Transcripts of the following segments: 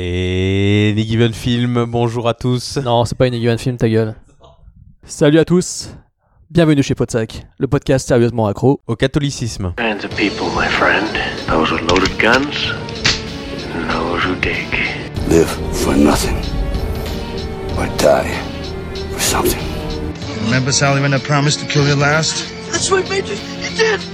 Et Any Given Film, bonjour à tous. Non, c'est pas une Given Film, ta gueule. Salut à tous. Bienvenue chez Podsac, le podcast sérieusement accro. Au catholicisme. kinds of people, my friend. Those with loaded guns, and those who dig. Live for nothing. Or die for something. Remember Sally when I promised to kill you last? That's what you. You did.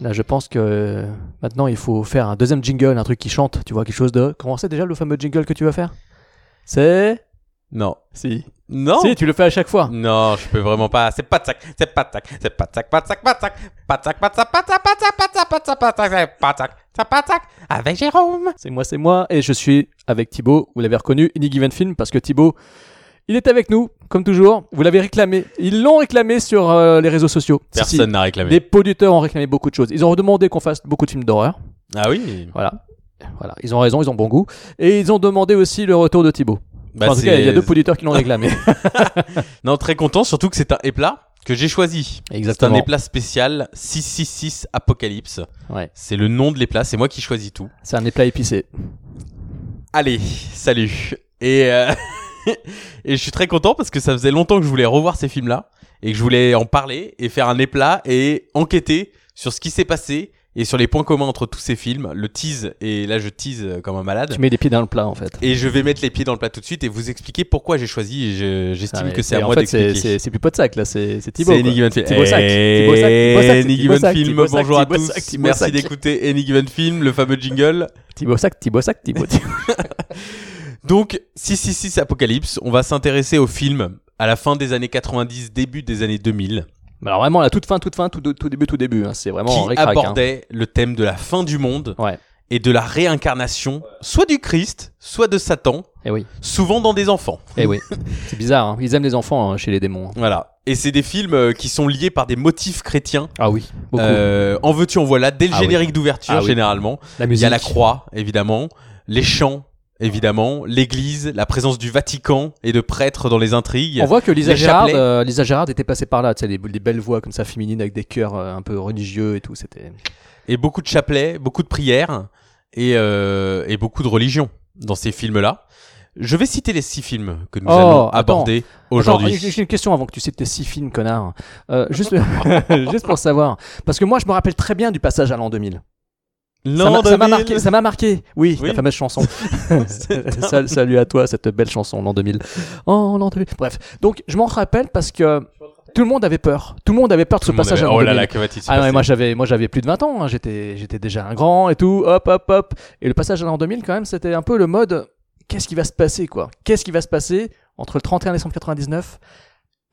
Là, je pense que euh, maintenant il faut faire un deuxième jingle, un truc qui chante, tu vois, quelque chose de. Comment c'est déjà le fameux jingle que tu vas faire C'est. Non. Si. Non Si, tu le fais à chaque fois. Non, je peux vraiment pas. C'est pas de sac, c'est pas de sac, c'est pas de sac, pas de sac, pas de sac, pas de sac, pas de sac, pas de sac, pas de sac, pas de sac, pas de sac, pas de sac, pas de sac, c'est pas de sac, avec Jérôme. C'est moi, c'est moi, et je suis avec Thibaut. Vous l'avez reconnu, Any Given Film, parce que Thibaut, il est avec nous, comme toujours. Vous l'avez réclamé. Ils l'ont réclamé sur euh, les réseaux sociaux. Si. Personne n'a réclamé. Les producteurs ont réclamé beaucoup de choses. Ils ont demandé qu'on fasse beaucoup de films d'horreur. Ah oui Voilà. Voilà, ils ont raison, ils ont bon goût. Et ils ont demandé aussi le retour de Thibaut. Bah, Enfin, en tout c'est- cas, il y a deux producteurs qui l'ont réclamé. Non, très content, surtout que c'est un éplat que j'ai choisi. C'est un Exactement. éplat spécial 666 Apocalypse. Ouais. C'est le nom de l'éplat, c'est moi qui choisis tout. C'est un éplat épicé. Allez, salut. Et, euh, et je suis très content parce que ça faisait longtemps que je voulais revoir ces films-là et que je voulais en parler et faire un éplat et enquêter sur ce qui s'est passé et sur les points communs entre tous ces films. Le tease, et là je tease comme un malade. Tu mets des pieds dans le plat, en fait. Et je vais mettre les pieds dans le plat tout de suite et vous expliquer pourquoi j'ai choisi je- Ah, j'estime mais que c'est à moi d'expliquer. c'est plus pas de sac, là, c'est Thibaut. C'est. Any Given Film. Thibaut Sac. Thibaut Sac. Thibaut Sac. Film, bonjour à tous. Merci d'écouter Any Given Film, le fameux jingle. Thibaut Sac, Thibaut Sac, Thibaut. Donc, 666 Apocalypse, on va s'intéresser au film à la fin des années 90, début des années 2000, Mais Alors vraiment, la toute fin, toute fin, tout, tout début, tout début. hein. C'est vraiment qui hein. abordait le thème de la fin du monde Ouais. et de la réincarnation, soit du Christ, soit de Satan, Eh oui, souvent dans des enfants. eh oui. C'est bizarre, hein. ils aiment les enfants hein, chez les démons. hein. Voilà. Et c'est des films euh, qui sont liés par des motifs chrétiens. Ah oui, beaucoup. Euh, en veux-tu, en voilà, dès le Ah oui. générique d'ouverture, Ah oui. généralement. la Il y a la croix, évidemment, les chants, évidemment, l'église, la présence du Vatican et de prêtres dans les intrigues. On voit que Lisa les Gérard, euh, Lisa Gérard était passée par là, tu sais, les, les belles voix comme ça féminines avec des chœurs euh, un peu religieux et tout. C'était. et beaucoup de chapelets, beaucoup de prières et, euh, et beaucoup de religion dans ces films-là. Je vais citer les six films que nous Oh, allons aborder aujourd'hui. j'ai une question avant que tu cites tes six films, connard. Juste, juste pour savoir, parce que moi, je me rappelle très bien du passage à l'an 2000. Ça m'a- ça m'a 2000. marqué, ça m'a marqué. Oui, Oui. la fameuse chanson. Sal- Salut à toi, cette belle chanson, l'an 2000. Oh, l'an 2000. Bref, donc je m'en rappelle parce que tout le monde avait peur. Tout le monde avait peur de Tout ce passage avait- à l'an Oh là 2000. là, que va-t-il se Ah non, moi j'avais moi j'avais plus de 20 ans, hein. j'étais j'étais déjà un grand et tout, hop hop hop. Et le passage à l'an 2000 quand même, c'était un peu le mode qu'est-ce qui va se passer quoi? Qu'est-ce qui va se passer entre le 31 décembre 99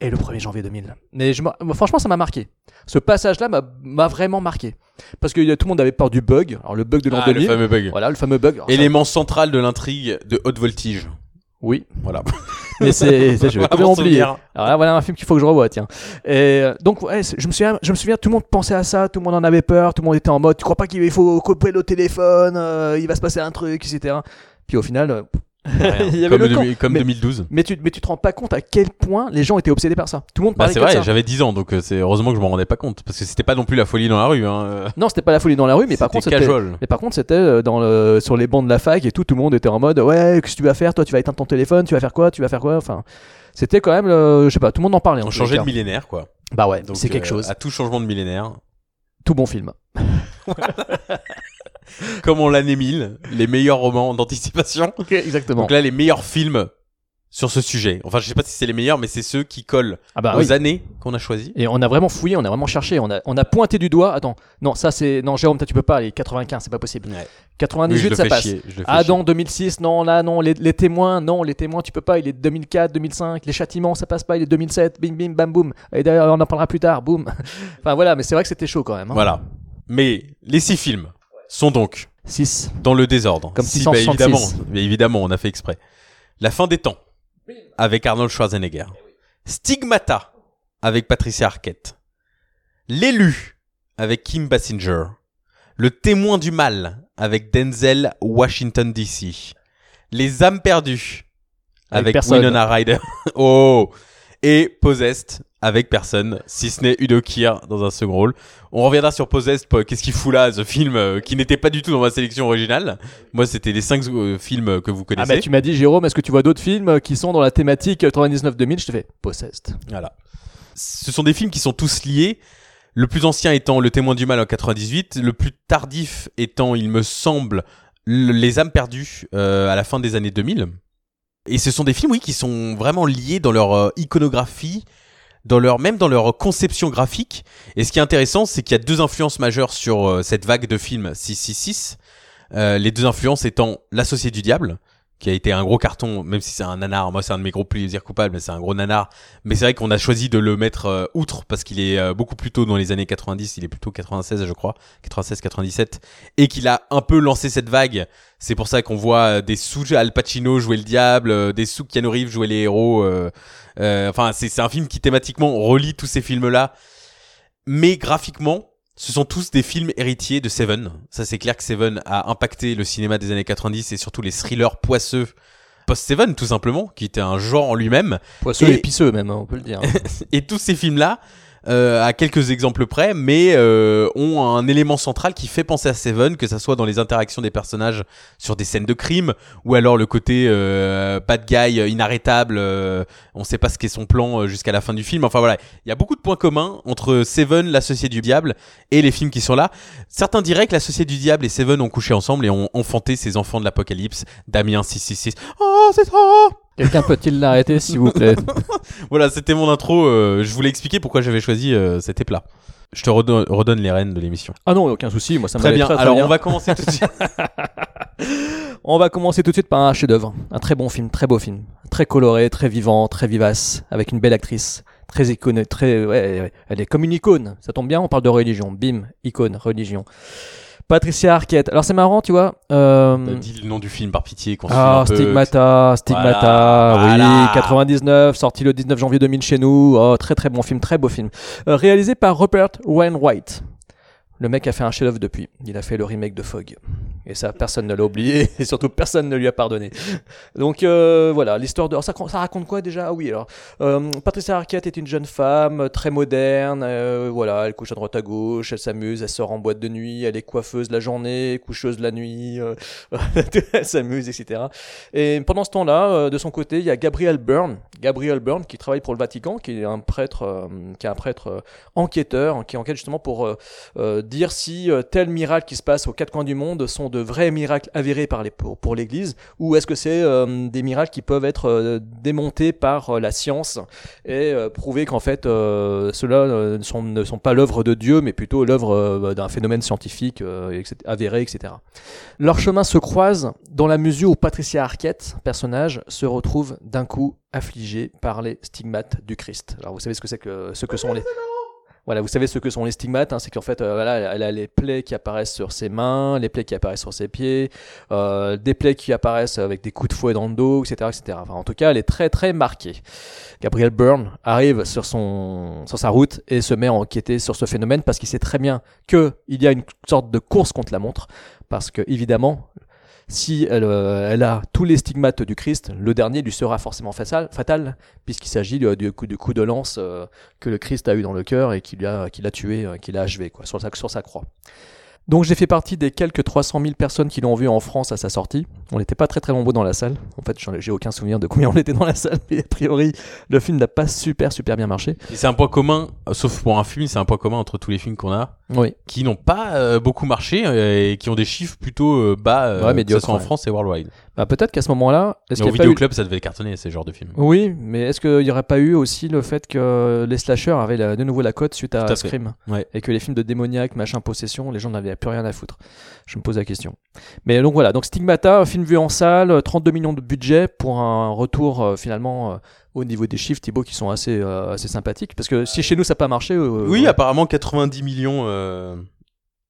et le 1er janvier 2000 Mais je, m'en- franchement, ça m'a marqué. Ce passage-là m'a- vraiment marqué parce que euh, tout le monde avait peur du bug. Alors le bug de l'an Ah, le 2000, fameux bug. voilà, le fameux bug. Alors, ça- Élément central de l'intrigue de Haute Voltige. Oui, Voilà. mais c'est je vais complètement oublier. Alors là, voilà un film qu'il faut que je revoie, tiens. Et euh, donc, ouais, je me souviens, je me souviens, tout le monde pensait à ça, tout le monde en avait peur, tout le monde était en mode, tu crois pas qu'il faut couper le téléphone, euh, il va se passer un truc, etc. Puis au final, euh, il y avait Comme, le camp. demi- comme Mais- 2012. Mais tu, mais tu te rends pas compte à quel point les gens étaient obsédés par ça. Tout le monde Bah, parlait c'est que de vrai, j'avais 10 ans, donc euh, c'est heureusement que je m'en rendais pas compte. Parce que c'était pas non plus la folie dans la rue. Hein. euh, Non, c'était pas la folie dans la rue, mais par contre, c'était. Mais par contre, c'était euh, dans le, sur les bancs de la fac et tout, tout le monde était en mode ouais, qu'est-ce que tu vas faire Toi, tu vas éteindre ton téléphone, tu vas faire quoi Tu vas faire quoi Enfin, c'était quand même, je sais pas, tout le monde en parlait. en On changeait de millénaire, quoi. Bah ouais, c'est quelque euh, chose. À tout changement de millénaire. Tout bon film. Comme on l'année 1000, les meilleurs romans d'anticipation. Ok, exactement. Donc là, les meilleurs films sur ce sujet. Enfin, je sais pas si c'est les meilleurs, mais c'est ceux qui collent ah bah aux oui. années qu'on a choisies. Et on a vraiment fouillé, on a vraiment cherché, on a, on a pointé du doigt. Attends, non, ça c'est. Non, Jérôme, toi tu peux pas, les 95, c'est pas possible. Ouais. 98, Oui, ça passe. chier, Adam, 2006, non, là, non, les, les témoins, non, les témoins, tu peux pas, il est 2004, 2005, les châtiments, ça passe pas, il est 2007, bim, bim, bam, boum. Et d'ailleurs, on en parlera plus tard, boum. enfin voilà, mais c'est vrai que c'était chaud quand même. hein. Voilà. Mais les six films sont donc 6. dans le désordre. Comme si, bah, 666. évidemment, mais évidemment, on a fait exprès. La fin des temps avec Arnold Schwarzenegger. Stigmata avec Patricia Arquette. L'élu avec Kim Basinger. Le témoin du mal avec Denzel Washington DC. Les âmes perdues Avec avec. Winona Ryder. oh et Possessed avec personne, si ce n'est Udo Kier dans un second rôle. On reviendra sur Possessed, qu'est-ce qu'il fout là, ce film euh, qui n'était pas du tout dans ma sélection originale? Moi, c'était les cinq euh, films que vous Ah connaissez. bah tu m'as dit Jérôme, est-ce que tu vois d'autres films qui sont dans la thématique 99-2000 Je te fais Possessed. Voilà. Ce sont des films qui sont tous liés. Le plus ancien étant Le témoin du mal en 98, le plus tardif étant, il me semble, Le- Les âmes perdues euh, à la fin des années 2000. Et ce sont des films, oui, qui sont vraiment liés dans leur euh, iconographie, dans leur même dans leur conception graphique. Et ce qui est intéressant, c'est qu'il y a deux influences majeures sur euh, cette vague de films 666. Euh, les deux influences étant L'Associé du diable, qui a été un gros carton, même si c'est un nanar. Moi, c'est un de mes gros plaisirs coupables, mais c'est un gros nanar. Mais c'est vrai qu'on a choisi de le mettre euh, outre parce qu'il est euh, beaucoup plus tôt dans les années 90. Il est plutôt 96, je crois, 96, 97, et qu'il a un peu lancé cette vague. C'est pour ça qu'on voit euh, des sous Al Pacino jouer le diable, des sous Keanu jouer les héros. enfin, c'est un film qui thématiquement relie tous ces films-là, mais graphiquement. Ce sont tous des films héritiers de Seven. Ça, c'est clair que Seven a impacté le cinéma des années 90 et surtout les thrillers poisseux post-Seven, tout simplement, qui était un genre en lui-même. Poisseux Et- et épiceux même, hein, on peut le dire. Et tous ces films-là, euh, à quelques exemples près, mais euh, ont un élément central qui fait penser à Seven, que ça soit dans les interactions des personnages sur des scènes de crime, ou alors le côté euh, bad guy euh, inarrêtable, euh, on sait pas ce qu'est son plan euh, jusqu'à la fin du film. Enfin voilà, il y a beaucoup de points communs entre Seven, l'associé du diable, et les films qui sont là. Certains diraient que l'associé du diable et Seven ont couché ensemble et ont enfanté ces enfants de l'apocalypse. Damien 666. Oh, c'est ça Quelqu'un peut-il l'arrêter, s'il vous plaît voilà, c'était mon intro. euh, je voulais expliquer pourquoi j'avais choisi euh, cet éplat. Je te redonne, redonne les rênes de l'émission. Ah non, aucun souci, moi ça me Très bien. Alors on va commencer tout de suite. On va commencer tout de suite par un chef-d'œuvre, un très bon film, très beau film, très coloré, très vivant, très vivace, avec une belle actrice, très icône, très, ouais, ouais, elle est comme une icône. Ça tombe bien, on parle de religion, bim, icône, religion. Patricia Arquette. Alors c'est marrant, tu vois. Euh, Dis le nom du film par pitié. qu'on ah. Stigmata, Stigmata, Voilà, oui, voilà. 99, sorti le 19 janvier 2000 chez nous. Oh, très très bon film, très beau film. Euh, réalisé par Rupert Wainwright. Le mec a fait un chef-d'œuvre depuis. Il a fait le remake de Fog. Et ça, personne ne l'a oublié. Et surtout, personne ne lui a pardonné. Donc euh, voilà, l'histoire de... alors, ça, raconte quoi déjà? Ah oui, alors... euh, Patricia Arquette est une jeune femme, euh, très moderne. euh, voilà, elle couche à droite à gauche, elle s'amuse, elle sort en boîte de nuit, elle est coiffeuse la journée, coucheuse la nuit. elle s'amuse, etc. Et pendant ce temps-là, de son côté, il y a Gabriel Byrne. Gabriel Byrne qui travaille pour le Vatican, qui est un prêtre, qui est un prêtre enquêteur, qui enquête justement pour dire si tel miracle qui se passe aux quatre coins du monde sont de vrais miracles avérés par les, pour, pour l'Église, ou est-ce que c'est euh, des miracles qui peuvent être euh, démontés par euh, la science et prouver qu'en fait ceux-là ne, sont, ne sont pas l'œuvre de Dieu, mais plutôt l'œuvre d'un phénomène scientifique avéré, etc. Leurs chemins se croisent dans la mesure où Patricia Arquette, personnage, se retrouve d'un coup affligée par les stigmates du Christ. Alors vous savez ce que c'est que ce que sont les voilà, vous savez ce que sont les stigmates, hein, c'est qu'en fait, euh, voilà, elle a les plaies qui apparaissent sur ses mains, les plaies qui apparaissent sur ses pieds, euh, des plaies qui apparaissent avec des coups de fouet dans le dos, etc., etc. Enfin, en tout cas, elle est très très marquée. Gabriel Byrne arrive sur son sur sa route et se met à enquêter sur ce phénomène parce qu'il sait très bien que il y a une sorte de course contre la montre parce que évidemment si elle, euh, elle a tous les stigmates du Christ, le dernier lui sera forcément fatal, fatal puisqu'il s'agit euh, du coup, de lance euh, que le Christ a eu dans le cœur et qui l'a l'a tué, qui l'a achevé quoi, sur, sa, sur sa croix. Donc j'ai fait partie des quelques 300 000 personnes qui l'ont vu en France à sa sortie. On n'était pas très très nombreux dans la salle. En fait, j'ai aucun souvenir de combien on était dans la salle, mais a priori, le film n'a pas super super bien marché. Et c'est un point commun, sauf pour un film, c'est un point commun entre tous les films qu'on a, Oui. qui n'ont pas euh, beaucoup marché euh, et qui ont des chiffres plutôt euh, bas, Ouais, que ce soit en ouais. France et worldwide. Bah, peut-être qu'à ce moment-là, est-ce Mais qu'il pas eu... vidéoclub, ça devait cartonner ces genres de films. Oui, mais est-ce qu'il n'y aurait pas eu aussi le fait que les slashers avaient la- de nouveau la cote suite à, à. Scream Ouais. et que les films de démoniaques, machin, possession, les gens n'avaient plus rien à foutre? Je me pose la question. Mais donc voilà, donc Stigmata, un film vu en salle, 32 millions de budget pour un retour euh, finalement euh, au niveau des chiffres, Thibaut, qui sont assez, euh, assez sympathiques. Parce que si chez nous ça n'a pas marché. euh, Oui, ouais. apparemment 90 millions euh,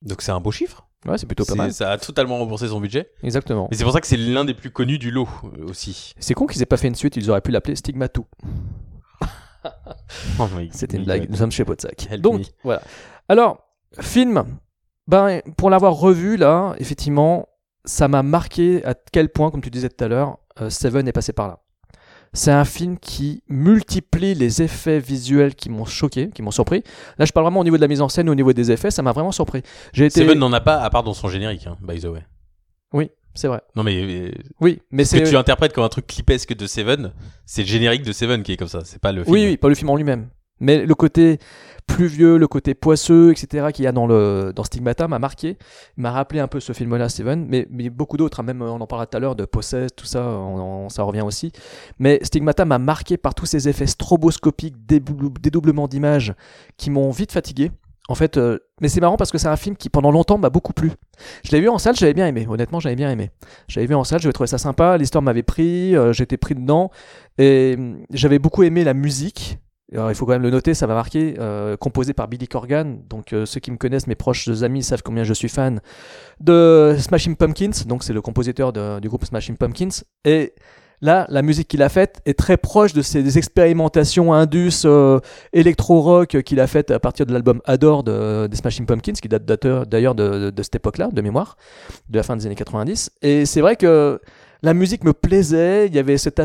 Donc c'est un beau chiffre. Ouais, c'est plutôt pas mal. Ça a totalement remboursé son budget. Exactement. Et c'est pour ça que c'est l'un des plus connus du lot euh, aussi. C'est con qu'ils aient pas fait une suite, ils auraient pu l'appeler Stigmatou. Oh C'était une blague, nous sommes chez Podsac. Help Donc, me. voilà. Alors, film, ben, pour l'avoir revu là, effectivement, ça m'a marqué à quel point, comme tu disais tout à l'heure, euh, Seven est passé par là. C'est un film qui multiplie les effets visuels qui m'ont choqué, qui m'ont surpris. Là, je parle vraiment au niveau de la mise en scène, au niveau des effets, ça m'a vraiment surpris. J'ai été. Seven n'en a pas à part dans son générique, hein, by the way. Oui, c'est vrai. Non mais euh, Oui, mais ce que tu interprètes comme un truc clipesque de Seven, c'est le générique de Seven qui est comme ça. C'est pas le film. Oui, oui, pas le film en lui-même. Mais le côté pluvieux, le côté poisseux, etc., qu'il y a dans, le, dans Stigmata m'a marqué, m'a rappelé un peu ce film-là, Steven, mais, beaucoup d'autres, hein, même on en parlera tout à l'heure, de Possess, tout ça, ça revient aussi. Mais Stigmata m'a marqué par tous ces effets stroboscopiques, dédou- dédoublements d'images, qui m'ont vite fatigué. En fait, euh, mais c'est marrant parce que c'est un film qui pendant longtemps m'a beaucoup plu. Je l'ai vu en salle, j'avais bien aimé. Honnêtement, j'avais bien aimé. J'avais vu en salle, j'avais trouvé ça sympa. L'histoire m'avait pris, euh, j'étais pris dedans et j'avais beaucoup aimé la musique. Alors, il faut quand même le noter, ça m'a marqué, euh, composé par Billy Corgan. Donc euh, ceux qui me connaissent, mes proches amis savent combien je suis fan de Smashing Pumpkins. Donc c'est le compositeur du groupe Smashing Pumpkins. Et là, la musique qu'il a faite est très proche de ces expérimentations indus euh, électro-rock qu'il a faites à partir de l'album Adore de, des Smashing Pumpkins, qui date d'ailleurs de- de cette époque-là, de mémoire, de la fin des années 90. Et c'est vrai que la musique me plaisait, il y avait cet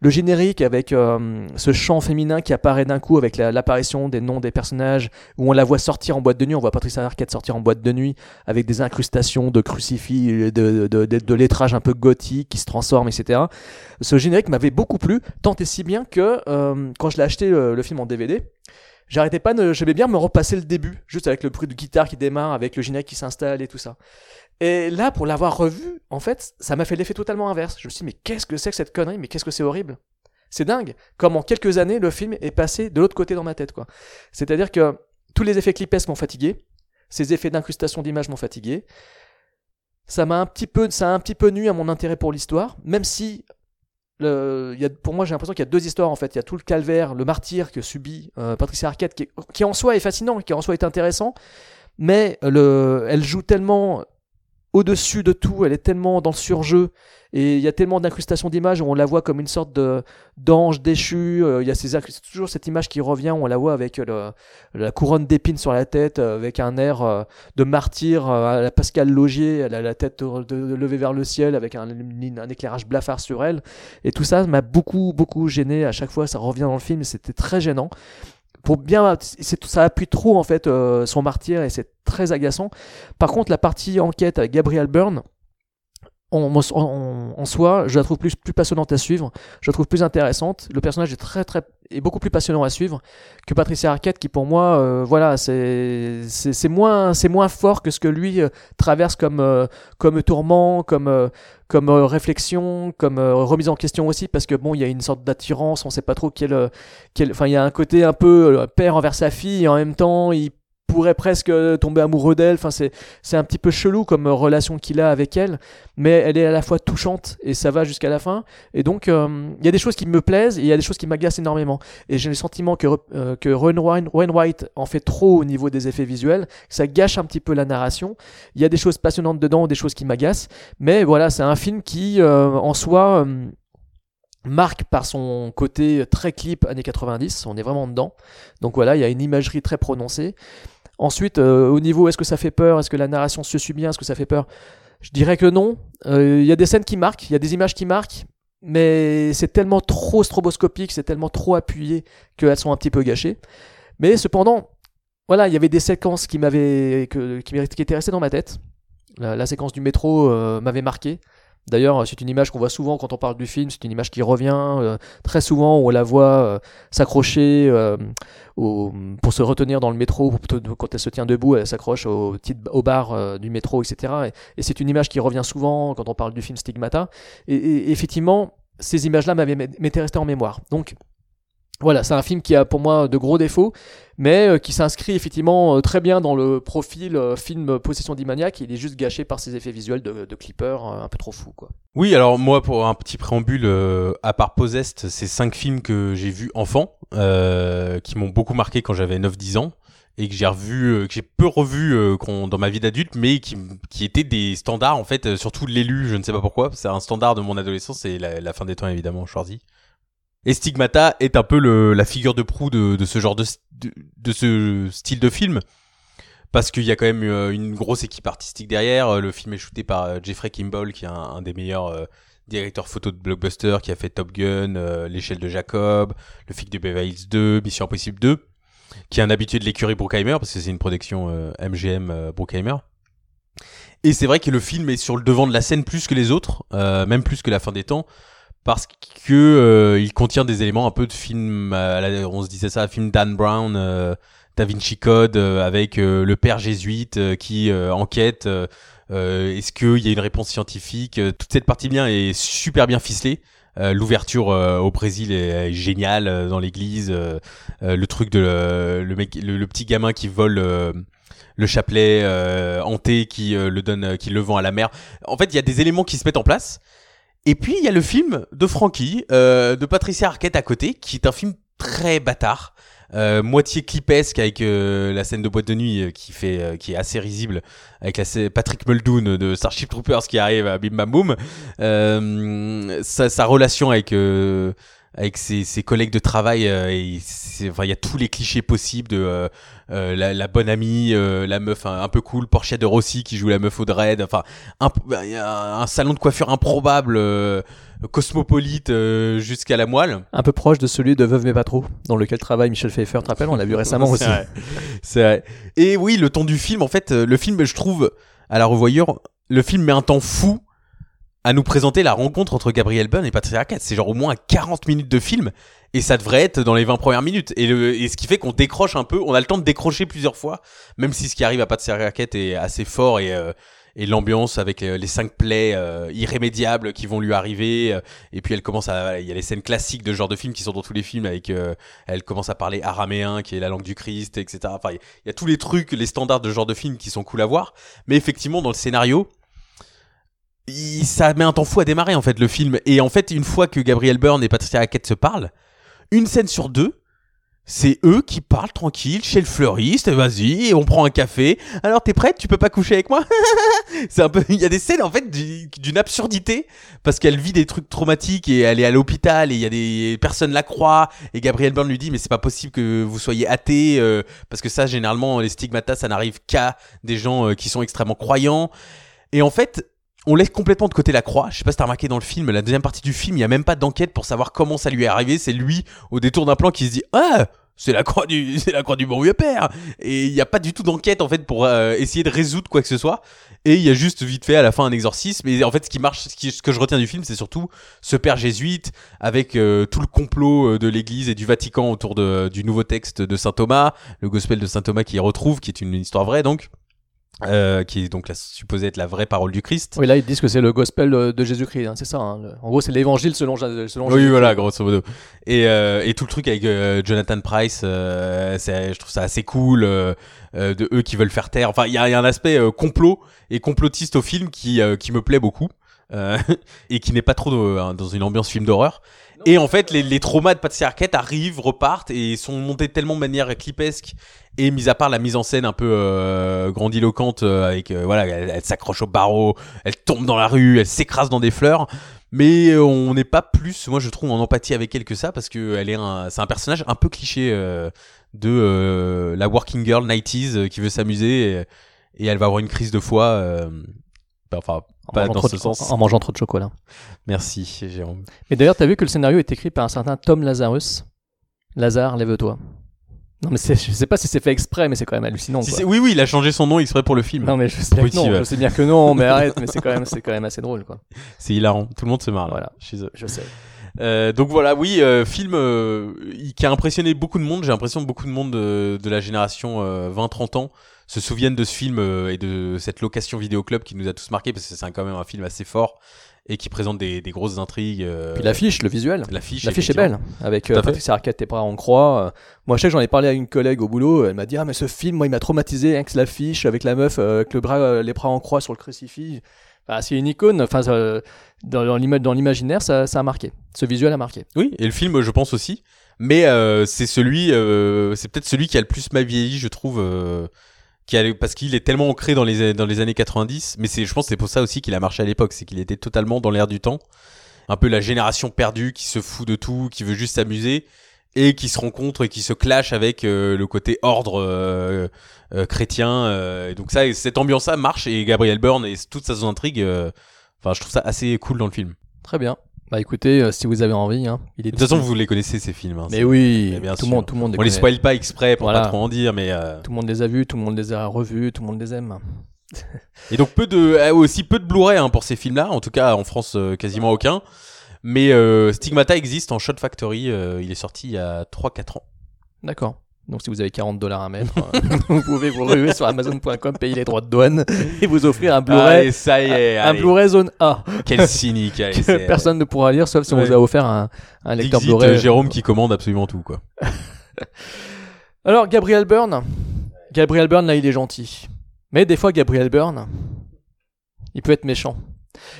le générique avec euh, ce chant féminin qui apparaît d'un coup avec la- l'apparition des noms des personnages, où on la voit sortir en boîte de nuit, on voit Patricia Arquette sortir en boîte de nuit avec des incrustations de crucifix, de, de, de, de- lettrage un peu gothique qui se transforme, etc. Ce générique m'avait beaucoup plu, tant et si bien que euh, quand je l'ai acheté le film en DVD, j'arrêtais pas de, j'aimais bien me repasser le début, juste avec le bruit de guitare qui démarre, avec le générique qui s'installe et tout ça. Et là, pour l'avoir revu, en fait, ça m'a fait l'effet totalement inverse. Je me suis dit, mais qu'est-ce que c'est que cette connerie? Mais qu'est-ce que c'est horrible? C'est dingue. Comme en quelques années, le film est passé de l'autre côté dans ma tête, quoi. C'est-à-dire que tous les effets clipesques m'ont fatigué, ces effets d'incrustation d'images m'ont fatigué. Ça m'a un petit peu, ça a un petit peu nu à mon intérêt pour l'histoire, même si le, y a, pour moi, j'ai l'impression qu'il y a deux histoires en fait. Il y a tout le calvaire, le martyr que subit euh, Patricia Arquette, qui, qui en soi est fascinant, qui en soi est intéressant, mais le, elle joue tellement au-dessus de tout, elle est tellement dans le surjeu, et il y a tellement d'incrustations d'images où on la voit comme une sorte de d'ange déchu. euh, Il y a ces, toujours cette image qui revient, on la voit avec le, la couronne d'épines sur la tête, euh, avec un air euh, de martyr euh, à la Pascal Logier, elle a la tête levée vers le ciel avec un, un éclairage blafard sur elle. Et tout ça m'a beaucoup, beaucoup gêné. À chaque fois, ça revient dans le film c'était très gênant. Pour bien, ça appuie trop en fait euh, son martyr et c'est très agaçant. Par contre, la partie enquête avec Gabriel Byrne, en, en- en- soi, je la trouve plus, plus passionnante à suivre. Je la trouve plus intéressante. Le personnage est très, très, est beaucoup plus passionnant à suivre que Patricia Arquette, qui pour moi, euh, voilà, c'est, c'est, moins, c'est moins fort que ce que lui euh, traverse comme, euh, comme tourment, comme, euh, comme euh, réflexion, comme remise en question aussi, parce que bon, il y a une sorte d'attirance, on sait pas trop quel, quel, enfin, il y a un côté un peu père envers sa fille, et en même temps, il pourrait presque tomber amoureux d'elle. Enfin, c'est, c'est un petit peu chelou comme relation qu'il a avec elle, mais elle est à la fois touchante et ça va jusqu'à la fin. Et donc, euh, il y a des choses qui me plaisent et il y a des choses qui m'agacent énormément. Et j'ai le sentiment que, euh, que Wainwright en fait trop au niveau des effets visuels, ça gâche un petit peu la narration. Il y a des choses passionnantes dedans, des choses qui m'agacent, mais voilà, c'est un film qui, euh, en soi, euh, marque par son côté très clip années 90, on est vraiment dedans. Donc voilà, il y a une imagerie très prononcée. Ensuite, euh, au niveau est-ce que ça fait peur, est-ce que la narration se suit bien, est-ce que ça fait peur? Je dirais que non. Euh, Il y a des scènes qui marquent, il y a des images qui marquent, mais c'est tellement trop stroboscopique, c'est tellement trop appuyé qu'elles sont un petit peu gâchées. Mais cependant, voilà, il y avait des séquences qui m'avaient, qui, qui étaient restées dans ma tête. La, la séquence du métro euh, m'avait marqué. D'ailleurs, c'est une image qu'on voit souvent quand on parle du film. C'est une image qui revient euh, très souvent où on la voit euh, s'accrocher euh, pour se retenir dans le métro. Quand elle se tient debout, elle s'accroche au, au bar euh, du métro, etc. Et, c'est une image qui revient souvent quand on parle du film Stigmata. Et, et effectivement, ces images-là m'étaient restées en mémoire. Donc, voilà, c'est un film qui a pour moi de gros défauts, mais euh, qui s'inscrit effectivement euh, très bien dans le profil euh, film Possession d'Imaniac. Il est juste gâché par ses effets visuels de, clipper un peu trop fou, quoi. Oui, alors moi, pour un petit préambule, à part Possessed, c'est cinq films que j'ai vus enfant, qui m'ont beaucoup marqué quand j'avais 9-10 ans. et que j'ai revu, que j'ai peu revu dans ma vie d'adulte, mais qui, qui étaient des standards en fait, euh, surtout l'élu, je ne sais pas pourquoi. C'est un standard de mon adolescence, la, la fin des temps évidemment, Schwarzy. Et Stigmata est un peu le, la figure de proue de, de ce genre de, de, ce style de film. Parce qu'il y a quand même euh, une grosse équipe artistique derrière. Euh, Le film est shooté par euh, Jeffrey Kimball, qui est un, des meilleurs directeurs photo de blockbuster, qui a fait Top Gun, L'échelle de Jacob, Le flic de Beverly Hills 2, Mission Impossible 2, qui est un habitué de l'écurie Bruckheimer, parce que c'est une production MGM Bruckheimer. Et c'est vrai que le film est sur le devant de la scène plus que les autres, même plus que La fin des temps, parce que euh, il contient des éléments un peu de film, euh, on se disait ça, film Dan Brown, euh, Da Vinci Code, euh, avec euh, le père jésuite euh, qui enquête. Est-ce qu'il y a une réponse scientifique Toute cette partie bien est super bien ficelée. L'ouverture au Brésil est, est géniale dans l'église. le truc de le, mec, le, le petit gamin qui vole le chapelet hanté, qui le donne, qui le vend à la mer. En fait, il y a des éléments qui se mettent en place. Et puis il y a le film de Frankie, euh, de Patricia Arquette à côté, qui est un film très bâtard, euh, moitié clipesque avec euh, la scène de boîte de nuit euh, qui fait, euh, qui est assez risible, avec la Patrick Muldoon de Starship Troopers qui arrive à Bim Bam Boom, euh, sa, sa relation avec avec ses, ses collègues de travail, euh, et c'est- enfin il y a tous les clichés possibles de euh, euh, la, la bonne amie, euh, la meuf un, un peu cool, Portia de Rossi qui joue la meuf au dread, enfin un, il a un salon de coiffure improbable, euh, cosmopolite euh, jusqu'à la moelle. Un peu proche de celui de Veuve mais pas trop, dans lequel travaille Michel Pfeiffer, tu te rappelles, on l'a vu récemment aussi. C'est vrai. Et oui, le temps du film, en fait, le film, je trouve, à la revoyure, le film met un temps fou à nous présenter la rencontre entre Gabriel Byrne et Patricia Arquette. C'est genre au moins 40 minutes de film et ça devrait être dans les 20 premières minutes. Et, le, et ce qui fait qu'on décroche un peu, on a le temps de décrocher plusieurs fois, même si ce qui arrive à Patricia Arquette est assez fort et, euh, et l'ambiance avec euh, les cinq plaies euh, irrémédiables qui vont lui arriver. euh, et puis elle commence à, il y a les scènes classiques de ce genre de film qui sont dans tous les films avec, euh, elle commence à parler araméen qui est la langue du Christ, etc. Enfin, il y a tous les trucs, les standards de ce genre de film qui sont cool à voir. Mais effectivement, dans le scénario, il- ça met un temps fou à démarrer en fait le film. Et en fait, une fois que Gabriel Byrne et Patricia Arquette se parlent, une scène sur deux, c'est eux qui parlent tranquille chez le fleuriste. Vas-y, on prend un café. Alors t'es prête? Tu peux pas coucher avec moi? C'est un peu. Il y a des scènes en fait du- d'une absurdité parce qu'elle vit des trucs traumatiques et elle est à l'hôpital et il y a des personnes la croient et Gabriel Byrne lui dit mais c'est pas possible que vous soyez athée euh, parce que ça généralement les stigmatas ça n'arrive qu'à des gens euh, qui sont extrêmement croyants. Et en fait, on laisse complètement de côté la croix. Je sais pas si t'as remarqué dans le film, la deuxième partie du film, il y a même pas d'enquête pour savoir comment ça lui est arrivé. C'est lui, au détour d'un plan, qui se dit Ah c'est la croix du, c'est la croix du bon vieux père. Et il n'y a pas du tout d'enquête en fait pour euh, essayer de résoudre quoi que ce soit. Et il y a juste vite fait à la fin un exorcisme. Et en fait, ce qui marche, ce, que je retiens du film, c'est surtout ce père jésuite avec euh, tout le complot euh, de l'Église et du Vatican autour de, du nouveau texte de saint Thomas, le Gospel de saint Thomas qui y retrouve, qui est une histoire vraie donc. Euh, qui est donc la, supposée être la vraie parole du Christ. Oui, là, ils disent que c'est le gospel de, de Jésus-Christ, hein, c'est ça. hein, le- En gros, c'est l'évangile selon, selon Oui, Jésus-Christ. voilà, grosso modo. Et, euh, et tout le truc avec euh, Jonathan Price, euh, je trouve ça assez cool, euh, euh, de eux qui veulent faire taire. Enfin, il y a, y a un aspect euh, complot et complotiste au film qui, euh, qui me plaît beaucoup. Euh, et qui n'est pas trop dans, dans une ambiance film d'horreur. Et en fait, les, les traumas de Patsy Arquette arrivent, repartent et sont montés tellement de manière clipesque et mis à part la mise en scène un peu euh, grandiloquente euh, avec euh, voilà, elle, elle s'accroche au barreau, elle tombe dans la rue, elle s'écrase dans des fleurs. Mais euh, on n'est pas plus, moi je trouve, en empathie avec elle que ça parce que elle est un, c'est un personnage un peu cliché euh, de euh, la working girl 90s euh, qui veut s'amuser et, et elle va avoir une crise de foi. euh, enfin, En pas mangeant dans trop ce de- sens. En mangeant trop de chocolat. Merci, Jérôme. Mais d'ailleurs, t'as vu que le scénario est écrit par un certain Tom Lazarus? Lazare, lève-toi. Non, mais je sais pas si c'est fait exprès, mais c'est quand même hallucinant. Si quoi. c'est- oui, oui, il a changé son nom exprès pour le film. Non, mais je sais, bien que non, ouais. je sais bien que non, mais arrête, mais c'est quand même, c'est quand même assez drôle, quoi. C'est hilarant. Tout le monde se marre là, Voilà. chez eux. Je sais. Euh, donc voilà, oui, euh, film euh, qui a impressionné beaucoup de monde. J'ai l'impression que beaucoup de monde de, de la génération euh, 20-30 ans se souviennent de ce film euh, et de cette location vidéoclub qui nous a tous marqué parce que c'est quand même un film assez fort et qui présente des, des grosses intrigues. euh, Puis l'affiche, le visuel. l'affiche, L'affiche est belle, avec euh, fait. Patricia Arquette et bras en croix. Euh, Moi, je sais que j'en ai parlé à une collègue au boulot. Elle m'a dit Ah, mais ce film, moi, il m'a traumatisé avec l'affiche, avec la meuf, euh, avec le bras, les bras en croix sur le crucifix. Enfin, c'est une icône. Enfin, ça, dans, dans l'ima- dans l'imaginaire, ça, ça a marqué. Ce visuel a marqué. Oui, et le film, je pense aussi, Mais c'est celui, c'est peut-être celui qui a le plus mal vieilli, je trouve, parce qu'il est tellement ancré dans les dans les années 90. Mais c'est, je pense, que c'est pour ça aussi qu'il a marché à l'époque, c'est qu'il était totalement dans l'air du temps, un peu la génération perdue qui se fout de tout, qui veut juste s'amuser et qui se rencontre et qui se clash avec euh, le côté ordre euh, euh, chrétien. et donc ça, cette ambiance-là marche et Gabriel Byrne et toute sa euh, Enfin, je trouve ça assez cool dans le film. Très bien. Bah écoutez, euh, si vous avez envie, hein, il est De toute façon, vous les connaissez ces films. hein, Mais c'est- oui, Mais bien tout le sûr. monde, tout le monde. On les connaît. spoil pas exprès pour Voilà. pas trop en dire, mais euh, Tout le monde les a vus, tout le monde les a revus, tout le monde les aime. et donc peu de ah, aussi peu de Blu-ray hein, pour ces films-là. En tout cas, en France, euh, quasiment aucun. Mais euh, Stigmata existe en Shot Factory. euh, il est sorti il y a 3-4 ans. D'accord. Donc si vous avez 40 dollars à mettre, euh, vous pouvez vous ruer sur Amazon.com, payer les droits de douane et vous offrir un Blu-ray, Allez, ça y est. un. Blu-ray zone A Quel cynique. allez, que c'est- personne ne pourra lire sauf si on vous a offert un, un lecteur Dixit, Blu-ray. euh, Jérôme qui commande absolument tout quoi. Alors Gabriel Byrne, Gabriel Byrne là il est gentil, mais des fois Gabriel Byrne, il peut être méchant.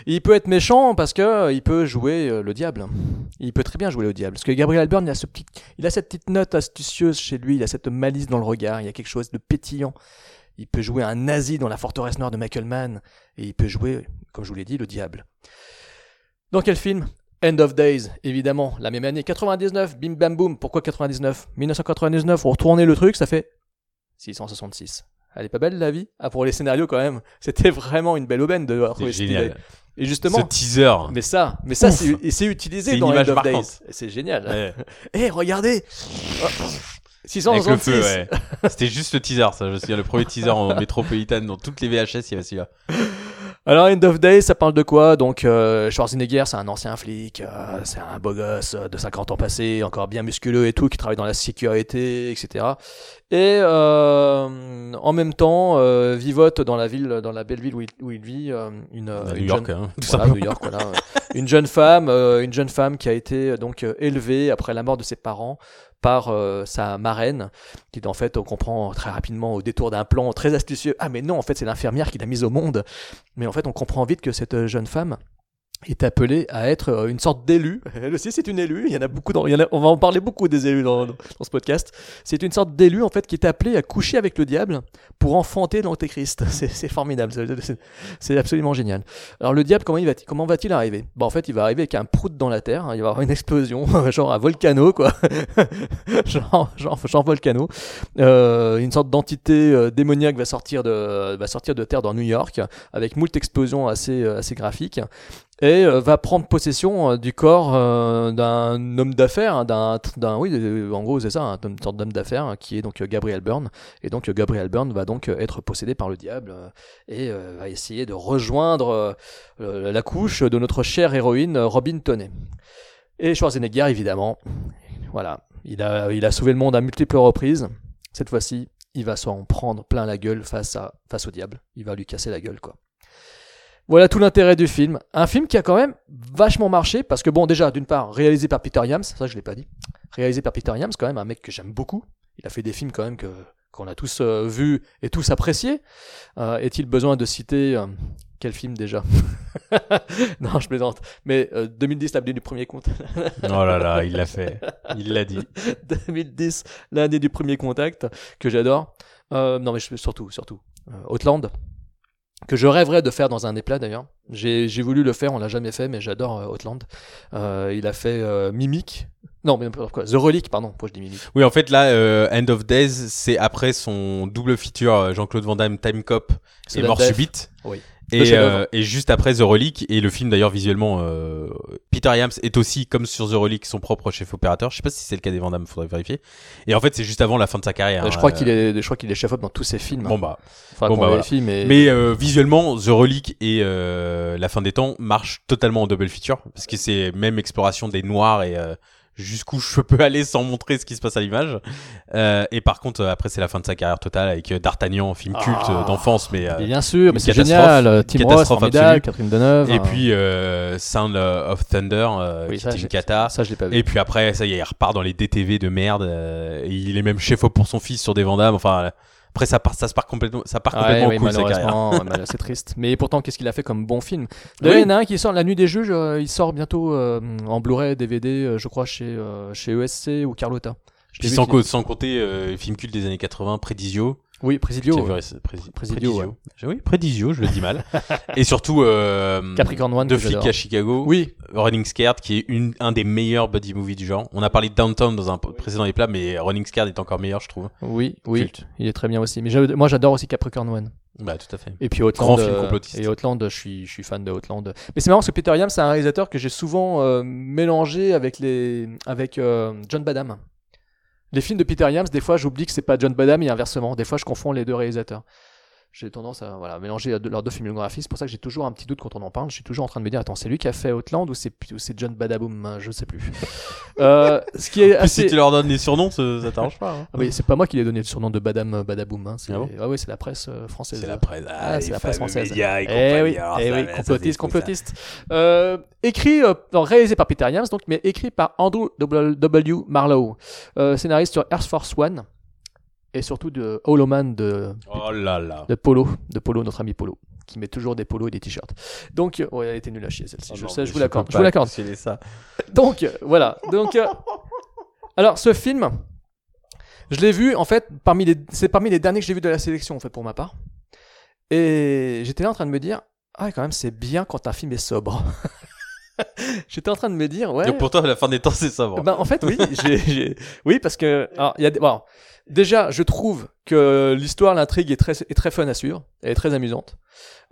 Il peut être méchant parce que euh, il peut jouer euh, le diable. Il peut très bien jouer le diable parce que Gabriel Byrne il a ce il a cette petite note astucieuse chez lui, il a cette malice dans le regard, il y a quelque chose de pétillant. Il peut jouer un nazi dans la forteresse noire de Michael Mann et il peut jouer, comme je vous l'ai dit, le diable. Dans quel film? End of Days, évidemment, la même année, 99, bim bam boum. Pourquoi 99 1999, on retournait le truc, ça fait 666. Elle est pas belle la vie? Ah, pour les scénarios quand même, c'était vraiment une belle aubaine de C'est retrouver génial. Et justement, Ce teaser. mais ça, mais ça, c'est utilisé dans End of. Days. C'est génial. Ouais. Eh, regardez Oh, Avec le 666 feu, ouais. C'était juste le teaser, ça. Je me souviens, le premier teaser en métropolitaine dans toutes les VHS, il y avait celui-là. Alors, End of Days, ça parle de quoi? Donc, euh, Schwarzenegger, c'est un ancien flic, euh, c'est un beau gosse euh, de 50 ans passé, encore bien musculeux et tout, qui travaille dans la sécurité, etc. Et euh, en même temps, euh, vivote dans la ville, dans la belle ville où il, où il vit, euh, une, À une New York, jeune- hein, tout voilà, simplement. New York, voilà. une jeune femme, une jeune femme qui a été donc élevée après la mort de ses parents par euh, sa marraine, qui en fait on comprend très rapidement au détour d'un plan très astucieux. Ah mais non, en fait c'est l'infirmière qui l'a mise au monde. Mais en fait on comprend vite que cette euh, jeune femme est appelée à être euh, une sorte d'élu. Elle aussi c'est une élue. Il y en a beaucoup dans, il y en a- on va en parler beaucoup des élus dans, dans, ce podcast. C'est une sorte d'élu en fait qui est appelée à coucher avec le diable pour enfanter l'antéchrist. C'est, formidable. C'est absolument génial. Alors le diable, comment il va, comment va-t-il arriver? Bah en fait, il va arriver avec un prout dans la terre. hein, il va y avoir une explosion, genre un volcano quoi, genre, genre, genre volcano. Euh, une sorte d'entité euh, démoniaque va sortir de, va sortir de terre dans New York avec moult explosions assez, euh, assez graphiques et euh, va prendre possession euh, du corps euh, d'un homme d'affaires, hein, d'un, d'un, oui, en gros c'est ça, hein, une sorte d'affaires hein, qui est donc Gabriel Byrne. Et donc Gabriel Byrne va donc être possédé par le diable et va essayer de rejoindre la couche de notre chère héroïne Robin Toney. Et Schwarzenegger, évidemment, voilà, il a, il a sauvé le monde à multiples reprises. Cette fois-ci, il va s'en prendre plein la gueule face, à, face au diable. Il va lui casser la gueule, quoi. Voilà tout l'intérêt du film. Un film qui a quand même vachement marché parce que bon, déjà, d'une part, réalisé par Peter Yams, ça je l'ai pas dit. Réalisé par Peter Yams, quand même un mec que j'aime beaucoup. Il a fait des films quand même que qu'on a tous euh, vus et tous appréciés. Euh, Est-il besoin de citer euh, quel film déjà? Non, je plaisante. Mais euh, 2010, l'année du premier contact. Oh là là, il l'a fait. Il l'a dit. 2010, l'année du premier contact, que j'adore. Euh, non, mais je, surtout, surtout. Euh, Outland, que je rêverais de faire dans un éplat d'ailleurs. J'ai j'ai voulu le faire, on l'a jamais fait, mais j'adore euh, Outland. Euh, il a fait euh, Mimic. Non, mais quoi. The Relic, pardon. Pourquoi je dis Mimic? Oui, en fait, là, euh, End of Days, c'est après son double feature euh, Jean-Claude Van Damme Time Cop et Mort Death. Subite. Oui. Et, euh, et juste après The Relic, et le film d'ailleurs visuellement, euh, Peter Yams est aussi, comme sur The Relic, son propre chef opérateur. Je sais pas si c'est le cas des Van Damme, faudrait vérifier. Et en fait, c'est juste avant la fin de sa carrière. Euh, je hein, crois euh, qu'il est, je crois qu'il est chef-op dans tous ses films. Bon bah, bon, bah, voilà. mais, Mais euh, visuellement, The Relic et euh, La fin des temps marchent totalement en double feature parce que c'est même exploration des noirs et euh, jusqu'où je peux aller sans montrer ce qui se passe à l'image. Euh, et par contre, euh, après, c'est la fin de sa carrière totale avec euh, D'Artagnan, film culte Ah. euh, d'enfance, mais euh, bien sûr, mais c'est génial. euh, Tim Catastrophe formidable. Catherine Deneuve. et hein. puis euh, Sound of Thunder, euh, Oui, qui ça, était une j'ai- cata. ça, je l'ai pas vu. Et puis après, ça y est, il repart dans les DTV de merde. euh, il est même chef op pour son fils sur des Vandamme. Enfin, Après, ça part, ça se part complètement, ça part Ouais, complètement oui, en couille, sa carrière. malheureusement, ouais, mal- c'est triste. Mais pourtant, qu'est-ce qu'il a fait comme bon film? D'ailleurs, Oui. il y en a un qui sort, La Nuit des Juges, euh, il sort bientôt euh, en Blu-ray, DVD, euh, je crois, chez, chez ESC ou Carlotta. Puis sans, sans compter film culte des années 80, Prédisio. Oui, Presidio. Présidio, Prédisio. Oui, Prédisio, je le dis mal. Et surtout, euh, Capricorn One, Deux que à Chicago. Oui, Running Scared, qui est une, un des meilleurs buddy movies du genre. On a parlé de Downtown dans un précédent éplat, mais Running Scared est encore meilleur, je trouve. oui, oui. Culte. Il est très bien aussi. Mais moi, j'adore aussi Capricorn One. Bah, tout à fait. Et puis Outland. Grand film euh, complotiste. Et Outland, je suis, je suis fan de Outland. Mais c'est marrant parce que Peter Yam, c'est un réalisateur que j'ai souvent euh, mélangé avec les, avec euh, John Badham. Les films de Peter Yams, des fois, j'oublie que c'est pas John Badham et inversement. Des fois, je confonds les deux réalisateurs. J'ai tendance à voilà, mélanger deux- leurs deux filmographies. C'est pour ça que j'ai toujours un petit doute quand on en parle. Je suis toujours en train de me dire, attends, c'est lui qui a fait Outland ou c'est ou c'est John Badaboom hein, Je sais plus. euh, ce qui est assez. si tu leur donnes des surnoms, ça, ça t'arrange pas. hein. Ah oui, c'est pas moi qui lui ai donné le surnom de Badam euh, Badaboom. Hein. C'est Ah bon ouais, ouais, c'est la presse euh, française. C'est la presse. Ah, les c'est la presse française. et Eh oui, Alors, eh ça, oui, ça, complotiste, complotiste. Euh, écrit, euh, non, réalisé par Peter Yams, donc, mais écrit par Andrew W. Marlowe, euh, scénariste sur Air Force One et surtout de Hollow Man de, Oh là là. de Polo, de Polo, notre ami Polo, qui met toujours des polos et des t-shirts. Donc, euh, ouais, elle était nulle à chier celle-ci. Oh je non, sais, je vous l'accorde. Je vous l'accorde. ça. Donc euh, voilà. Donc euh, alors ce film, je l'ai vu en fait parmi les c'est parmi les derniers que j'ai vu de la sélection en fait pour ma part. Et j'étais là en train de me dire ah quand même c'est bien quand un film est sobre. j'étais en train de me dire ouais. Donc pour toi, la fin des temps, c'est ça. bon. Ben, en fait, oui, oui, parce que, alors, il y a des, bon, déjà, je trouve que l'histoire, l'intrigue est très, est très fun à suivre, elle est très amusante.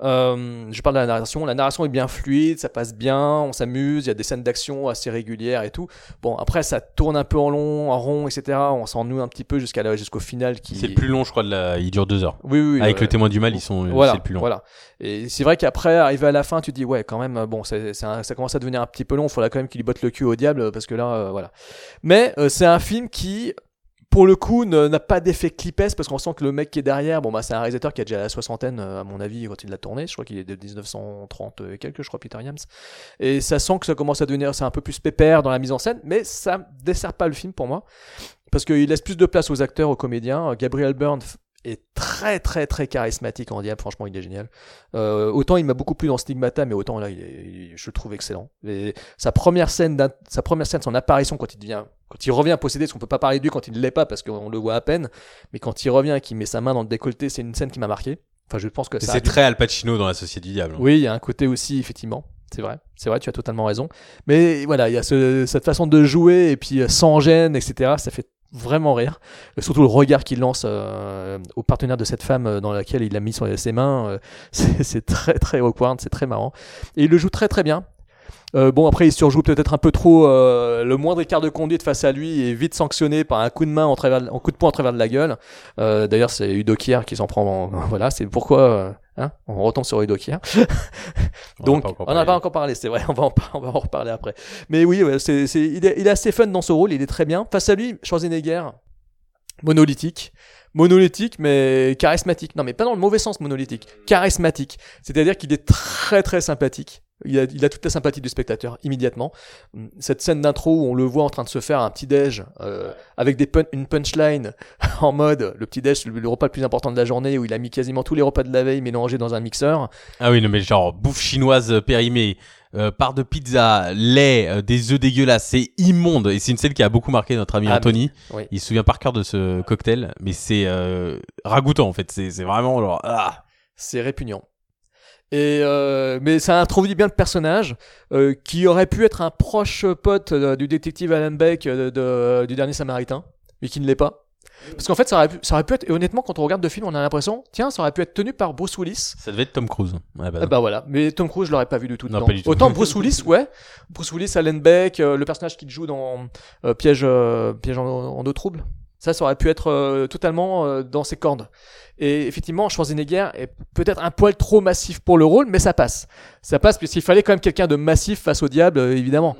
Euh, je parle de la narration, la narration est bien fluide, ça passe bien, on s'amuse, il y a des scènes d'action assez régulières et tout. Bon, après, ça tourne un peu en long, en rond, etc. On s'ennuie un petit peu jusqu'à jusqu'au final qui. C'est le plus long, je crois, de la... il dure deux heures. Oui, oui. oui, Avec ouais. le témoin du mal, ils sont, Voilà, c'est le plus long. voilà. Et c'est vrai qu'après, arrivé à la fin, tu te dis, ouais, quand même, euh, bon, c'est, ça commence à devenir un petit peu long, il faudra quand même qu'il lui botte le cul au diable, parce que là, euh, voilà. Mais euh, c'est un film qui, pour le coup, n'a pas d'effet clipesque, parce qu'on sent que le mec qui est derrière, bon, bah, c'est un réalisateur qui a déjà la soixantaine, euh, à mon avis, quand il l'a tourné, je crois qu'il est de 1930 et quelques, je crois, Peter Yams. Et ça sent que ça commence à devenir, c'est un peu plus pépère dans la mise en scène, mais ça dessert pas le film pour moi, parce qu'il laisse plus de place aux acteurs, aux comédiens. Gabriel Byrne est très très très charismatique en diable, franchement il est génial. Euh, autant il m'a beaucoup plu dans Stigmata, mais autant là il est, il- je le trouve excellent. Et sa première scène, sa première scène, son apparition quand il devient, quand il revient possédé, parce qu'on peut pas parler de lui quand il ne l'est pas parce qu'on le voit à peine, mais quand il revient et qu'il met sa main dans le décolleté, c'est une scène qui m'a marqué. Enfin je pense que C'est très Al Pacino dans la Société du Diable. oui, il y a un côté aussi, effectivement. C'est vrai, c'est vrai, tu as totalement raison. Mais voilà, il y a ce- cette façon de jouer et puis euh, sans gêne, etc. Ça fait vraiment rire. Surtout le regard qu'il lance euh, au partenaire de cette femme euh, dans laquelle il a mis ses mains. euh, c'est très très awkward, c'est très marrant. Et il le joue très très bien. Euh, bon après il surjoue peut-être un peu trop euh, le moindre écart de conduite face à lui est vite sanctionné par un coup de main en travers un coup de poing en travers de la gueule euh, d'ailleurs c'est Udo Kier qui s'en prend en- voilà c'est pourquoi hein, on retombe sur Udo Kier On donc, pas on n'en a pas encore parlé, c'est vrai, on va, en, par- on va en reparler après. Mais oui, ouais, c'est, c'est, il, est, il est assez fun dans ce rôle, il est très bien. Face à lui, Schwarzenegger, monolithique. Monolithique, mais charismatique. Non, mais pas dans le mauvais sens monolithique. Charismatique. C'est-à-dire qu'il est très très sympathique. Il a, il a toute la sympathie du spectateur immédiatement. Cette scène d'intro où on le voit en train de se faire un petit déj euh, avec des pun- une punchline en mode le petit déj, le, le repas le plus important de la journée où il a mis quasiment tous les repas de la veille mélangés dans un mixeur. Ah oui, non, mais genre, bouffe chinoise euh, périmée, euh, part de pizza, lait, euh, des œufs dégueulasses, c'est immonde. Et c'est une scène qui a beaucoup marqué notre ami Ah, Anthony. oui. Il se souvient par cœur de ce cocktail, mais c'est euh, ragoûtant en fait. C'est c'est vraiment genre, ah. c'est répugnant. Et euh, mais ça introduit bien le personnage euh, qui aurait pu être un proche pote euh, du détective Alan Beck euh, de- du dernier Samaritain, mais qui ne l'est pas. Parce qu'en fait, ça aurait, pu, ça aurait pu être, et honnêtement, quand on regarde le film, on a l'impression, tiens, ça aurait pu être tenu par Bruce Willis. Ça devait être Tom Cruise. Ouais, bah, Ah bah voilà, mais Tom Cruise, je l'aurais pas vu du tout. Non, dedans. pas du tout. Autant Bruce Willis, ouais. Bruce Willis, Alan Beck, euh, le personnage qu'il joue dans euh, Piège, euh, Piège en, en eau trouble. Ça, ça aurait pu être euh, totalement euh, dans ses cordes. Et effectivement, Schwarzenegger est peut-être un poil trop massif pour le rôle, mais ça passe. Ça passe puisqu'il fallait quand même quelqu'un de massif face au diable, euh, évidemment.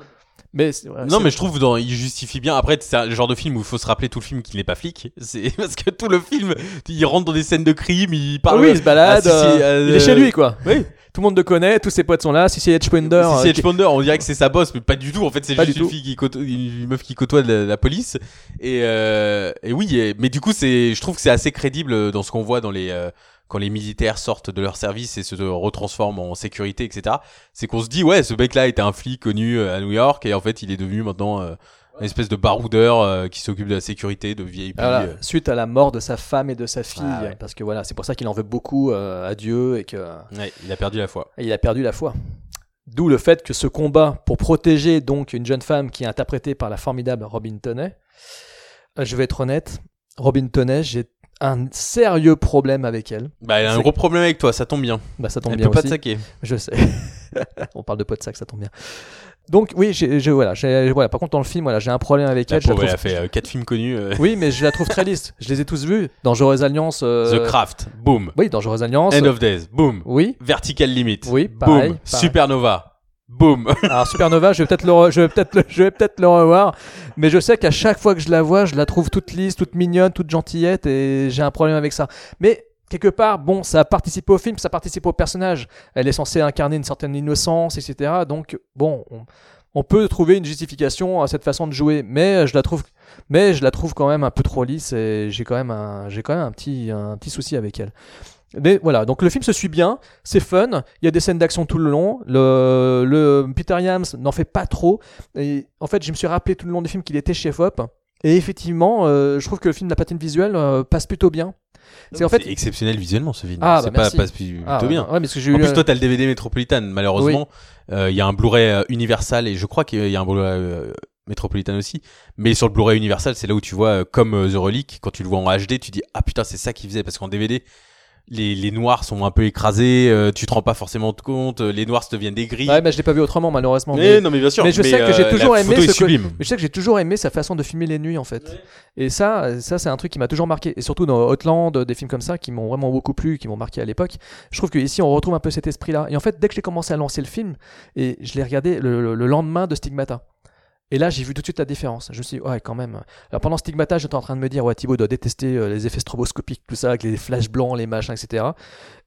Mais ouais, Non, mais je trouve dans, il justifie bien. Après, c'est le genre de film où il faut se rappeler tout le film qu'il n'est pas flic. C'est parce que tout le film, il rentre dans des scènes de crime, il Ah parle. oui, il se balade, Ah, si, si, euh, euh, il est chez lui quoi. Oui. Tout le monde le connaît, tous ses potes sont là. Si c'est Edgewinder, Si euh, c'est qui- Edge Ponder, on dirait que c'est sa boss, mais pas du tout. En fait, c'est juste une fille qui côtoie, une meuf qui côtoie la, la police. Et, euh, et oui, et- mais du coup, c'est, je trouve que c'est assez crédible dans ce qu'on voit dans les, euh, quand les militaires sortent de leur service et se retransforment en sécurité, etc. C'est qu'on se dit, ouais, ce mec-là était un flic connu euh, à New York et en fait, il est devenu maintenant euh, une espèce de baroudeur euh, qui s'occupe de la sécurité de VIP. Voilà, euh. suite à la mort de sa femme et de sa fille, Ah ouais. parce que voilà, c'est pour ça qu'il en veut beaucoup euh, à Dieu et que Ouais, il a perdu la foi. et il a perdu la foi. D'où le fait que ce combat pour protéger donc une jeune femme qui est interprétée par la formidable Robin Toney, euh, je vais être honnête, Robin Toney, j'ai un sérieux problème avec elle. Bah, elle a un gros problème avec toi, ça tombe bien. Bah ça tombe Elle bien peut pas aussi. te saquer. Je sais. On parle de pot de sac, ça tombe bien. Donc oui, je- voilà, voilà. Par contre, dans le film, voilà, j'ai un problème avec La elle. je la pauvre, elle a fait euh, quatre films connus. euh, Oui, mais je la trouve très lisse. Je les ai tous vus. Dangereuse Alliance. euh, The Craft, boom. Oui, Dangereuse Alliance. End of Days, boom. Oui. Vertical Limit, Oui, boom. pareil. Supernova, boom. Alors Supernova, je vais peut-être le, je vais peut-être, je vais peut-être le revoir, mais je sais qu'à chaque fois que je la vois, je la trouve toute lisse, toute mignonne, toute gentillette, et j'ai un problème avec ça. Mais quelque part, bon, ça participe au film, ça participe au personnage. Elle est censée incarner une certaine innocence, etc. Donc bon, on, on peut trouver une justification à cette façon de jouer, mais je la trouve, mais je la trouve quand même un peu trop lisse, et j'ai quand même un, j'ai quand même un petit, un petit souci avec elle. Mais voilà, donc le film se suit bien, c'est fun, il y a des scènes d'action tout le long, le, le Peter Yams n'en fait pas trop, et en fait je me suis rappelé tout le long du film qu'il était chef op, et effectivement, euh, je trouve que le film de la patine visuelle euh, passe plutôt bien. C'est en fait... exceptionnel visuellement ce film. Ah, c'est bah, pas, merci. pas plutôt Ah, bien. Ouais, parce que eu En plus, euh, toi, t'as le DVD Metropolitan. Malheureusement, euh, il y a un Blu-ray Universal et je crois qu'il y a un Blu-ray Metropolitan aussi. Mais sur le Blu-ray Universal, c'est là où tu vois, comme The Relic, quand tu le vois en HD, tu dis ah putain, c'est ça qu'il faisait parce qu'en DVD. Les, les noirs sont un peu écrasés, euh, tu te rends pas forcément compte, euh, les noirs se deviennent des gris. Ouais, mais je l'ai pas vu autrement malheureusement. mais, mais- non, mais bien sûr. mais je sais que j'ai euh, toujours aimé ce que-. Mais je sais que j'ai toujours aimé sa façon de filmer les nuits en fait. Et ça, ça c'est un truc qui m'a toujours marqué. Et surtout dans Outland, des films comme ça qui m'ont vraiment beaucoup plu, qui m'ont marqué à l'époque. Je trouve qu'ici on retrouve un peu cet esprit-là. Et en fait, dès que j'ai commencé à lancer le film, et je l'ai regardé le, le- le lendemain de Stigmata. Et là, j'ai vu tout de suite la différence. Je me suis dit, ouais, quand même. Alors pendant Stigmata, j'étais en train de me dire, ouais, Thibaut doit détester euh, les effets stroboscopiques, tout ça, avec les flashs blancs, les machins, etc.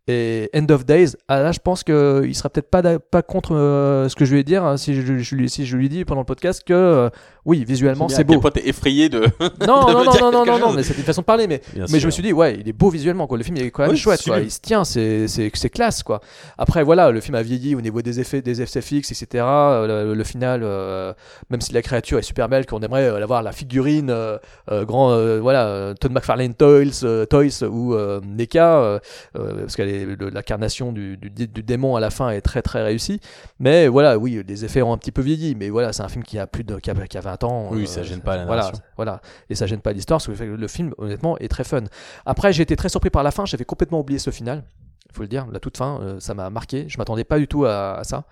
Et End of Days, ah, là, je pense qu'il sera peut-être pas, pas contre euh, ce que je ai dire hein, si, je, si je lui dis pendant le podcast que, euh, oui, visuellement, c'est beau. point t'es effrayé de. Non, de non, non, non, non, non, mais c'était une façon de parler, mais, Bien mais je me suis dit, ouais, il est beau visuellement, quoi. Le film il est quand même Oui, chouette, quoi. Il se tient, c'est, c'est, c'est classe, quoi. Après, voilà, le film a vieilli au niveau des effets, des FFX, etc. Euh, Le, le final, euh, même si la créature est super belle, qu'on aimerait euh, avoir la figurine, euh, euh, grand, voilà, Todd McFarlane Toys, Toys ou NECA, parce que l'incarnation du, du, du démon à la fin est très très réussie. Mais voilà, oui, les effets ont un petit peu vieilli, mais voilà, c'est un film qui a plus de, qui a, qui a 20 ans. Oui, euh, ça gêne pas la voilà, narration. voilà, et ça gêne pas l'histoire, parce que le film, honnêtement, est très fun. Après, j'ai été très surpris par la fin, j'avais complètement oublié ce final, il faut le dire, la toute fin, euh, ça m'a marqué, je m'attendais pas du tout à, à ça.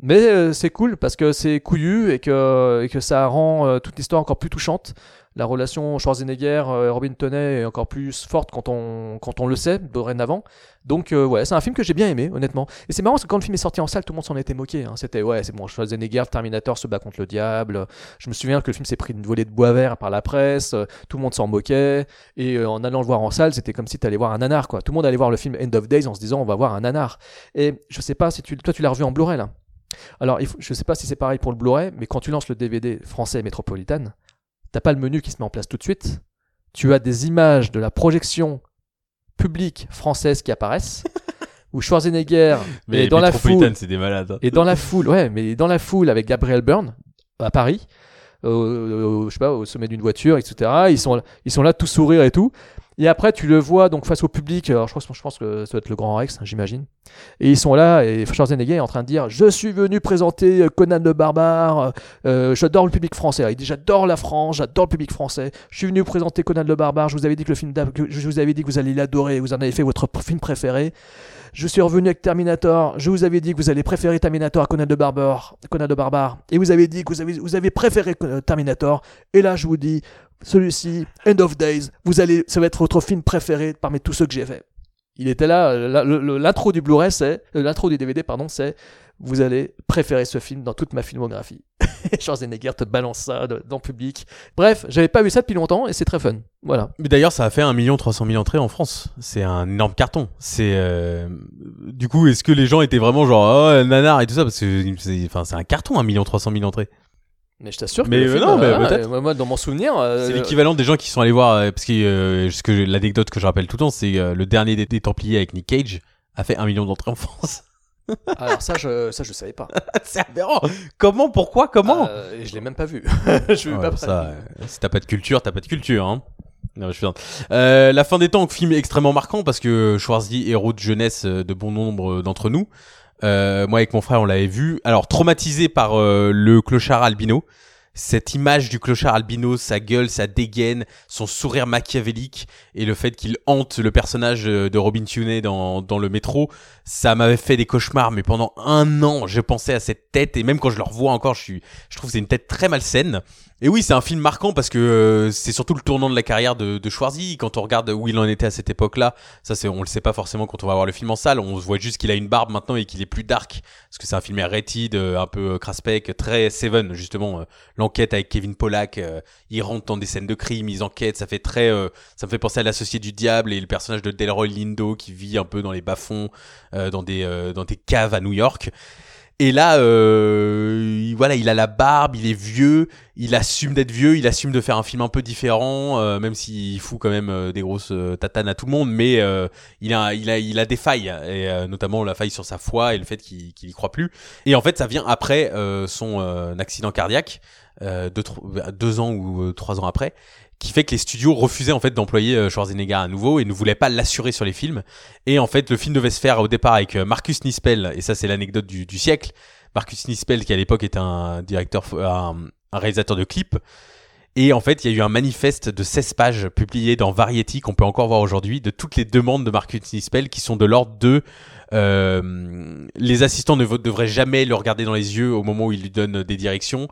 Mais euh, c'est cool parce que c'est couillu et que, et que ça rend euh, toute l'histoire encore plus touchante. La relation Schwarzenegger et Robin Toney est encore plus forte quand on, quand on le sait dorénavant. Donc euh, ouais, c'est un film que j'ai bien aimé, honnêtement. Et c'est marrant parce que quand le film est sorti en salle, tout le monde s'en était moqué. hein. C'était ouais, c'est bon, Schwarzenegger, Terminator se bat contre le diable. Je me souviens que le film s'est pris une volée de bois vert par la presse. euh, Tout le monde s'en moquait. Et euh, en allant le voir en salle, c'était comme si tu allais voir un nanar, quoi. Tout le monde allait voir le film End of Days en se disant on va voir un nanar. Et je sais pas si tu, toi tu l'as revu en Blu-ray là. Alors, je sais pas si c'est pareil pour le Blu-ray, mais quand tu lances le DVD français Métropolitan, t'as pas le menu qui se met en place tout de suite. Tu as des images de la projection publique française qui apparaissent, où Schwarzenegger Mais est dans la foule, c'est des malades. hein. et dans la foule, ouais, mais dans la foule avec Gabriel Byrne à Paris, au- au- je sais pas, au sommet d'une voiture, etc. Ils sont, ils sont là, tout sourire et tout. Et après, tu le vois donc face au public. Alors, je pense, que ça doit être le Grand Rex, hein, j'imagine. Et ils sont là, et Schwarzenegger est en train de dire Je suis venu présenter euh, Conan le Barbare. euh, j'adore le public français. Il dit J'adore la France, j'adore le public français. Je suis venu présenter Conan le Barbare. Je vous avais dit que le film, je vous avais dit que vous alliez l'adorer. Vous en avez fait votre film préféré. Je suis revenu avec Terminator. Je vous avais dit que vous allez préférer Terminator à Conan le Barbare. Conan le Barbare. Et vous avez dit que vous avez, préféré euh, Terminator. Et là, je vous dis, celui-ci, End of Days, vous allez, ça va être votre film préféré parmi tous ceux que j'ai fait. Il était là, euh, l'intro du Blu-ray, c'est, euh, l'intro du DVD, pardon, c'est, vous allez préférer ce film dans toute ma filmographie. Schwarzenegger te balance ça dans le public. Bref, j'avais pas vu ça depuis longtemps et c'est très fun. Voilà. Mais d'ailleurs, ça a fait 1 300 000 entrées en France. C'est un énorme carton. C'est euh, du coup, est-ce que les gens étaient vraiment genre oh nanar et tout ça? Parce que enfin c'est un carton 1 300 000 entrées. Mais je t'assure que Mais, le euh, film, non, mais euh, peut-être. moi, moi, dans mon souvenir, euh, C'est l'équivalent des gens qui sont allés voir parce que euh, ce que l'anecdote que je rappelle tout le temps, c'est euh, le dernier des, des Templiers avec Nick Cage a fait 1 million d'entrées en France. alors ça, je, ça, je savais pas. c'est aberrant. Comment Pourquoi Comment Euh, je l'ai même pas vu. je Ouais, pas ça, si t'as pas de culture, t'as pas de culture. Hein. Non, je. Euh, la fin des temps, film extrêmement marquant parce que Schwarzy, héros de jeunesse de bon nombre d'entre nous. Euh, moi, avec mon frère, on l'avait vu. Alors, traumatisé par euh, le clochard albino. Cette image du clochard albino, sa gueule, sa dégaine, son sourire machiavélique et le fait qu'il hante le personnage euh, de Robin Tunney dans, dans le métro, ça m'avait fait des cauchemars. Mais pendant un an, je pensais à cette tête et même quand je le revois encore, je suis, je trouve que c'est une tête très malsaine. Et oui, c'est un film marquant parce que euh, c'est surtout le tournant de la carrière de, de Schwarzy. Quand on regarde où il en était à cette époque-là, ça c'est, on le sait pas forcément quand on va voir le film en salle. On voit juste qu'il a une barbe maintenant et qu'il est plus dark parce que c'est un film rated, euh, un peu euh, craspec, très Seven justement. L'enquête avec Kevin Pollack, euh, ils rentrent dans des scènes de crime, ils enquêtent. Ça fait très, euh, ça me fait penser à l'associé du diable et le personnage de Delroy Lindo qui vit un peu dans les bas-fonds, euh, dans des, dans des caves à New York. Et là, euh, il- voilà, il a la barbe, il est vieux, il assume d'être vieux, il assume de faire un film un peu différent, euh, même s'il fout quand même euh, des grosses euh, tatanes à tout le monde, mais euh, il a, il a, il a des failles, et notamment la faille sur sa foi et le fait qu'il, qu'il y croit plus. Et en fait, ça vient après son accident cardiaque, deux, deux ans ou trois ans après, qui fait que les studios refusaient en fait d'employer euh, Schwarzenegger à nouveau et ne voulaient pas l'assurer sur les films. Et en fait, le film devait se faire au départ avec euh, Marcus Nispel, et ça c'est l'anecdote du, siècle. Marcus Nispel, qui à l'époque était un directeur, un, un réalisateur de clips. Et en fait, il y a eu un manifeste de 16 pages publié dans Variety qu'on peut encore voir aujourd'hui de toutes les demandes de Marcus Nispel qui sont de l'ordre de euh, les assistants ne devraient jamais le regarder dans les yeux au moment où il lui donne des directions.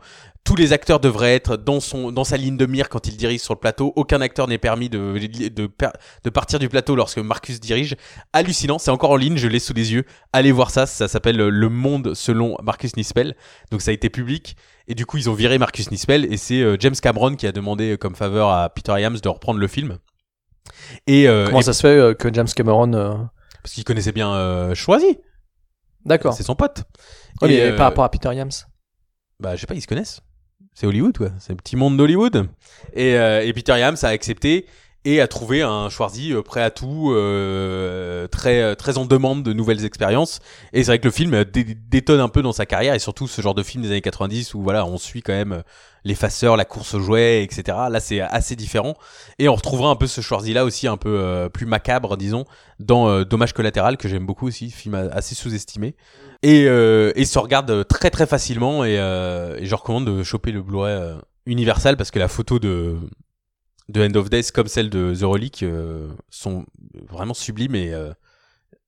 Tous les acteurs devraient être dans son dans sa ligne de mire quand il dirige sur le plateau. Aucun acteur n'est permis de de, de partir du plateau lorsque Marcus dirige. Hallucinant, c'est encore en ligne, je l'ai sous les yeux. Allez voir ça, ça s'appelle Le Monde selon Marcus Nispel. Donc ça a été public et du coup ils ont viré Marcus Nispel et c'est euh, James Cameron qui a demandé comme faveur à Peter Iams de reprendre le film. Et, euh, Comment et- ça se fait euh, que James Cameron euh, parce qu'il connaissait bien euh, Choisy, D'accord. c'est son pote. Mais Et, euh, par rapport à Peter Yams. Bah, je sais pas, ils se connaissent. C'est Hollywood, quoi. C'est le petit monde d'Hollywood. Et, euh, et Peter Yams a accepté et a trouvé un Schwarzy euh, prêt à tout, euh, très très en demande de nouvelles expériences. Et c'est vrai que le film euh, dé- détonne un peu dans sa carrière et surtout ce genre de film des années 90 où voilà, on suit quand même euh, l'effaceur, la course aux jouets, etc. Là, c'est assez différent. Et on retrouvera un peu ce Schwarzy là aussi un peu euh, plus macabre, disons, dans euh, Dommage collatéral que j'aime beaucoup aussi, film assez sous-estimé. Et, euh, et se regarde très très facilement et, euh, et je recommande de choper le Blu-ray euh, Universal parce que la photo de de End of Days comme celle de The Relic euh, sont vraiment sublimes et, euh,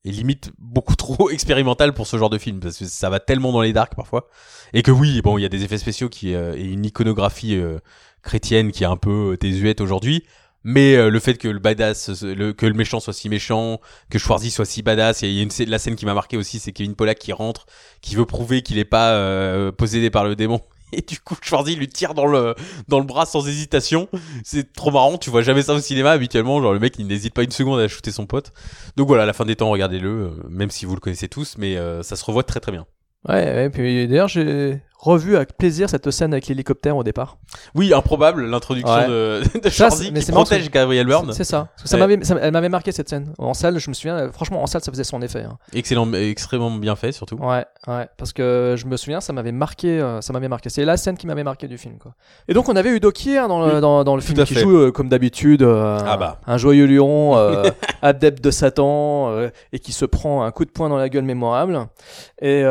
et limite beaucoup trop expérimentales pour ce genre de film parce que ça va tellement dans les darks parfois. Et que oui bon il y a des effets spéciaux qui euh, et une iconographie euh, chrétienne qui est un peu euh, désuète aujourd'hui mais euh, le fait que le badass euh, le, que le méchant soit si méchant que Schwarzy soit si badass il y a une la scène qui m'a marqué aussi c'est Kevin Pollack qui rentre qui veut prouver qu'il est pas euh, possédé par le démon. Et du coup Schwarzy lui tire dans le dans le bras sans hésitation. C'est trop marrant tu vois jamais ça au cinéma habituellement genre le mec il n'hésite pas une seconde à shooter son pote. Donc voilà à la fin des temps regardez-le euh, même si vous le connaissez tous mais euh, ça se revoit très très bien. Ouais, ouais, puis d'ailleurs, j'ai revu avec plaisir cette scène avec l'hélicoptère au départ. oui improbable l'introduction Ouais. de, de Ça, mais qui protège parce Gabriel Byrne C'est ça. Parce que ça Ouais. m'avait, ça- elle m'avait marqué cette scène. En salle, je me souviens, franchement, en salle, ça faisait son effet. hein. excellent extrêmement bien fait surtout Ouais, ouais. Parce que je me souviens, ça m'avait marqué, euh, ça m'avait marqué. C'est la scène qui m'avait marqué du film, quoi. Et donc, on avait Udo Kier dans le, Oui, dans, dans le film qui fait. joue, euh, comme d'habitude, euh, Ah bah. un joyeux lion, euh, adepte de Satan, et qui se prend un coup de poing dans la gueule mémorable. Et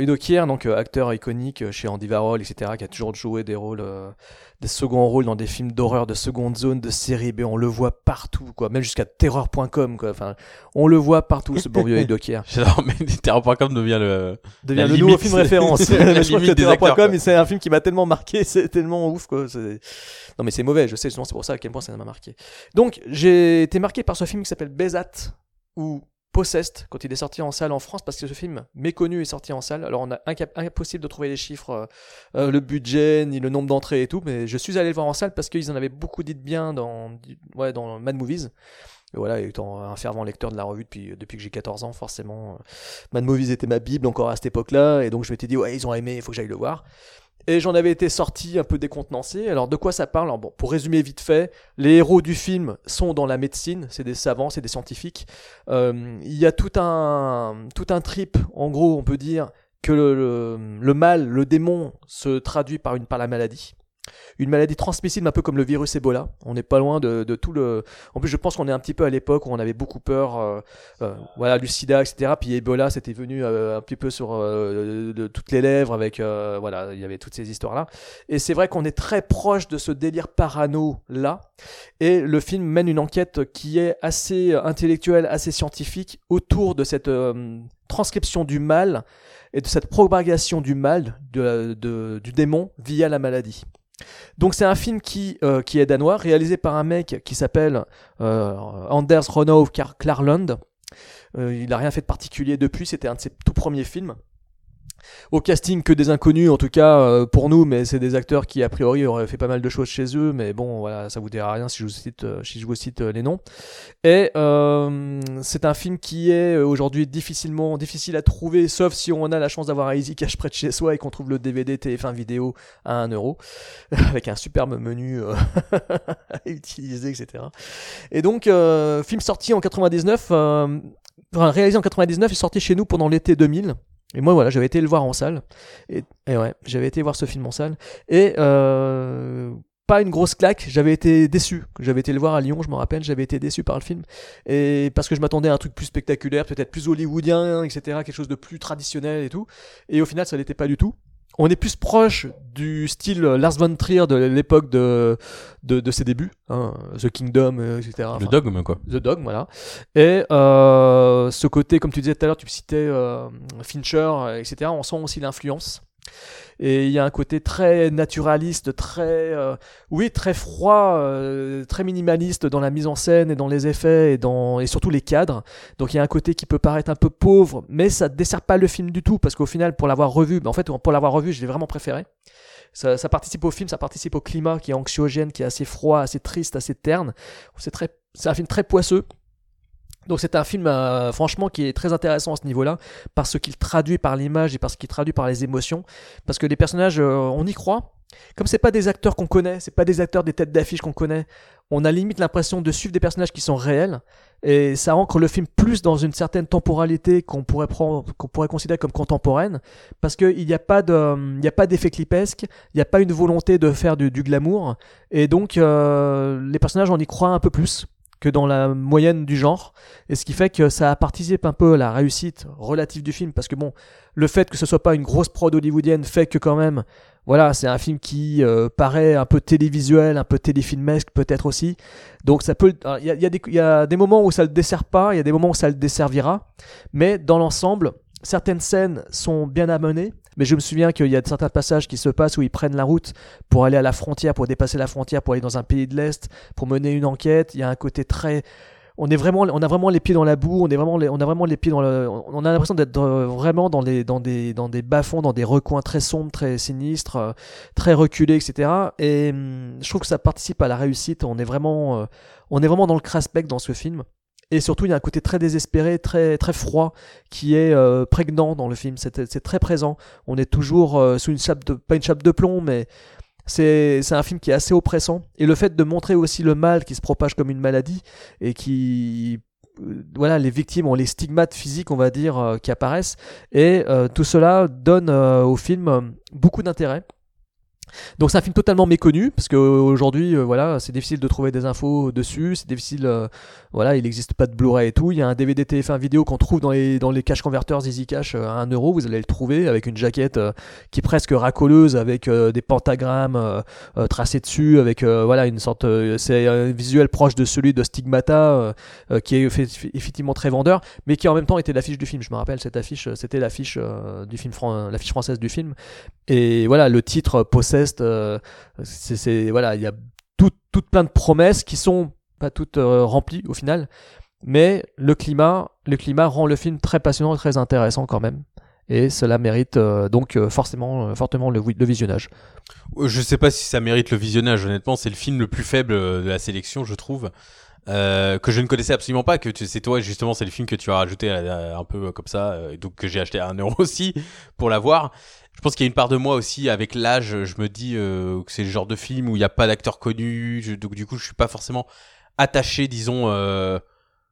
Udo Kier, donc acteur iconique chez Andy Warhol, etc., qui a toujours joué des rôles, euh, des seconds rôles dans des films d'horreur de seconde zone, de série B. On le voit partout, quoi. Même jusqu'à terreur.com, quoi. Enfin, on le voit partout, ce bon vieux Kier. j'adore mais Terra.com devient le devient La le nouveau film référence. Mais je limite que quoi. c'est un film qui m'a tellement marqué, c'est tellement ouf quoi. Non mais c'est mauvais, je sais, justement c'est pour ça à quel point ça m'a marqué. Donc j'ai été marqué par ce film qui s'appelle Bezat ou Possessed quand il est sorti en salle en France parce que ce film méconnu est sorti en salle. Alors on a impossible de trouver les chiffres, euh, euh, le budget ni le nombre d'entrées et tout, mais je suis allé le voir en salle parce qu'ils en avaient beaucoup dit de bien dans ouais dans Mad Movies. Et voilà, étant un fervent lecteur de la revue depuis, depuis que j'ai 14 ans, forcément, euh, Mad Movies était ma bible encore à cette époque-là, et donc je m'étais dit, ouais, ils ont aimé, il faut que j'aille le voir. Et j'en avais été sorti un peu décontenancé. Alors de quoi ça parle? Bon, Pour résumer vite fait, les héros du film sont dans la médecine, c'est des savants, c'est des scientifiques. Euh, il y a tout un, tout un trip, en gros on peut dire, que le, le, le mal, le démon, se traduit par, une, par la maladie. Une maladie transmissible un peu comme le virus Ebola. On n'est pas loin de, tout le... En plus je pense qu'on est un petit peu à l'époque où on avait beaucoup peur, euh, euh, voilà, du sida, etc. Puis Ebola, c'était venu euh, un petit peu sur toutes les lèvres avec... voilà, il y avait toutes ces histoires-là. Et c'est vrai qu'on est très proche de ce délire parano-là. Et le film mène une enquête qui est assez intellectuelle, assez scientifique autour de cette transcription du mal et de cette propagation du mal, du démon via la maladie. Donc c'est un film qui, euh, qui est danois, réalisé par un mec qui s'appelle euh, Anders Ronov Klarlund. Euh, il n'a rien fait de particulier depuis, c'était un de ses tout premiers films. Au casting, que des inconnus, en tout cas euh, pour nous, mais c'est des acteurs qui a priori auraient fait pas mal de choses chez eux, mais bon, voilà, ça vous dira rien si je vous cite, euh, euh, les noms. Et c'est un film qui est aujourd'hui difficilement difficile à trouver, sauf si on a la chance d'avoir un Easy Cash près de chez soi et qu'on trouve le DVD TF1 vidéo à 1 euro, avec un superbe menu à utiliser, etc. Et donc, film sorti en 99, euh, enfin, réalisé en 99 et sorti chez nous pendant l'été 2000. Et moi, voilà, j'avais été le voir en salle. Et, ouais, j'avais été voir ce film en salle. Et euh, pas une grosse claque, j'avais été déçu. J'avais été le voir à Lyon, je me rappelle, j'avais été déçu par le film. Et parce que je m'attendais à un truc plus spectaculaire, peut-être plus hollywoodien, etc., quelque chose de plus traditionnel et tout. Et au final, ça l'était pas du tout. On est plus proche du style Lars von Trier de l'époque de, de, de ses débuts, hein, The Kingdom, euh, etc. Le Enfin, dogme, quoi. The Dog, voilà. Et euh, ce côté, comme tu disais tout à l'heure, tu citais euh, Fincher, etc. On sent aussi l'influence. Et il y a un côté très naturaliste, très, euh, oui, très froid, euh, très minimaliste dans la mise en scène et dans les effets et dans et surtout les cadres. Donc il y a un côté qui peut paraître un peu pauvre, mais ça dessert pas le film du tout parce qu'au final, pour l'avoir revu, ben, en fait, pour l'avoir revu, je l'ai vraiment préféré. Ça, ça participe au film, ça participe au climat qui est anxiogène, qui est assez froid, assez triste, assez terne. C'est très, c'est un film très poisseux. Donc c'est un film euh, franchement qui est très intéressant à ce niveau-là parce qu'il traduit par l'image et parce qu'il traduit par les émotions. Parce que les personnages euh, on y croit. Comme c'est pas des acteurs qu'on connaît c'est pas des acteurs des têtes d'affiche qu'on connaît on a limite l'impression de suivre des personnages qui sont réels. Et ça ancre le film plus dans une certaine temporalité qu'on pourrait prendre qu'on pourrait considérer comme contemporaine. Parce que il n'y a pas de il y a pas d'effet clipesque il n'y a pas une volonté de faire du, du glamour. Et donc euh, les personnages on y croit un peu plus que dans la moyenne du genre et ce qui fait que ça participe un peu à la réussite relative du film parce que bon le fait que ce soit pas une grosse prod hollywoodienne fait que quand même voilà c'est un film qui euh, paraît un peu télévisuel un peu téléfilmesque peut-être aussi. Donc ça peut il y a, y a des moments où ça le dessert pas il y a des moments où ça le desservira mais dans l'ensemble certaines scènes sont bien amenées mais je me souviens qu'il y a certains passages qui se passent où ils prennent la route pour aller à la frontière, pour dépasser la frontière, pour aller dans un pays de l'Est, pour mener une enquête. Il y a un côté très on est vraiment on a vraiment les pieds dans la boue on est vraiment on a vraiment les pieds dans le on a l'impression d'être euh, vraiment dans les dans des dans des bas-fonds dans des recoins très sombres très sinistres euh, très reculés etc et hum, je trouve que ça participe à la réussite. On est vraiment euh, on est vraiment dans le craspec dans ce film et surtout il y a un côté très désespéré très très froid qui est euh, prégnant dans le film. C'est très présent. On est toujours euh, sous une chape de pas une chape de plomb mais c'est un film qui est assez oppressant. Et le fait de montrer aussi le mal qui se propage comme une maladie et qui euh, voilà les victimes ont les stigmates physiques on va dire qui apparaissent. Et tout cela donne au film beaucoup d'intérêt donc c'est un film totalement méconnu parce que euh, aujourd'hui euh, voilà c'est difficile de trouver des infos dessus c'est difficile euh, voilà il n'existe pas de Blu-ray et tout. Il y a un DVD TF1 vidéo qu'on trouve dans les dans les cash converters Easy Cash à 1 euro vous allez le trouver avec une jaquette qui est presque racoleuse avec des pentagrammes tracés dessus avec voilà une sorte c'est un visuel proche de celui de Stigmata qui est effectivement très vendeur mais qui en même temps était l'affiche du film. Je me rappelle cette affiche c'était l'affiche du film l'affiche française du film et voilà le titre Possessed euh, c'est voilà il y a tout, toutes plein de promesses qui sont pas toutes euh, remplies au final Mais le climat, le climat rend le film très passionnant et très intéressant quand même. Et cela mérite euh, donc forcément, fortement le, visionnage. Je sais pas si ça mérite le visionnage, honnêtement, c'est le film le plus faible de la sélection, je trouve. Que je ne connaissais absolument pas, que c'est toi justement, c'est le film que tu as rajouté un peu comme ça, donc que j'ai acheté à un euro aussi pour l'avoir. Je pense qu'il y a une part de moi aussi, avec l'âge, je me dis euh, que c'est le genre de film où il n'y a pas d'acteur connu, je- donc du coup je suis pas forcément attaché, disons. Euh,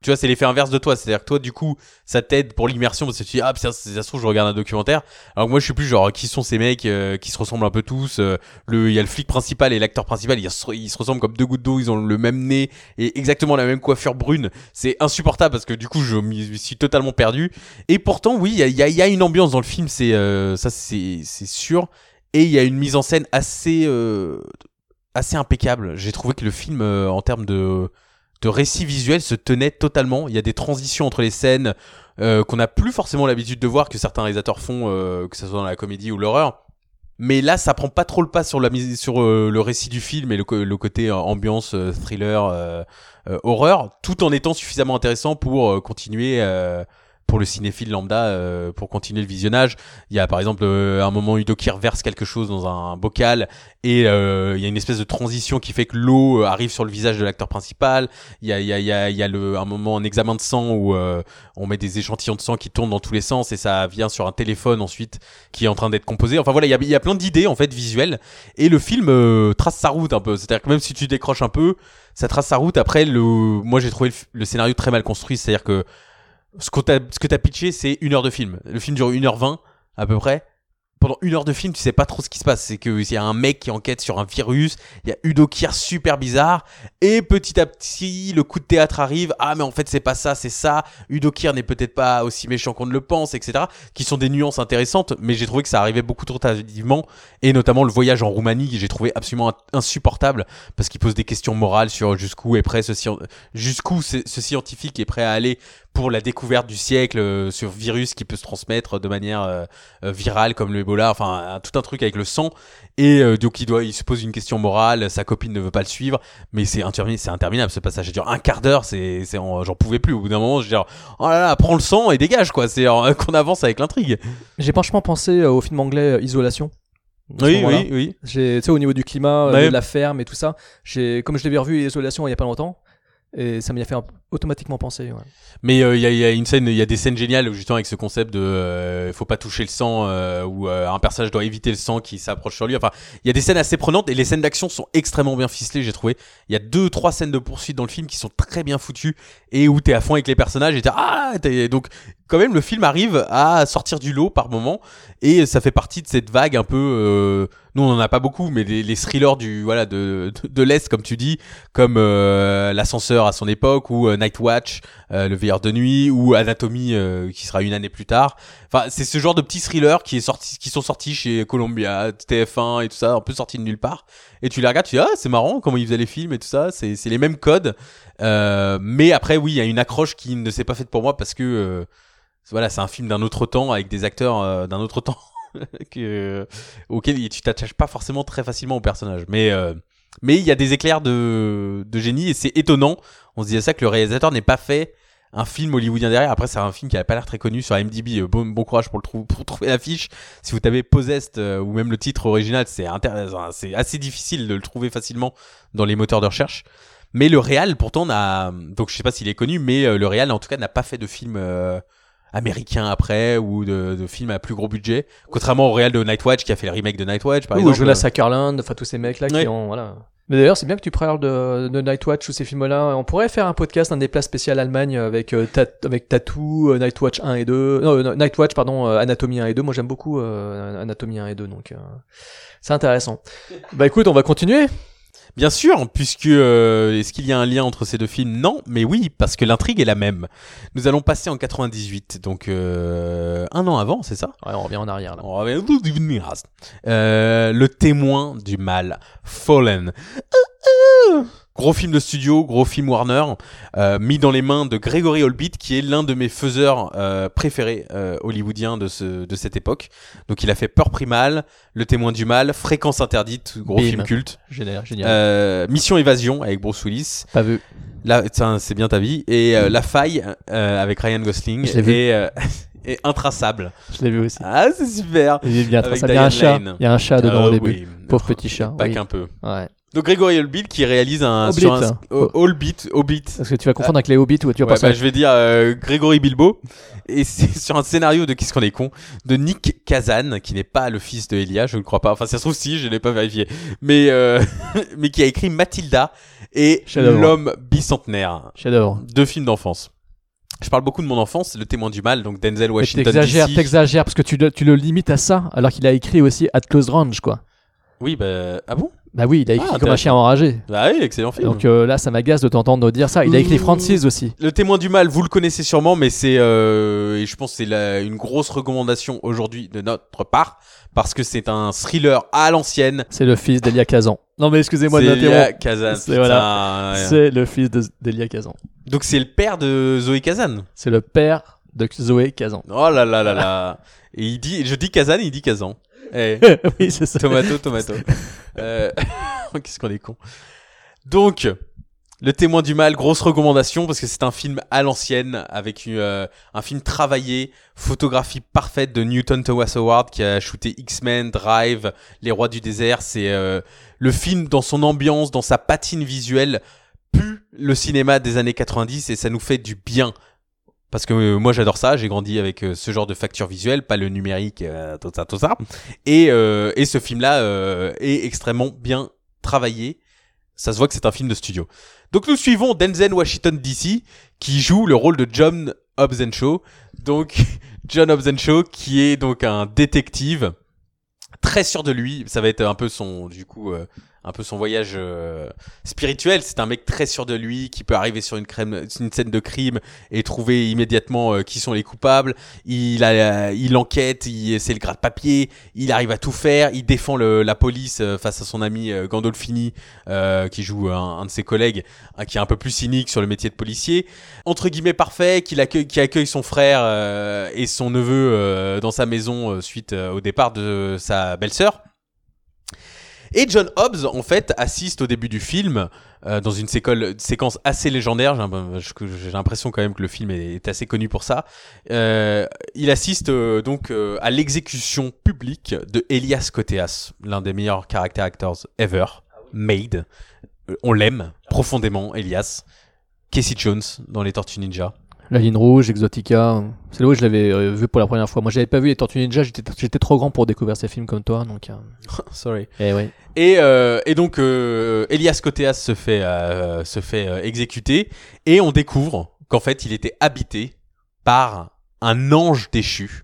tu vois, c'est l'effet inverse de toi, c'est-à-dire que toi, du coup, ça t'aide pour l'immersion parce que tu dis ah, ça, ça se trouve, je regarde un documentaire. Alors que moi, je suis plus genre qui sont ces mecs euh, qui se ressemblent un peu tous. euh, le, il y a le flic principal et l'acteur principal, ils se, ils se ressemblent comme deux gouttes d'eau, ils ont le même nez et exactement la même coiffure brune. C'est insupportable parce que du coup, je m'y suis totalement perdu. Et pourtant, oui, il y a, y y a une ambiance dans le film, c'est euh, ça, c'est sûr. Et il y a une mise en scène assez euh, assez impeccable. J'ai trouvé que le film, en termes de de récit visuel, se tenait totalement. Il y a des transitions entre les scènes euh, qu'on n'a plus forcément l'habitude de voir que certains réalisateurs font, euh, que ce soit dans la comédie ou l'horreur. Mais là, ça prend pas trop le pas sur la sur euh, le récit du film et le, le côté euh, ambiance, euh, thriller, horreur, tout en étant suffisamment intéressant pour continuer. Pour le cinéphile lambda, euh, pour continuer le visionnage, il y a par exemple euh, un moment Udo qui reverse quelque chose dans un bocal et euh, il y a une espèce de transition qui fait que l'eau euh, arrive sur le visage de l'acteur principal. Il y a, il y a, y a, y a le, un moment en examen de sang où euh, on met des échantillons de sang qui tournent dans tous les sens et ça vient sur un téléphone ensuite qui est en train d'être composé. Enfin voilà, il y a, il y a plein d'idées en fait visuelles et le film trace sa route un peu. C'est-à-dire que même si tu décroches un peu, ça trace sa route. Après, le, moi j'ai trouvé le scénario très mal construit. C'est-à-dire que ce, qu'on t'a- ce que t'as pitché, c'est une heure de film. Le film dure une heure vingt à peu près. Pendant une heure de film, tu sais pas trop ce qui se passe. C'est que il y a un mec qui enquête sur un virus. Il y a Udo Kier super bizarre. Et petit à petit, le coup de théâtre arrive. Ah, mais en fait, c'est pas ça, c'est ça. Udo Kier n'est peut-être pas aussi méchant qu'on ne le pense, etc. Qui sont des nuances intéressantes. Mais j'ai trouvé que ça arrivait beaucoup trop tardivement. Et notamment le voyage en Roumanie, que j'ai trouvé absolument in- insupportable. Parce qu'il pose des questions morales sur jusqu'où est prêt ce, jusqu'où ce scientifique est prêt à aller pour la découverte du siècle euh, sur virus qui peut se transmettre de manière euh, euh, virale comme le Ebola, enfin tout un truc avec le sang. Et euh, donc il doit, il se pose une question morale, sa copine ne veut pas le suivre, mais c'est interminable, c'est interminable ce passage. Dure un quart d'heure, c'est, c'est, en- j'en pouvais plus. Au bout d'un moment, je dis oh là là, prends le sang et dégage quoi. C'est qu'on avance avec l'intrigue. J'ai franchement pensé au film anglais Isolation. Oui, oui, oui. J'ai, tu sais, au niveau du climat, de la ferme et tout ça, j'ai, comme je l'avais revu Isolation il y a pas longtemps, et ça m'y a fait automatiquement penser. Ouais. Mais euh, il y, a, y a une scène, il y a des scènes géniales justement avec ce concept de euh, faut pas toucher le sang euh, où euh, un personnage doit éviter le sang qui s'approche sur lui. Enfin, il y a des scènes assez prenantes et les scènes d'action sont extrêmement bien ficelées, j'ai trouvé. Il y a deux, trois scènes de poursuite dans le film qui sont très bien foutues et où t'es à fond avec les personnages et t'es ah donc quand même le film arrive à sortir du lot par moment et ça fait partie de cette vague un peu. Nous on en a pas beaucoup, mais les, les thrillers du voilà de de, de l'est comme tu dis, comme euh, l'ascenseur à son époque ou euh, Night Watch, euh, le veilleur de nuit ou Anatomie euh, qui sera une année plus tard. Enfin, c'est ce genre de petits thrillers qui est sorti, qui sont sortis chez Columbia, TF1 et tout ça, un peu sortis de nulle part. Et tu les regardes, tu dis ah c'est marrant comment ils faisaient les films et tout ça, c'est c'est les mêmes codes. Euh, mais après oui, il y a une accroche qui ne s'est pas faite pour moi parce que euh, voilà, c'est un film d'un autre temps avec des acteurs d'un autre temps que, auquel tu t'attaches pas forcément très facilement au personnage. Mais euh, mais il y a des éclairs de, de génie et c'est étonnant. On se disait ça que le réalisateur n'ait pas fait un film hollywoodien derrière. Après, c'est un film qui avait pas l'air très connu sur IMDb. Euh, Bon, bon courage pour le trou- pour trouver l'affiche. Si vous tapez Possessed euh, ou même le titre original, c'est assez difficile de le trouver facilement dans les moteurs de recherche. Mais le réal, pourtant, n'a donc je sais pas s'il est connu, mais le réal, en tout cas, n'a pas fait de film américain après ou de, de film à plus gros budget. Contrairement au réal de Nightwatch qui a fait le remake de Nightwatch, par Ou exemple. Jonas Ackerland, enfin tous ces mecs-là Ouais. qui ont. Voilà. Mais d'ailleurs, c'est bien que tu parles de, de Nightwatch ou ces films-là. On pourrait faire un podcast, un des plats spécial Allemagne avec, euh, Tat- avec Tattoo, euh, Nightwatch 1 et 2. Non, euh, Nightwatch, pardon, euh, Anatomie 1 et 2. Moi, j'aime beaucoup euh, Anatomie 1 et 2, donc euh, c'est intéressant. Bah écoute, on va continuer. Bien sûr, puisque euh, est-ce qu'il y a un lien entre ces deux films? Non, mais oui, parce que l'intrigue est la même. Nous allons passer en 98, donc euh, un an avant, c'est ça? Ouais, on revient en arrière là. On revient- Euh, le témoin du mal, Fallen. Gros film de studio, gros film Warner, euh, mis dans les mains de Gregory Holbeat, qui est l'un de mes faiseurs euh, préférés euh, hollywoodiens de, ce, de cette époque. Donc il a fait Peur Primal, Le Témoin du Mal, Fréquence Interdite, gros Bim. film culte, Génial, génial. euh, Mission Évasion avec Bruce Willis, Pas vu. là c'est bien ta vie, et euh, La Faille euh, avec Ryan Gosling, Je l'ai vu. et, euh, et Intraçable. Je l'ai vu aussi. Ah c'est super Il est bien ça. Il y a un chat. Lane. Il y a un chat dedans Ah au début. oui. Pauvre petit chat. Pas oui. qu'un peu. Ouais. Donc Gregory Holbeat qui réalise un Hobbit, sur un hein. euh, Hobbit, Hobbit. Parce que tu vas confondre avec les Hobbits ou tu vas Ouais, penser bah, je vais dire euh, Grégory Bilbo et c'est sur un scénario de qu'est-ce qu'on est con de Nick Kazan qui n'est pas le fils de Elia je ne crois pas enfin ça se trouve si je l'ai pas vérifié mais euh, mais qui a écrit Mathilda et l'homme bicentenaire Chef-d'œuvre. deux films d'enfance je parle beaucoup de mon enfance Le témoin du mal donc Denzel Washington T'exagères, t'exagères parce que tu le, tu le limites à ça alors qu'il a écrit aussi At Close Range quoi. oui bah ah bon? Bah oui, il a écrit Ah, comme un intéressant. chien enragé. bah oui excellent film Donc euh, là, ça m'agace de t'entendre dire ça. Il a écrit Ouh. Francis aussi. Le témoin du mal, vous le connaissez sûrement, mais c'est euh, et je pense que c'est la- une grosse recommandation aujourd'hui de notre part parce que c'est un thriller à l'ancienne. C'est le fils d'Elia Kazan. Non mais excusez-moi de C'est Elia. Kazan. C'est- putain, voilà. ouais. C'est le fils de- d'Elia Kazan. Donc c'est le père de Zoé Kazan. C'est le père de Zoé Kazan. Oh là là là là. Et il dit, je dis Kazan, il dit Kazan. Eh, oui, c'est ça. tomato, tomato. Euh, Qu'est-ce qu'on est con. Donc, Le témoin du mal, grosse recommandation parce que c'est un film à l'ancienne avec une, euh, un film travaillé, photographie parfaite de Newton Thomas Howard qui a shooté X-Men, Drive, Les Rois du désert. C'est euh, le film dans son ambiance, dans sa patine visuelle, pue le cinéma des années 90 et ça nous fait du bien. Parce que euh, moi j'adore ça, j'ai grandi avec euh, ce genre de facture visuelle, pas le numérique, euh, tout ça, tout ça. Et, euh, et ce film-là euh, est extrêmement bien travaillé. Ça se voit que c'est un film de studio. Donc nous suivons Denzel Washington DC qui joue le rôle de John Hobbs Shaw. Donc John Hobbs Shaw qui est donc un détective très sûr de lui. Ça va être un peu son du coup euh, un peu son voyage euh, spirituel. C'est un mec très sûr de lui qui peut arriver sur une, crème, une scène de crime et trouver immédiatement euh, qui sont les coupables. Il a, euh, il enquête, il c'est le gras de papier. Il arrive à tout faire. Il défend le, la police euh, face à son ami Gandolfini qui joue un, un de ses collègues hein, qui est un peu plus cynique sur le métier de policier. Entre guillemets parfait, qu'il accueille, qui accueille son frère et son neveu dans sa maison suite au départ de sa belle-sœur. Et John Hobbs, en fait, assiste au début du film euh, dans une séquence assez légendaire. J'ai l'impression quand même que le film est, est assez connu pour ça. Euh, il assiste euh, donc à l'exécution publique de Elias Koteas, l'un des meilleurs character actors ever, made. On l'aime profondément, Elias. Casey Jones dans Les Tortues Ninja. La ligne rouge, Exotica. C'est là où je l'avais euh, vu pour la première fois. Moi, j'avais pas vu les Tortues Ninja. J'étais trop grand pour découvrir ces films comme toi. Donc, euh, Sorry. eh oui. Et, euh, et donc euh, Elias Koteas se fait euh, se fait euh, exécuter et on découvre qu'en fait il était habité par un ange déchu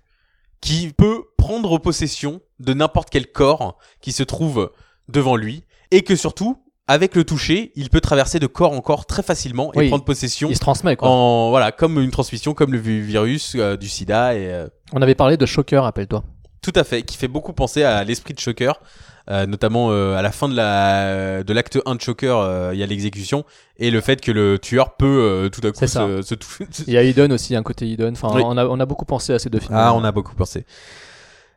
qui peut prendre possession de n'importe quel corps qui se trouve devant lui et que surtout avec le toucher il peut traverser de corps en corps très facilement et Oui. prendre possession Il se transmet quoi. en voilà comme une transmission comme le vi- virus euh, du sida et euh, On avait parlé de Shocker, rappelle-toi. Tout à fait, qui fait beaucoup penser à l'esprit de Shocker, euh, notamment euh, à la fin de la de l'acte 1 de Shocker, euh, il y a l'exécution et le fait que le tueur peut euh, tout à coup se, se Il y a Eden aussi, un côté Eden. Enfin, Oui. on, a, on a beaucoup pensé à ces deux films. Ah, on a beaucoup pensé.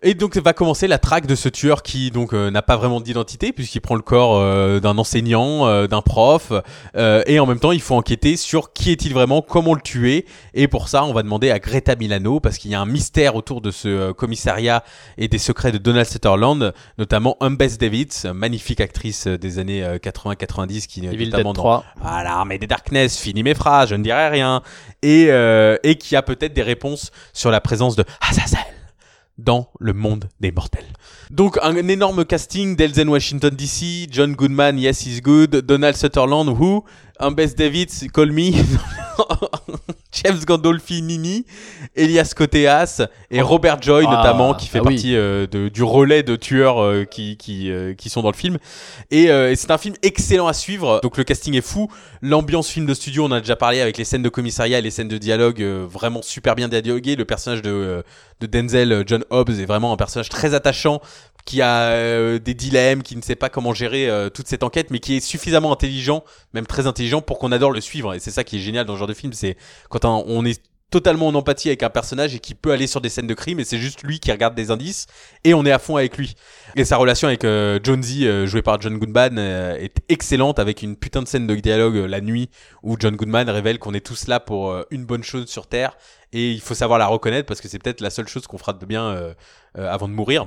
Et donc va commencer la traque de ce tueur qui donc euh, n'a pas vraiment d'identité puisqu'il prend le corps euh, d'un enseignant, euh, d'un prof, euh, et en même temps il faut enquêter sur qui est-il vraiment, comment le tuer, et pour ça on va demander à Greta Milano parce qu'il y a un mystère autour de ce commissariat et des secrets de Donald Sutherland, notamment Humbeth Davids, magnifique actrice des années euh, 80-90 qui est notamment dans 3. voilà, l'armée des Darkness, fini mes phrases, je ne dirai rien. Et, euh, et qui a peut-être des réponses sur la présence de Azazel dans le monde des mortels. Donc un, énorme casting d'Elzen Washington DC, John Goodman, Yes Is Good, Donald Sutherland, Who, Humbeth Davids, Call Me, James Gandolfini, Elias Koteas et Robert Joy Ah, notamment qui fait ah oui. partie euh, de, du relais de tueurs euh, qui, qui, euh, qui sont dans le film. Et, et c'est un film excellent à suivre. Donc le casting est fou. L'ambiance film de studio, on a déjà parlé avec les scènes de commissariat et les scènes de dialogue vraiment super bien dialoguées. Le personnage de, de Denzel, John Hobbs, est vraiment un personnage très attachant qui a euh, des dilemmes, qui ne sait pas comment gérer euh, toute cette enquête, mais qui est suffisamment intelligent, même très intelligent, pour qu'on adore le suivre. Et c'est ça qui est génial dans ce genre de film, c'est quand on est totalement en empathie avec un personnage et qui peut aller sur des scènes de crime et c'est juste lui qui regarde des indices et on est à fond avec lui. Et sa relation avec euh, Jonesy, euh, joué par John Goodman, euh, est excellente avec une putain de scène de dialogue euh, la nuit où John Goodman révèle qu'on est tous là pour une bonne chose sur Terre et il faut savoir la reconnaître parce que c'est peut-être la seule chose qu'on fera de bien avant de mourir.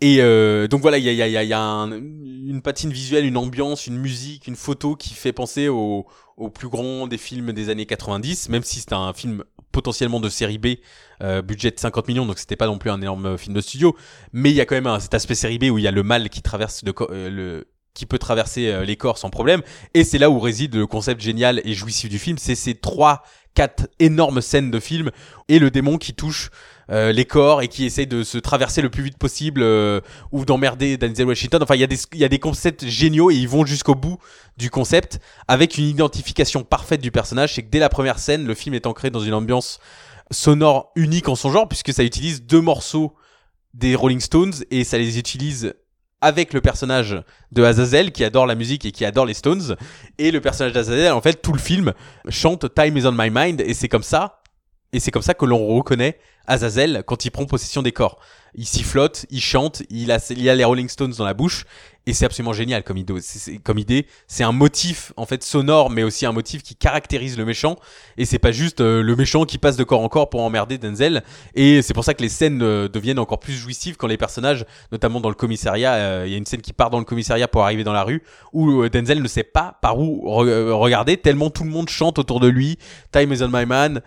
Et euh, donc voilà, il y a, une patine visuelle, une ambiance, une musique, une photo qui fait penser au, plus grand des films des années 90, même si c'est un film potentiellement de série B, euh, budget de 50 millions, donc c'était pas non plus un énorme film de studio, mais il y a quand même un, cet aspect série B où il y a le mal qui traverse euh, qui peut traverser euh, les corps sans problème, et c'est là où réside le concept génial et jouissif du film, c'est ces trois, quatre énormes scènes de film et le démon qui touche euh, les corps et qui essaye de se traverser le plus vite possible euh, ou d'emmerder Denzel Washington. Enfin, il y a des il y a des concepts géniaux et ils vont jusqu'au bout du concept avec une identification parfaite du personnage. C'est que dès la première scène, le film est ancré dans une ambiance sonore unique en son genre puisque ça utilise deux morceaux des Rolling Stones et ça les utilise avec le personnage de Azazel qui adore la musique et qui adore les Stones et le personnage d'Azazel en fait tout le film chante Time is on my mind et c'est comme ça et c'est comme ça que l'on reconnaît Azazel quand il prend possession des corps. Il sifflote, il chante, il a, il a les Rolling Stones dans la bouche, et c'est absolument génial comme idée. C'est- un motif en fait sonore, mais aussi un motif qui caractérise le méchant. Et c'est pas juste euh, le méchant qui passe de corps en corps pour emmerder Denzel. Et c'est pour ça que les scènes euh, deviennent encore plus jouissives quand les personnages, notamment dans le commissariat, euh, il y a une scène qui part dans le commissariat pour arriver dans la rue, où Denzel ne sait pas par où re- regarder tellement tout le monde chante autour de lui. Time is on my man.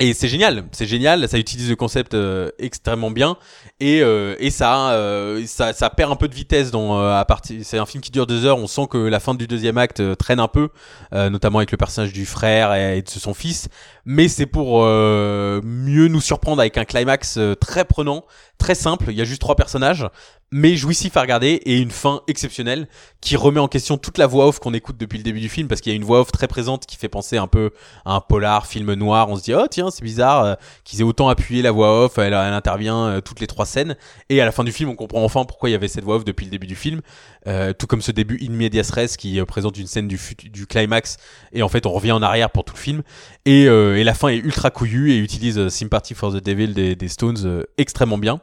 Et c'est génial, c'est génial, ça utilise le concept euh, extrêmement bien et euh, et ça, euh, ça ça perd un peu de vitesse dans euh, à partir c'est un film qui dure deux heures, on sent que la fin du deuxième acte euh, traîne un peu, euh, notamment avec le personnage du frère et, de son fils, mais c'est pour euh, mieux nous surprendre avec un climax très prenant, très simple, il y a juste trois personnages mais jouissif à regarder et une fin exceptionnelle qui remet en question toute la voix off qu'on écoute depuis le début du film parce qu'il y a une voix off très présente qui fait penser un peu à un polar, film noir. On se dit oh tiens c'est bizarre qu'ils aient autant appuyé la voix off. Elle, intervient toutes les trois scènes et à la fin du film on comprend enfin pourquoi il y avait cette voix off depuis le début du film. Euh, tout comme ce début in medias res qui euh, présente une scène du, du climax et en fait on revient en arrière pour tout le film et, euh, la fin est ultra couillue et utilise Sympathy for the Devil des, Stones extrêmement bien.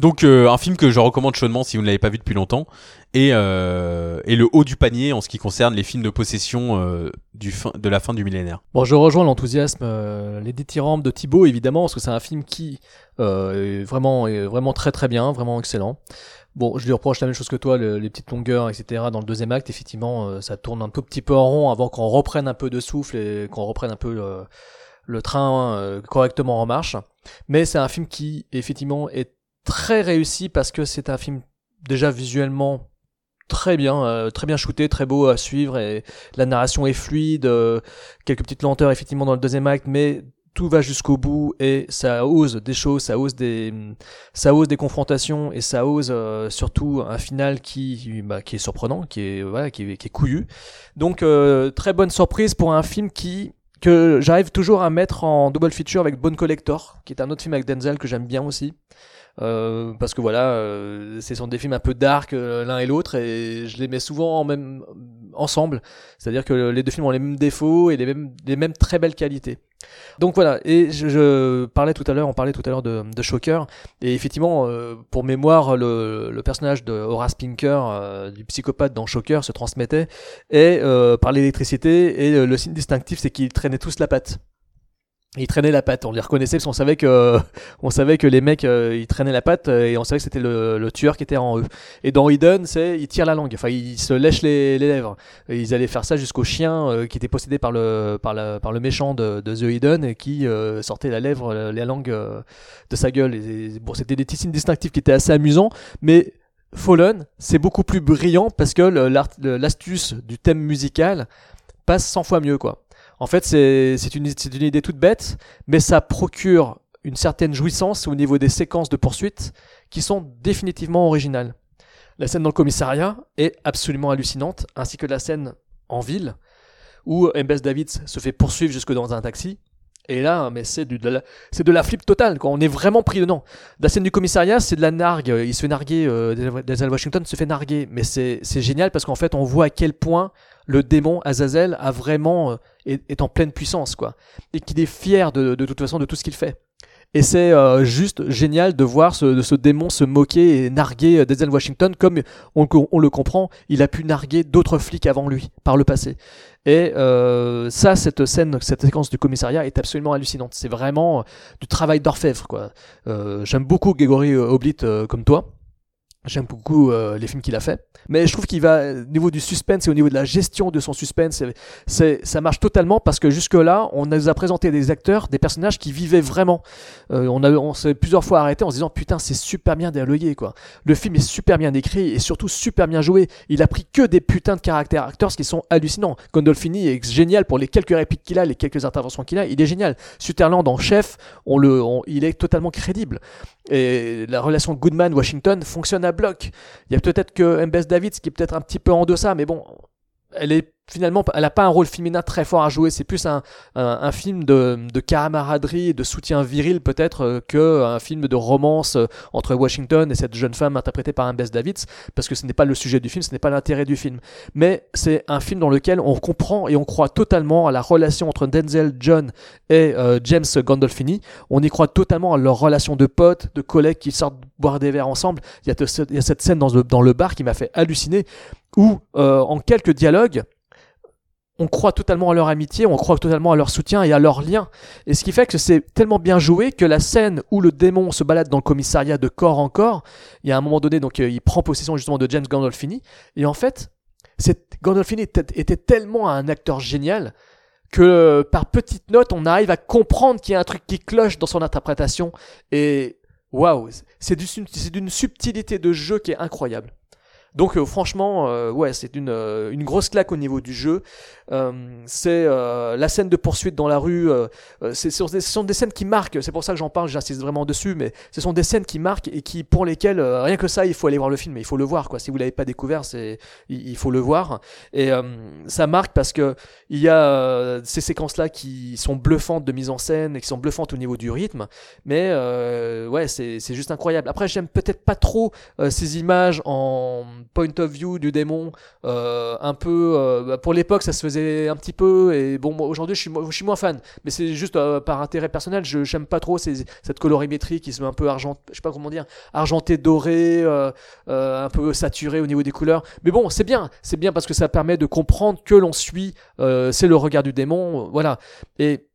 Donc un film que je recommande chaudement si vous ne l'avez pas vu depuis longtemps et, euh, et le haut du panier en ce qui concerne les films de possession euh, du fin, de la fin du millénaire. Bon, je rejoins l'enthousiasme, euh, les détirampes de Thibaut, évidemment, parce que c'est un film qui euh, est vraiment, est vraiment très très bien, vraiment excellent. Bon, je lui reproche la même chose que toi, le- les petites longueurs, etc. Dans le deuxième acte, effectivement, euh, ça tourne un tout petit peu en rond avant qu'on reprenne un peu de souffle et qu'on reprenne un peu le, le train euh, correctement en marche. Mais c'est un film qui, effectivement, est très réussi parce que c'est un film déjà visuellement très bien, euh, très bien shooté, très beau à suivre et la narration est fluide, euh, quelques petites lenteurs effectivement dans le deuxième acte, mais tout va jusqu'au bout et ça ose des choses, ça ose des, ça ose des confrontations et ça ose euh, surtout un final qui, bah, qui est surprenant, qui est voilà, qui est, qui est couillu. Donc euh, très bonne surprise pour un film qui que j'arrive toujours à mettre en double feature avec Bone Collector, qui est un autre film avec Denzel que j'aime bien aussi. Euh, parce que voilà, euh, ce sont des films un peu dark euh, l'un et l'autre et je les mets souvent en même ensemble. C'est-à-dire que les deux films ont les mêmes défauts et les mêmes, les mêmes très belles qualités. Donc voilà, et je, je parlais tout à l'heure, on parlait tout à l'heure de, de Shocker, et effectivement, euh, pour mémoire, le, le personnage de Horace Pinker, euh, du psychopathe dans Shocker, se transmettait et euh, par l'électricité, et le signe distinctif, c'est qu'ils traînaient tous la patte. Ils traînaient la patte, on les reconnaissait parce qu'on savait que on savait que les mecs euh, ils traînaient la patte euh, et on savait que c'était le, tueur qui était en eux. Et dans Hidden, c'est ils tirent la langue, enfin ils se lèchent les, lèvres. Ils allaient faire ça jusqu'au chien euh, qui était possédé par le méchant de, The Hidden et qui sortait la lèvre, la langue de sa gueule. Et, bon, c'était des petits signes distinctifs qui étaient assez amusants, mais Fallen, c'est beaucoup plus brillant parce que l'astuce du thème musical passe 100 fois mieux quoi. En fait, c'est une, idée toute bête, mais ça procure une certaine jouissance au niveau des séquences de poursuite qui sont définitivement originales. La scène dans le commissariat est absolument hallucinante, ainsi que la scène en ville où Mbs Davids se fait poursuivre jusque dans un taxi Et là, mais c'est de la, de la flip totale. On est vraiment pris dedans. La scène du commissariat, c'est de la nargue. Il se fait narguer, euh, Denzel- Washington se fait narguer. Mais c'est génial parce qu'en fait, on voit à quel point le démon Azazel a vraiment, euh, est, est en pleine puissance, quoi. Et qu'il est fier de, de toute façon de tout ce qu'il fait. Et c'est euh, juste génial de voir ce, de ce démon se moquer et narguer euh, Denzel Washington comme on, on le comprend, il a pu narguer d'autres flics avant lui par le passé. Et euh, ça, cette scène, cette séquence du commissariat est absolument hallucinante. C'est vraiment euh, du travail d'orfèvre, quoi. Euh, J'aime beaucoup Gregory Oblit comme toi. J'aime beaucoup euh, les films qu'il a fait, mais je trouve qu'il va au niveau du suspense et au niveau de la gestion de son suspense, ça marche totalement parce que jusque là, on nous a présenté des acteurs, des personnages qui vivaient vraiment. Euh, on s'est plusieurs fois arrêté en se disant putain c'est super bien dialogué quoi. Le film est super bien écrit et surtout super bien joué. Il a pris que des putains de caractères acteurs qui sont hallucinants. Gondolfini est génial pour les quelques répliques qu'il a, les quelques interventions qu'il a. Il est génial. Sutherland en chef, il est totalement crédible. Et la relation Goodman-Washington fonctionne à bloc. Il y a peut-être que Mbes Davids qui est peut-être un petit peu en deçà, mais bon, elle est finalement, elle a pas un rôle féminin très fort à jouer. C'est plus un, un, un film de, de camaraderie de soutien viril peut-être euh, que un film de romance euh, entre Washington et cette jeune femme interprétée par Mbes Davids, parce que ce n'est pas le sujet du film, ce n'est pas l'intérêt du film. Mais c'est un film dans lequel on comprend et on croit totalement à la relation entre Denzel John et euh, James Gandolfini. On y croit totalement à leur relation de potes, de collègues qui sortent boire des verres ensemble. Il y a, il y a cette scène dans dans le bar qui m'a fait halluciner, où euh, en quelques dialogues, on croit totalement à leur amitié, on croit totalement à leur soutien et à leur lien. Et ce qui fait que c'est tellement bien joué que la scène où le démon se balade dans le commissariat de corps en corps, il y a un moment donné, donc euh, il prend possession justement de James Gandolfini, et en fait, Gandolfini était, était tellement un acteur génial que par petites notes, on arrive à comprendre qu'il y a un truc qui cloche dans son interprétation, et waouh, c'est d'une subtilité de jeu qui est incroyable. Donc euh, franchement, euh, ouais, c'est une, euh, une grosse claque au niveau du jeu. Euh, c'est euh, la scène de poursuite dans la rue. c'est- ce sont des- scènes qui marquent. C'est pour ça que j'en parle. J'insiste vraiment dessus, mais ce sont des scènes qui marquent et qui, pour lesquelles rien que ça, il faut aller voir le film. Il faut le voir, quoi. Si vous l'avez pas découvert, c'est il, il faut le voir. Et ça marque parce que il y a ces séquences-là qui sont bluffantes de mise en scène et qui sont bluffantes au niveau du rythme. Mais ouais, c'est c'est juste incroyable. Après, j'aime peut-être pas trop ces images en point of view du démon, euh, un peu euh, bah, pour l'époque ça se faisait un petit peu et bon aujourd'hui je suis moins fan, mais c'est juste euh, par intérêt personnel, je j'aime pas trop cette colorimétrie qui se met un peu argent, je sais pas comment dire, argenté doré, un peu saturé au niveau des couleurs. Mais bon, c'est bien, c'est bien parce que ça permet de comprendre que l'on suit, c'est le regard du démon, voilà. Et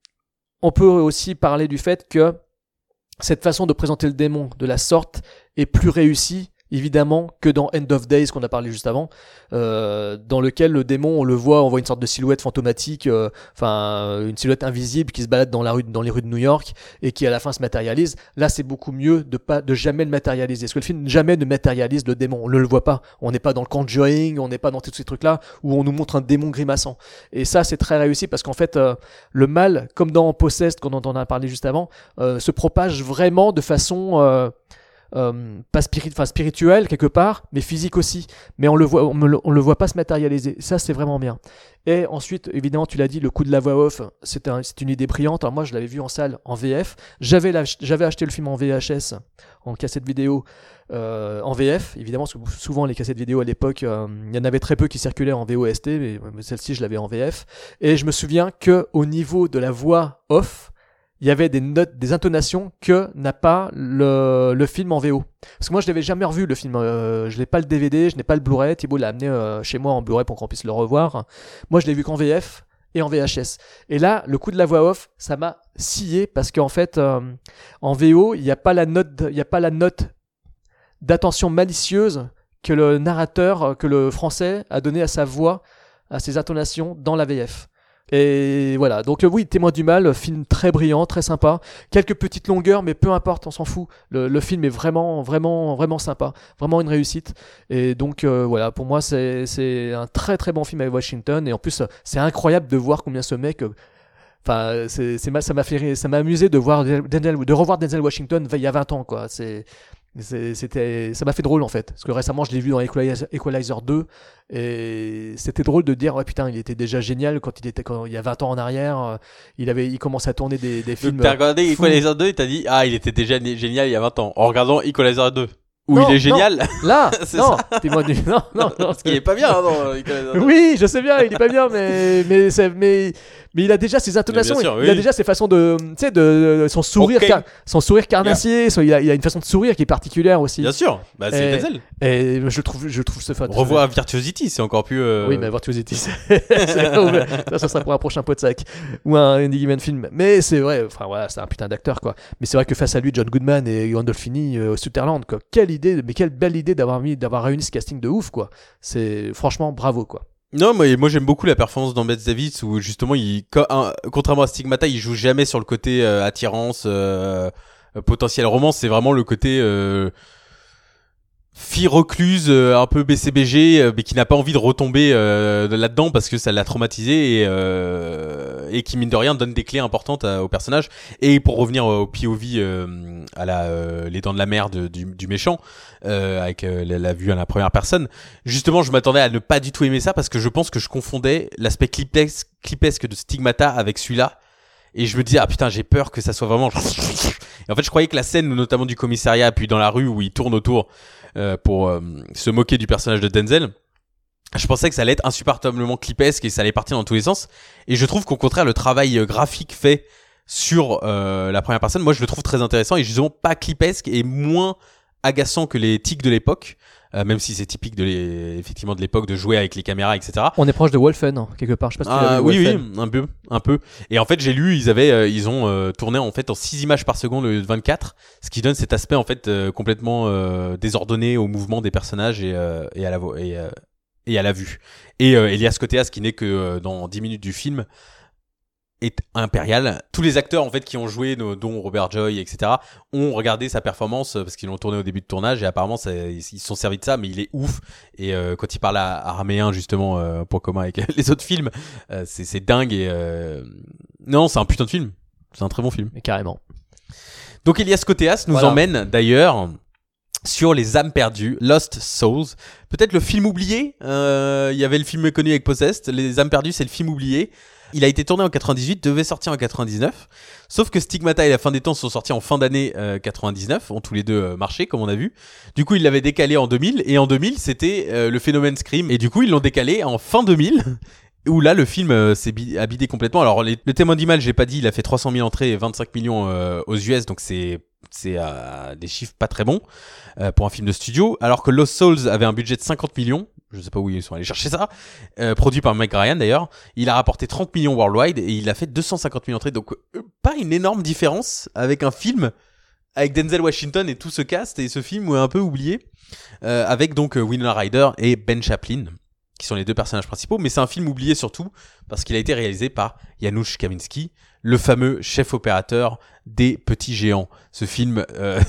on peut aussi parler du fait que cette façon de présenter le démon de la sorte est plus réussie évidemment que dans End of Days qu'on a parlé juste avant euh, dans lequel le démon on le voit on voit une sorte de silhouette fantomatique euh, enfin une silhouette invisible qui se balade dans la rue dans les rues de New York et qui à la fin se matérialise. Là c'est beaucoup mieux de pas de jamais le matérialiser. Parce que le film jamais ne matérialise le démon? On ne le voit pas. On n'est pas dans le Conjuring on n'est pas dans tous ces trucs là où on nous montre un démon grimaçant. Et ça c'est très réussi parce qu'en fait euh, le mal comme dans Possessed qu'on en a parlé juste avant euh, se propage vraiment de façon euh, pas spirit, enfin spirituel quelque part, mais physique aussi. Mais on le voit, on, le- voit pas se matérialiser. Ça, c'est vraiment bien. Et ensuite, évidemment, tu l'as dit, le coup de la voix off, c'est un, c'est une idée brillante. Alors moi, je l'avais vu en salle en VF. J'avais, acheté le film en VHS, en cassette vidéo, euh, en VF. Évidemment, souvent les cassettes vidéo à l'époque, euh, il y en avait très peu qui circulaient en VOST, mais, mais celle-ci, je l'avais en VF. Et je me souviens que au niveau de la voix off, il y avait des notes, des intonations que n'a pas le, le film en VO. Parce que moi, je l'avais jamais revu le film. Euh, je n'ai pas le DVD, je n'ai pas le Blu-ray. Thibaut l'a amené euh, chez moi en Blu-ray pour qu'on puisse le revoir. Moi, je l'ai vu qu'en VF et en VHS. Et là, le coup de la voix off, ça m'a scié parce qu'en fait, euh, en VO, il n'y a pas la note, il n'y a pas la note d'attention malicieuse que le narrateur, que le français a donné à sa voix, à ses intonations dans la VF. Et voilà, donc euh, oui, Témoin du mal, film très brillant, très sympa. Quelques petites longueurs, mais peu importe, on s'en fout. Le, film est vraiment, vraiment, vraiment sympa. Vraiment une réussite. Et donc euh, voilà, pour moi, c'est un très très bon film avec Washington. Et en plus, c'est incroyable de voir combien ce mec... euh, Enfin, c'est, ça m'a ça m'a amusé de voir de revoir Denzel Washington il y a 20 ans, quoi. C'est- C'était, ça m'a fait drôle en fait, parce que récemment je l'ai vu dans Equalizer, Equalizer 2 et c'était drôle de dire ouais putain il était déjà génial quand il était quand il y a 20 ans en arrière, euh, il avait il commençait à tourner des, des films. T'as regardé fous. Equalizer 2 et t'as dit ah il était déjà génial il y a 20 ans en regardant Equalizer 2 où Non, il est génial Là, C'est non, non, non, non, parce qu'il est pas bien hein, 2. Oui, je sais bien, il est pas bien, mais mais mais mais il a déjà ses intonations, il a déjà ses façons de, tu sais, de son sourire, car- son sourire carnassier, son- il, a, il a une façon de sourire qui est particulière aussi. bien sûr bah c'est Denzel Et je trouve, je trouve ce fun. revois Virtuosity c'est encore plus euh, Oui, mais Virtuosity, ça, ça sera pour un prochain pot de sac ou un Given film. Mais c'est vrai, enfin voilà, c'est un putain d'acteur quoi. Mais c'est vrai que face à lui, John Goodman et Gandolfini euh, Sutherland, quoi. Quelle idée, mais quelle belle idée d'avoir mis, d'avoir réuni ce casting de ouf quoi. C'est franchement bravo quoi. Non, moi, moi j'aime beaucoup la performance dans Bette Davis où justement, il, contrairement à Stigmata, il joue jamais sur le côté euh, attirance, euh, euh, potentiel romance. C'est vraiment le côté euh, fille recluse, euh, un peu BCBG, euh, mais qui n'a pas envie de retomber euh, de là-dedans parce que ça l'a traumatisé et, et qui mine de rien donne des clés importantes au personnage. Et pour revenir au POV à la les dents de la mer de- du, méchant, avec la, la vue à la première personne. Justement, je m'attendais à ne pas du tout aimer ça parce que je pense que je confondais l'aspect clipesque, clipesque de Stigmata avec celui-là. Et je me disais, ah putain, j'ai peur que ça soit vraiment... Et en fait, je croyais que la scène, notamment du commissariat, puis dans la rue où il tourne autour euh, pour euh, se moquer du personnage de Denzel, je pensais que ça allait être insupportablement clipesque et ça allait partir dans tous les sens. Et je trouve qu'au contraire, le travail euh, graphique fait sur la première personne, moi je le trouve très intéressant et justement pas clipesque et moins agaçant que les tics de l'époque, euh, même si c'est typique de l'é- effectivement de l'époque de jouer avec les caméras, etc. On est proche de Wolfen hein, quelque part. Je sais pas si Ah, oui, Wolfen. oui, un peu, un peu. Et en fait, j'ai lu, ils avaient, euh, ils ont euh, tourné en fait en 6 images par seconde au lieu de 24, ce qui donne cet aspect en fait euh, complètement euh, désordonné au mouvement des personnages et, euh, et à la et, euh, et à la vue. Et euh, Elias Koteas, qui n'est que dans 10 minutes du film, est impérial. Tous les acteurs en fait qui ont joué, dont Robert Joy, etc., ont regardé sa performance euh, parce qu'ils l'ont tourné au début de tournage et apparemment ça- ils se sont servis de ça, mais il est ouf. Et euh, quand il parle à araméen justement, euh, point commun avec les autres films, euh, c'est c'est dingue et euh... non, c'est un putain de film. C'est un très bon film. Mais carrément. Donc Elias Koteas nous Voilà. emmène d'ailleurs sur les âmes perdues, Lost Souls. Peut-être le film oublié. Euh, Il y avait le film connu avec Possessed. Les âmes perdues, c'est le film oublié. Il a été tourné en 98, devait sortir en 99. Sauf que Stigmata et La fin des temps sont sortis en fin d'année euh, 99, ont tous les deux euh, marché comme on a vu. Du coup, ils l'avaient décalé en 2000 et en 2000, c'était euh, le phénomène Scream et du coup, ils l'ont décalé en fin 2000 où là le film euh, s'est bi- a bidé complètement. Alors le témoin du mal, j'ai pas dit, il a fait 300 000 entrées et 25 millions euh, aux US, donc c'est c'est euh, des chiffres pas très bons euh, pour un film de studio. Alors que Lost Souls avait un budget de 50 millions, je sais pas où ils sont allés chercher ça, euh, produit par Mike Ryan d'ailleurs. Il a rapporté 30 millions worldwide et il a fait 250 000 entrées, donc pas une énorme différence avec un film avec Denzel Washington et tout ce cast et ce film un peu oublié avec donc Winona Ryder et Ben Chaplin qui sont les deux personnages principaux, mais c'est un film oublié surtout parce qu'il a été réalisé par Janusz Kaminski, le fameux chef opérateur des Petits Géants. Ce film euh,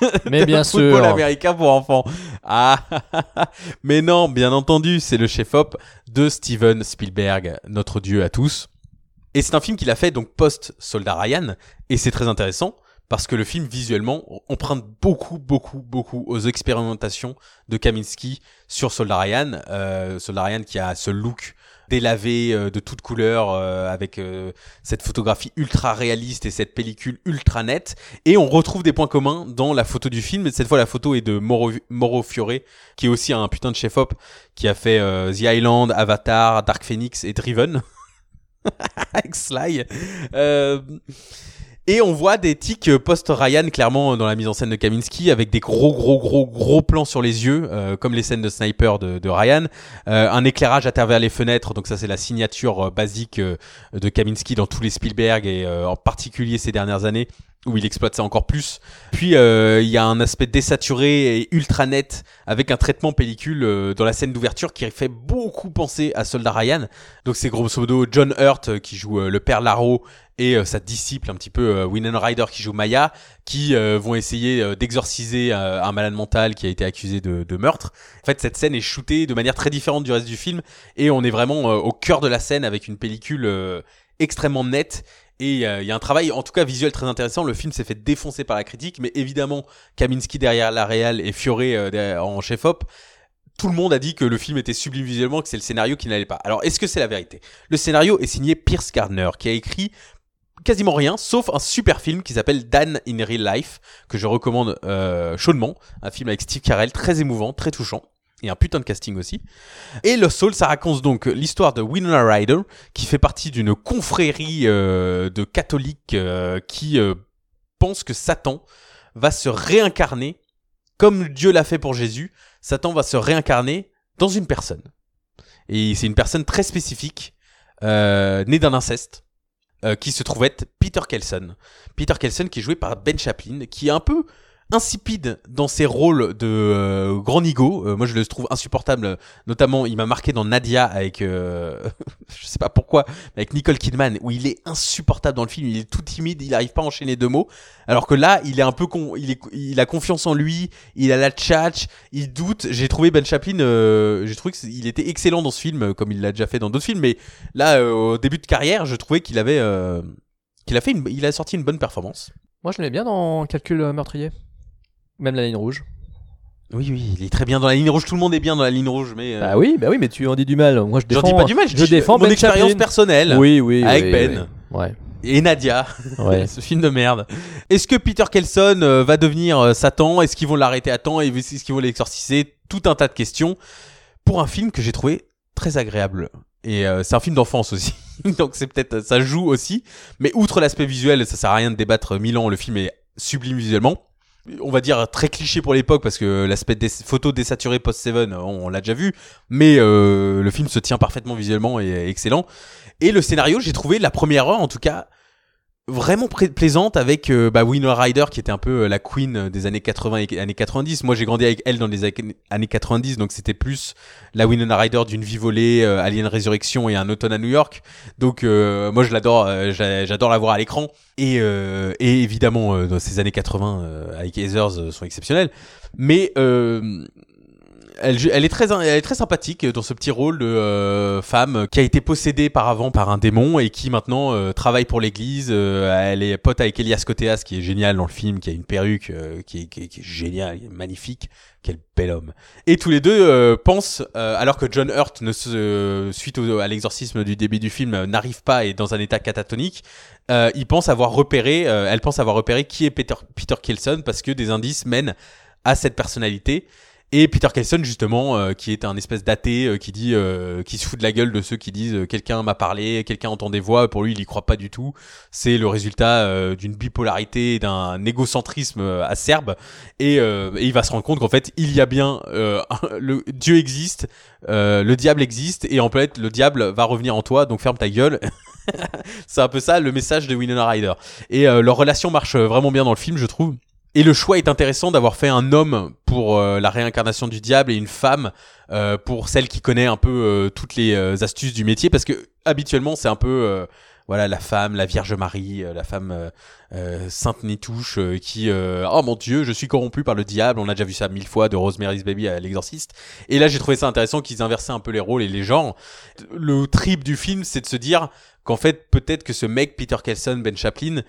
Mais bien football sûr. américain pour enfants. Ah, mais non, bien entendu, c'est le chef-op de Steven Spielberg, notre dieu à tous. Et c'est un film qu'il a fait donc post Soldat Ryan, et c'est très intéressant parce que le film visuellement emprunte beaucoup, beaucoup, beaucoup aux expérimentations de Kaminski sur Soldat Ryan. Euh, Soldat Ryan qui a ce look délavé euh, de toutes couleurs euh, avec euh, cette photographie ultra réaliste et cette pellicule ultra nette. Et on retrouve des points communs dans la photo du film. Cette fois la photo est de Mauro, Mauro Fiore qui est aussi un putain de chef op qui a fait euh, The Island Avatar Dark Phoenix et Driven. Avec Sly. Euh, et on voit des tics post-Ryan clairement dans la mise en scène de Kaminski avec des gros gros gros gros plans sur les yeux euh, comme les scènes de sniper de, de Ryan. Euh, un éclairage à travers les fenêtres donc ça c'est la signature euh, basique euh, de Kaminski dans tous les Spielberg et euh, en particulier ces dernières années où il exploite ça encore plus. Puis euh, il y a un aspect désaturé et ultra net avec un traitement pellicule euh, dans la scène d'ouverture qui fait beaucoup penser à Soldat Ryan. Donc c'est grosso modo John Hurt euh, qui joue le père Laro et sa disciple un petit peu Winona Ryder qui joue Maya qui vont essayer d'exorciser un malade mental qui a été accusé de, de meurtre. En fait cette scène est shootée de manière très différente du reste du film et on est vraiment au cœur de la scène avec une pellicule extrêmement nette Et euh, il y a un travail, en tout cas visuel très intéressant. Le film s'est fait défoncer par la critique, mais évidemment, Kaminski derrière la réal et Fioré euh, en chef-op, tout le monde a dit que le film était sublime visuellement, que c'est le scénario qui n'allait pas. Alors, est-ce que c'est la vérité? Le scénario est signé Pierce Gardner, qui a écrit quasiment rien, sauf un super film qui s'appelle Dan in Real Life, que je recommande euh, chaudement. Un film avec Steve Carell, très émouvant, très touchant. Et un putain de casting aussi. Et Lost Soul, ça raconte donc l'histoire de Winona Ryder, qui fait partie d'une confrérie euh, de catholiques euh, qui euh, pensent que Satan va se réincarner, comme Dieu l'a fait pour Jésus, Satan va se réincarner dans une personne. Et c'est une personne très spécifique, née d'un inceste, qui se trouve être Peter Kelson. Peter Kelson qui est joué par Ben Chaplin, qui est un peu insipide dans ses rôles de euh, grand nigo. Euh, moi, je le trouve insupportable. Notamment, il m'a marqué dans Nadia avec, euh, je sais pas pourquoi, avec Nicole Kidman, où il est insupportable dans le film. Il est tout timide, il arrive pas à enchaîner deux mots. Alors que là, il est un peu con, il est, il a confiance en lui, il a la tchatch, il doute. J'ai trouvé Ben Chaplin, euh, j'ai trouvé qu'il était excellent dans ce film, comme il l'a déjà fait dans d'autres films. Mais là, euh, au début de carrière, je trouvais qu'il avait, euh, qu'il a fait, une, il a sorti une bonne performance. Moi, je l'aimais bien dans Calcul meurtrier. Même la ligne rouge. Oui, oui, il est très bien dans la ligne rouge. Tout le monde est bien dans la ligne rouge, mais euh, Bah oui, bah oui, mais tu en dis du mal. Moi, je j'en défends. dis pas du mal. Je, je dis défends mon Ben expérience Chaplin. personnelle Oui, oui. avec oui, Ben oui. Ouais. et Nadia. Ouais. ce film de merde. Est-ce que Peter Kelson euh, va devenir euh, Satan? Est-ce qu'ils vont l'arrêter à temps? Est-ce qu'ils vont l'exorciser? Tout un tas de questions pour un film que j'ai trouvé très agréable. Et euh, c'est un film d'enfance aussi, donc c'est peut-être ça joue aussi. Mais outre l'aspect visuel, ça sert à rien de débattre mille ans. Le film est sublime visuellement. On va dire très cliché pour l'époque parce que l'aspect des photos désaturées post Seven, on, l'a déjà vu. Mais euh, le film se tient parfaitement visuellement et excellent. Et le scénario, j'ai trouvé la première heure en tout cas vraiment plaisante avec euh, bah, Winona Ryder qui était un peu euh, la queen euh, des années 80 et années 90. Moi j'ai grandi avec elle dans les années 90 donc c'était plus la Winona Ryder d'une vie volée, Alien Résurrection et un automne à New York. Donc moi je l'adore, j'a- j'adore la voir à l'écran et, et évidemment dans ces années 80 euh, avec Heathers sont exceptionnelles. Mais elle, est très, elle est très sympathique dans ce petit rôle de euh, femme qui a été possédée par avant par un démon et qui maintenant euh, travaille pour l'église. Euh, elle est pote avec Elias Koteas qui est génial dans le film, qui a une perruque euh, qui, est, qui, est, qui est génial, qui est magnifique. Quel bel homme. Et tous les deux euh, pensent, euh, alors que John Hurt, ne se, suite au- à l'exorcisme du début du film, euh, n'arrive pas et est dans un état catatonique, euh, ils pensent avoir repéré, euh, elle pense avoir repéré qui est Peter, Peter Kelson parce que des indices mènent à cette personnalité. Et Peter Kelson justement, euh, qui est un espèce d'athée, euh, qui dit, euh, qui se fout de la gueule de ceux qui disent euh, quelqu'un m'a parlé, quelqu'un entend des voix. Pour lui, il y croit pas du tout. C'est le résultat d'une bipolarité, d'un égocentrisme acerbe. Et, et il va se rendre compte qu'en fait, il y a bien le Dieu existe, le diable existe, et en fait, le diable va revenir en toi. Donc ferme ta gueule. C'est un peu ça le message de Winona Ryder. Et euh, leur relation marche vraiment bien dans le film, je trouve. Et le choix est intéressant d'avoir fait un homme pour euh, la réincarnation du diable et une femme euh, pour celle qui connaît un peu euh, toutes les euh, astuces du métier parce que habituellement c'est un peu euh, voilà la femme, la Vierge Marie, la femme Sainte Nitouche qui oh mon Dieu je suis corrompu par le diable. On a déjà vu ça mille fois de Rosemary's Baby à l'exorciste. Et là j'ai trouvé ça intéressant qu'ils inversaient un peu les rôles et les genres. Le trip du film c'est de se dire qu'en fait peut-être que ce mec Peter Kelson, Ben Chaplin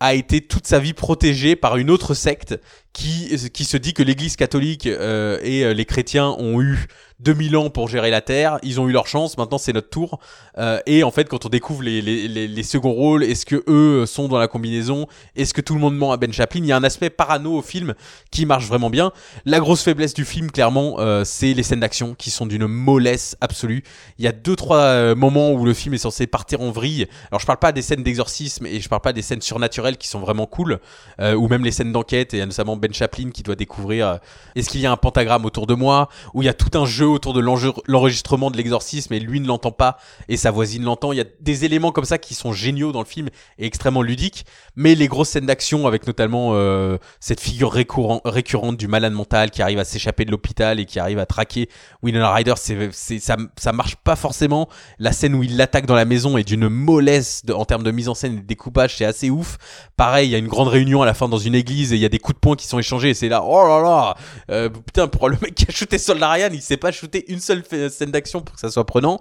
a été toute sa vie protégé par une autre secte qui, se dit que l'église catholique euh, et euh, les chrétiens ont eu 2000 ans pour gérer la terre, ils ont eu leur chance, maintenant c'est notre tour. Euh, et en fait, quand on découvre les, seconds rôles, est-ce que eux sont dans la combinaison? Est-ce que tout le monde ment à Ben Chaplin? Il y a un aspect parano au film qui marche vraiment bien. La grosse faiblesse du film, clairement, c'est les scènes d'action qui sont d'une mollesse absolue. Il y a deux trois moments où le film est censé partir en vrille. Alors je parle pas des scènes d'exorcisme et je parle pas des scènes surnaturelles qui sont vraiment cool, ou même les scènes d'enquête et notamment Ben Chaplin qui doit découvrir euh, est-ce qu'il y a un pentagramme autour de moi, où il y a tout un jeu autour de l'enregistrement de l'exorcisme et lui ne l'entend pas et sa voisine l'entend. Il y a des éléments comme ça qui sont géniaux dans le film et extrêmement ludiques, mais les grosses scènes d'action avec notamment euh, cette figure récurrent- récurrente du malade mental qui arrive à s'échapper de l'hôpital et qui arrive à traquer Winona Ryder, c'est, ça, ça marche pas forcément. La scène où il l'attaque dans la maison est d'une mollesse en termes de mise en scène et de découpage, c'est assez ouf. Pareil, il y a une grande réunion à la fin dans une église et il y a des coups de poing qui sont échangés et c'est là, oh là là, euh, putain, pour le mec qui a shooté Soldat Ryan, il sait pas shooter une seule scène d'action pour que ça soit prenant.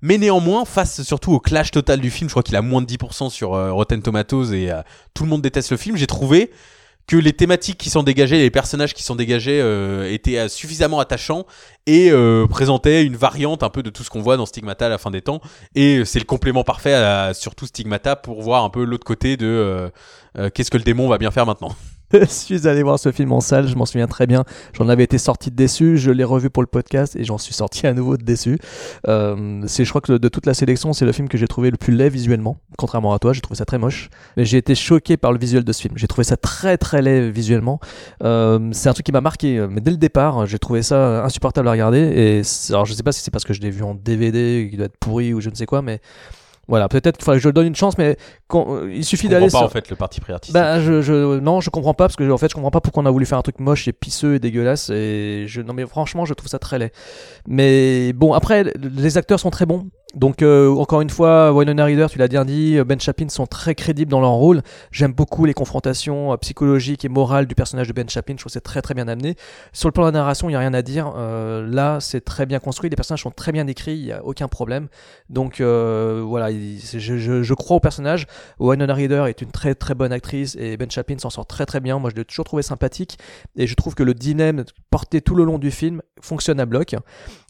Mais néanmoins, face surtout au clash total du film, je crois qu'il a moins de 10% sur euh, Rotten Tomatoes et euh, tout le monde déteste le film, j'ai trouvé que les thématiques qui sont dégagées, les personnages qui sont dégagés étaient suffisamment attachants et présentaient une variante un peu de tout ce qu'on voit dans Stigmata à la fin des temps. Et c'est le complément parfait à surtout Stigmata pour voir un peu l'autre côté de qu'est-ce que le démon va bien faire maintenant. Je suis allé voir ce film en salle, je m'en souviens très bien. J'en avais été sorti déçu, je l'ai revu pour le podcast et j'en suis sorti à nouveau déçu. Euh, c'est, je crois que de toute la sélection, c'est le film que j'ai trouvé le plus laid visuellement. Contrairement à toi, j'ai trouvé ça très moche. Mais j'ai été choqué par le visuel de ce film. J'ai trouvé ça très très laid visuellement. Euh, c'est un truc qui m'a marqué. Mais dès le départ, j'ai trouvé ça insupportable à regarder. Et alors je sais pas si c'est parce que je l'ai vu en DVD, qui doit être pourri ou je ne sais quoi, mais voilà, peut-être qu'il faudrait que je donne une chance, mais quand, euh, il suffit Je d'aller comprends pas sur- en fait le parti pris artistique. bah, je, je, non, je comprends pas parce que en fait, je comprends pas pourquoi on a voulu faire un truc moche et pisseux et dégueulasse. Et je, non, mais franchement, je trouve ça très laid. Mais bon, après, les acteurs sont très bons. Donc, euh, encore une fois, Winona Ryder, tu l'as bien dit, Ben Chapin sont très crédibles dans leur rôle. J'aime beaucoup les confrontations euh, psychologiques et morales du personnage de Ben Chapin. Je trouve c'est très très bien amené. Sur le plan de la narration, il y a rien à dire. Euh, là, c'est très bien construit. Les personnages sont très bien écrits. Il y a aucun problème. Donc, euh, voilà, je, crois au personnage. Winona Ryder est une très très bonne actrice et Ben Chapin s'en sort très très bien. Moi, je l'ai toujours trouvé sympathique et je trouve que le dilemme porté tout le long du film fonctionne à bloc.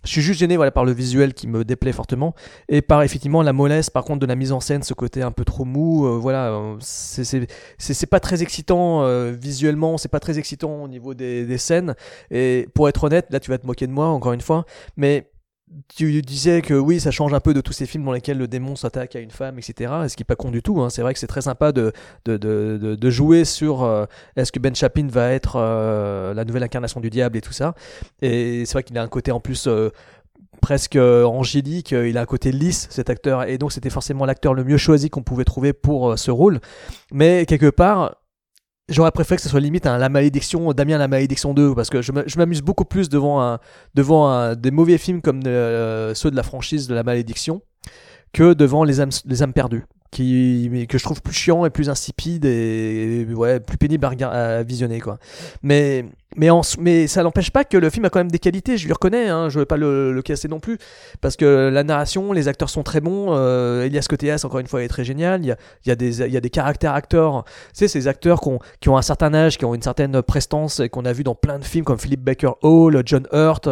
Je suis juste gêné voilà, par le visuel qui me déplaît fortement et par effectivement la mollesse par contre de la mise en scène, ce côté un peu trop mou. euh, voilà, euh, c'est pas très excitant euh, visuellement, c'est pas très excitant au niveau des, des scènes. Et pour être honnête, là tu vas te moquer de moi encore une fois, mais tu disais que oui, ça change un peu de tous ces films dans lesquels le démon s'attaque à une femme, etc. Ce qui est pas con du tout. hein. C'est vrai que c'est très sympa de, de, de, de, jouer sur est-ce que Ben Chapin va être la nouvelle incarnation du diable et tout ça. Et c'est vrai qu'il a un côté en plus presque euh, angélique, euh, il a un côté lisse cet acteur, et donc c'était forcément l'acteur le mieux choisi qu'on pouvait trouver pour euh, ce rôle. Mais quelque part, J'aurais préféré que ce soit limite un La Malédiction, Damien La Malédiction 2, parce que je m'amuse beaucoup plus devant, devant des mauvais films comme ceux de la franchise de La Malédiction que devant Les âmes, les âmes perdues, qui, que je trouve plus chiant et plus insipide et ouais, plus pénible à, visionner. Quoi. Mais, mais, en, mais ça n'empêche pas que le film a quand même des qualités, je lui reconnais, hein, je vais pas le, le casser non plus, parce que la narration, les acteurs sont très bons, euh, Elias Koteas, encore une fois, est très génial, il y a, il y a, des, il y a des caractères acteurs, tu sais, ces acteurs qui ont, qui ont un certain âge, qui ont une certaine prestance, et qu'on a vu dans plein de films comme Philip Baker Hall, John Hurt,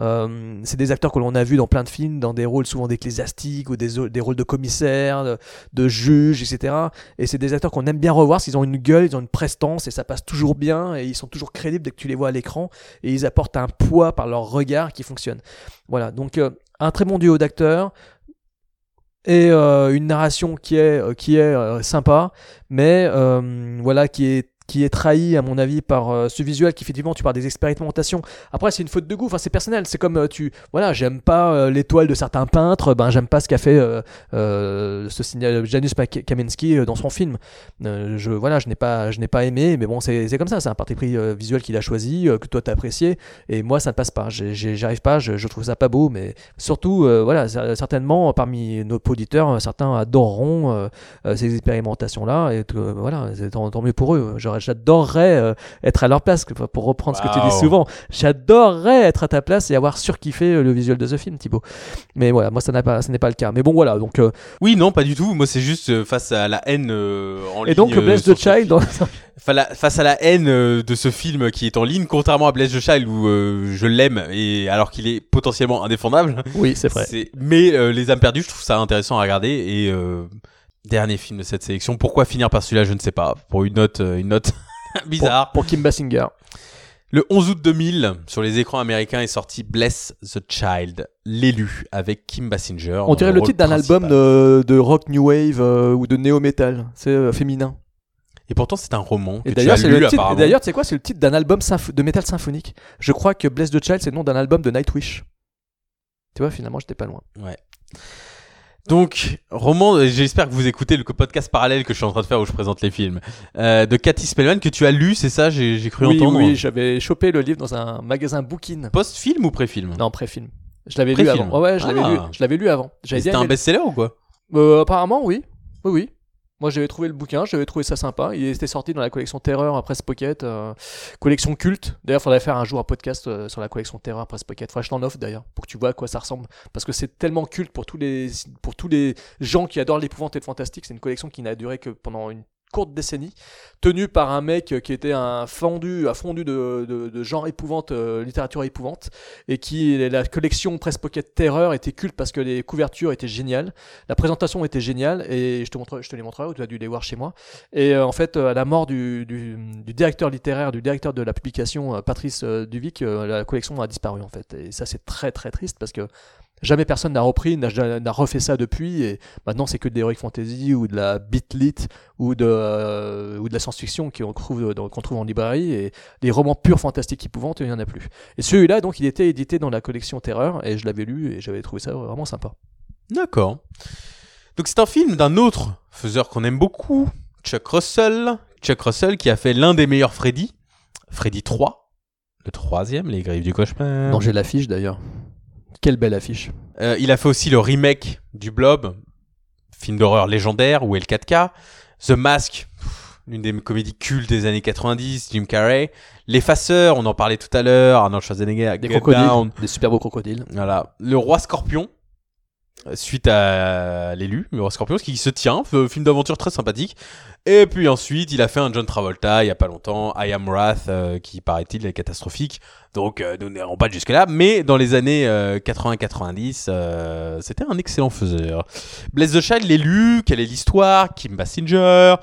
euh, c'est des acteurs que l'on a vu dans plein de films, dans des rôles souvent d'ecclésiastiques ou des, des rôles de commissaires, de, de juges, etc. Et c'est des acteurs qu'on aime bien revoir, qu'ils ont une gueule, ils ont une prestance, et ça passe toujours bien, et ils sont toujours crédibles dès que tu les vois à l'écran, et ils apportent un poids par leur regard qui fonctionne. Voilà, donc euh, un très bon duo d'acteurs, et euh, une narration qui est, euh, qui est sympa, mais voilà, qui est qui est trahi à mon avis par euh, ce visuel qui effectivement tu parles des expérimentations. Après c'est une faute de goût enfin c'est personnel. C'est comme euh, tu voilà j'aime pas euh, l'étoile de certains peintres ben j'aime pas ce qu'a fait ce signal Janusz Kaminski dans son film. Je voilà je n'ai pas je n'ai pas aimé mais bon c'est comme ça. C'est un parti pris visuel qu'il a choisi que toi t'as apprécié et moi ça ne passe pas. J'arrive pas je, trouve ça pas beau mais surtout voilà cer- certainement parmi nos auditeurs certains adoreront ces expérimentations là et voilà tant, mieux pour eux j'adorerais euh, être à leur place pour reprendre ce que tu dis souvent j'adorerais être à ta place et avoir surkiffé euh, le visuel de ce film Thibaut mais voilà moi ça n'a pas ce n'est pas le cas mais bon voilà donc euh, Oui, non, pas du tout. Moi, c'est juste face à la haine en ligne. et donc Bless the Child dans... Face à la haine de ce film qui est en ligne, contrairement à Bless the Child où je l'aime et alors qu'il est potentiellement indéfendable. oui c'est vrai Mais Les âmes perdues, je trouve ça intéressant à regarder et dernier film de cette sélection. Pourquoi finir par celui-là, je ne sais pas. Pour une note, euh, une note bizarre. pour Kim Basinger Le 11 août 2000, sur les écrans américains, est sorti Bless the Child, l'élu, avec Kim Basinger. on dirait le titre d'un album de, de rock new wave euh, ou de néo metal c'est euh, féminin Et pourtant, c'est un roman que Et d'ailleurs, c'est le titre. D'ailleurs, sais quoi, c'est le titre d'un album de métal symphonique. Je crois que Bless the Child, c'est le nom d'un album de Nightwish. Tu vois, finalement, j'étais pas loin. Ouais. Donc, roman, euh, j'espère que vous écoutez le podcast parallèle que je suis en train de faire où je présente les films, euh, de Cathy Spellman que tu as lu, c'est ça, j'ai j'ai cru oui, entendre. oui, j'avais chopé le livre dans un magasin Bookin. Post-film ou pré-film? Non, pré-film. Je l'avais lu Pré-film. avant. Ouais, ouais, je l'avais Ah. lu. Je l'avais lu avant. J'avais C'était bien un aimé- best-seller ou quoi? Euh, apparemment, oui. Oui, oui. Moi, j'avais trouvé le bouquin, j'avais trouvé ça sympa. Il était sorti dans la collection Terreur à Presse Pocket, euh, collection culte. D'ailleurs, faudrait faire un jour un podcast euh, sur la collection Terreur à Presse Pocket. Que je t'en d'ailleurs, pour que tu vois à quoi ça ressemble. Parce que c'est tellement culte pour tous les, pour tous les gens qui adorent l'épouvante et le fantastique. C'est une collection qui n'a duré que pendant une courte décennie, tenue par un mec qui était un fondu, un fondu de, de, genre épouvante, euh, littérature épouvante, et qui la collection Presse Pocket Terreur était culte parce que les couvertures étaient géniales, la présentation était géniale, et je te montre, je te les montrerai, tu as dû les voir chez moi. Et euh, en fait, euh, à la mort du, du, du directeur littéraire, du directeur de la publication, euh, Patrice euh, Duvic, euh, la collection a disparu en fait. Et ça, c'est très très triste parce que Jamais personne n'a repris, n'a refait ça depuis, et maintenant c'est que de l'heroic fantasy ou de la beat lit ou de euh, ou de la science-fiction qu'on trouve qu'on trouve en librairie et des romans purs fantastiques épouvantes, il n'y en a plus. Et celui-là, donc, il était édité dans la collection Terreur et je l'avais lu et j'avais trouvé ça vraiment sympa. D'accord. Donc c'est un film d'un autre faiseur qu'on aime beaucoup, Chuck Russell. Chuck Russell qui a fait l'un des meilleurs Freddy, Freddy 3, le troisième, Les Griffes du Cauchemar. Non, j'ai l'affiche d'ailleurs. Quelle belle affiche. Euh, il a fait aussi le remake du Blob, film d'horreur légendaire, ou L4K. The Mask, l'une des comédies cultes des années 90, Jim Carrey. L'Effaceur, on en parlait tout à l'heure, Arnold Schwarzenegger, Des Get crocodiles, Down. des super beaux crocodiles. Voilà. Le Roi Scorpion, suite à l'élu, Roi Scorpion, qui se tient, film d'aventure très sympathique. Et puis ensuite, il a fait un John Travolta il y a pas longtemps, I Am Wrath, euh, qui paraît-il est catastrophique. Donc euh, nous n'irons pas jusque là, mais dans les années euh, 80-90, euh, c'était un excellent faiseur. Blaise the Child, l'élu, quelle est l'histoire? Kim Basinger.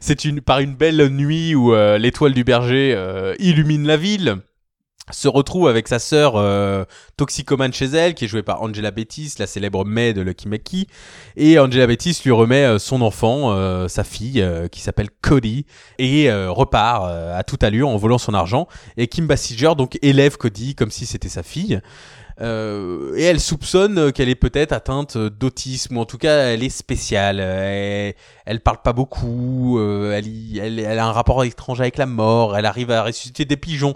C'est une par une belle nuit où l'étoile du berger illumine la ville se retrouve avec sa sœur euh, toxicomane chez elle, qui est jouée par Angela Bettis, la célèbre May de Lucky McKee. Et Angela Bettis lui remet euh, son enfant, euh, sa fille, qui s'appelle Cody, et repart à toute allure en volant son argent. Et Kim Basinger donc élève Cody comme si c'était sa fille. Et elle soupçonne qu'elle est peut-être atteinte d'autisme, ou en tout cas elle est spéciale. Elle, elle parle pas beaucoup, elle, elle a un rapport étrange avec la mort, elle arrive à ressusciter des pigeons.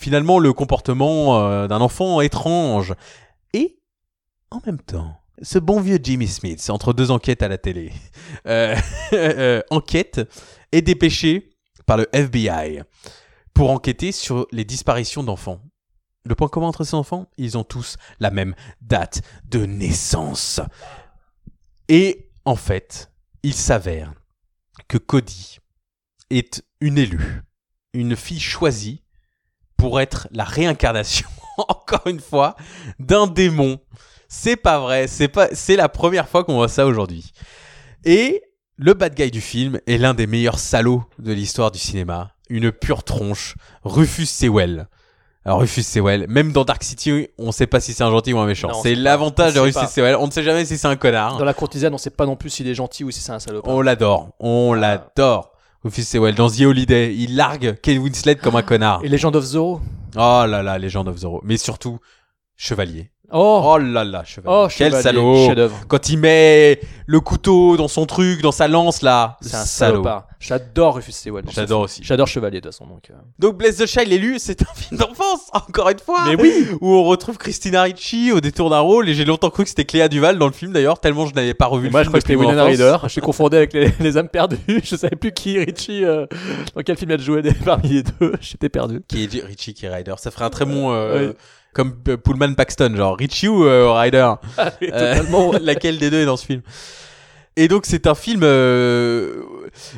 Finalement, le comportement euh, d'un enfant étrange. Et, en même temps, ce bon vieux Jimmy Smith, entre deux enquêtes à la télé, euh, euh, enquête est dépêché par le FBI pour enquêter sur les disparitions d'enfants. Le point commun entre ces enfants, ils ont tous la même date de naissance. Et en fait, il s'avère que Cody est une élue, une fille choisie pour être la réincarnation, encore une fois, d'un démon. C'est pas vrai, c'est pas, c'est la première fois qu'on voit ça aujourd'hui. Et le bad guy du film est l'un des meilleurs salauds de l'histoire du cinéma, une pure tronche, Rufus Sewell. Alors Rufus Sewell, même dans Dark City, on sait pas si c'est un gentil ou un méchant. C'est l'avantage de Rufus. Sewell. On ne sait jamais si c'est un connard. Dans la courtisane, on sait pas non plus s'il est gentil ou si c'est un salopard. On l'adore, on l'adore. Rufus Sewell dans The Holiday, il largue Kate Winslet comme un connard. Et Legend of Zorro? Oh là là, Legend of Zorro. Mais surtout, Chevalier. Oh, Oh là là, Chevalier. oh Quel chevalier, salaud. Quand il met le couteau dans son truc, dans sa lance là. C'est un salaud. J'adore Rufus Sewell. J'adore film. aussi. J'adore Chevalier de toute façon. Donc, euh. Donc Blaise the Child élu, c'est un film d'enfance, encore une fois. Mais oui. Où on retrouve Christina Ricci au détour d'un rôle et j'ai longtemps cru que c'était Cléa Duval dans le film d'ailleurs, tellement je n'avais pas revu le Moi, je film crois que c'était Winona. Ryder. Je suis confondu avec les, les âmes perdues. Je savais plus qui Richie, euh, dans quel film joué des- parmi les deux. J'étais perdu. Qui est Richie qui est Ryder. Ça ferait un très bon euh. Comme euh, Pullman Paxton, genre Richie ou euh, Ryder. Euh, Totalement. laquelle des deux est dans ce film? Et donc c'est un film euh,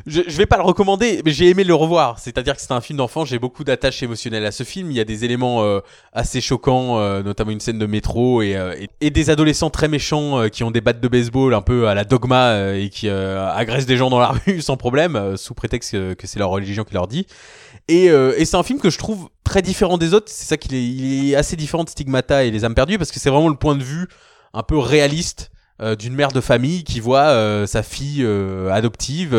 je, je vais pas le recommander mais j'ai aimé le revoir c'est à dire que c'est un film d'enfant j'ai beaucoup d'attaches émotionnelles à ce film il y a des éléments euh, assez choquants euh, notamment une scène de métro et, euh, et, et des adolescents très méchants euh, qui ont des battes de baseball un peu à la dogma euh, et qui euh, agressent des gens dans la rue sans problème euh, sous prétexte que, que c'est leur religion qui leur dit et, euh, et c'est un film que je trouve très différent des autres. C'est ça qu'il est, il est assez différent de Stigmata et les âmes perdues parce que c'est vraiment le point de vue un peu réaliste euh, d'une mère de famille qui voit euh, sa fille euh, adoptive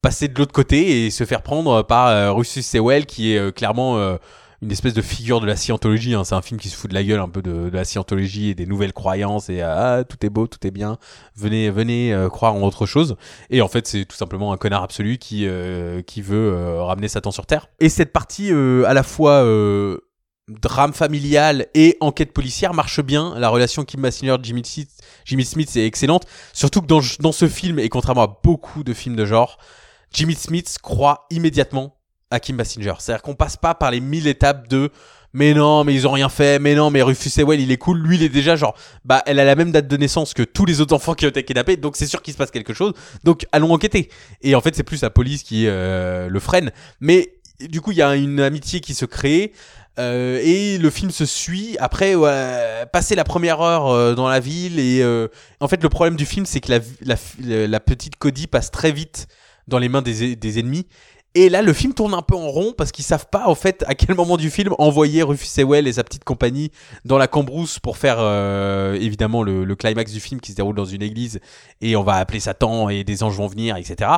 passer de l'autre côté et se faire prendre par Rufus Sewell qui est clairement une espèce de figure de la scientologie. hein. C'est un film qui se fout de la gueule un peu de, de la scientologie et des nouvelles croyances et ah tout est beau, tout est bien. Venez, venez euh, croire en autre chose. Et en fait, c'est tout simplement un connard absolu qui euh, qui veut euh, ramener Satan sur terre. Et cette partie euh, à la fois euh, drame familial et enquête policière marche bien. La relation Kim Basinger Jimmy Smith, Jimmy Smith est excellente. Surtout que dans, dans ce film, et contrairement à beaucoup de films de genre, Jimmy Smith croit immédiatement à Kim Basinger. C'est-à-dire qu'on passe pas par les mille étapes de mais non, mais ils ont rien fait, mais non, mais Rufus Sewell, il est cool. Lui, il est déjà genre, bah, elle a la même date de naissance que tous les autres enfants qui ont été kidnappés, donc c'est sûr qu'il se passe quelque chose. Donc, allons enquêter. Et en fait, c'est plus la police qui euh, le freine. Mais du coup, il y a une amitié qui se crée. Euh, et le film se suit après passer la première heure euh, dans la ville et en fait le problème du film c'est que la, la, la petite Cody passe très vite dans les mains des, des ennemis et là, le film tourne un peu en rond parce qu'ils savent pas, en fait, à quel moment du film envoyer Rufus Sewell et sa petite compagnie dans la cambrousse pour faire, euh, évidemment, le, le, climax du film qui se déroule dans une église et on va appeler Satan et des anges vont venir, etc.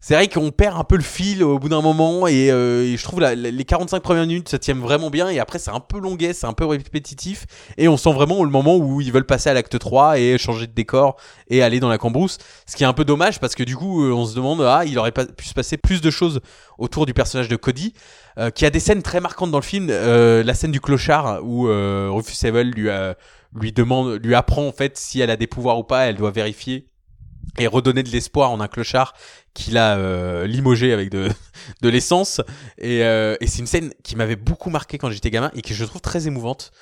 C'est vrai qu'on perd un peu le fil au bout d'un moment et, euh, je trouve les 45 premières minutes ça tient vraiment bien et après c'est un peu longuet, c'est un peu répétitif et on sent vraiment le moment où ils veulent passer à l'acte 3 et changer de décor et aller dans la cambrousse. Ce qui est un peu dommage parce que du coup, euh, on se demande, ah, il aurait pas pu se passer plus de choses autour du personnage de Cody, euh, qui a des scènes très marquantes dans le film. Euh, la scène du clochard où euh, Rufus Sewell lui, demande, lui apprend en fait si elle a des pouvoirs ou pas. Elle doit vérifier et redonner de l'espoir en un clochard qu'il a limogé avec de, de l'essence. Et, c'est une scène qui m'avait beaucoup marqué quand j'étais gamin et que je trouve très émouvante,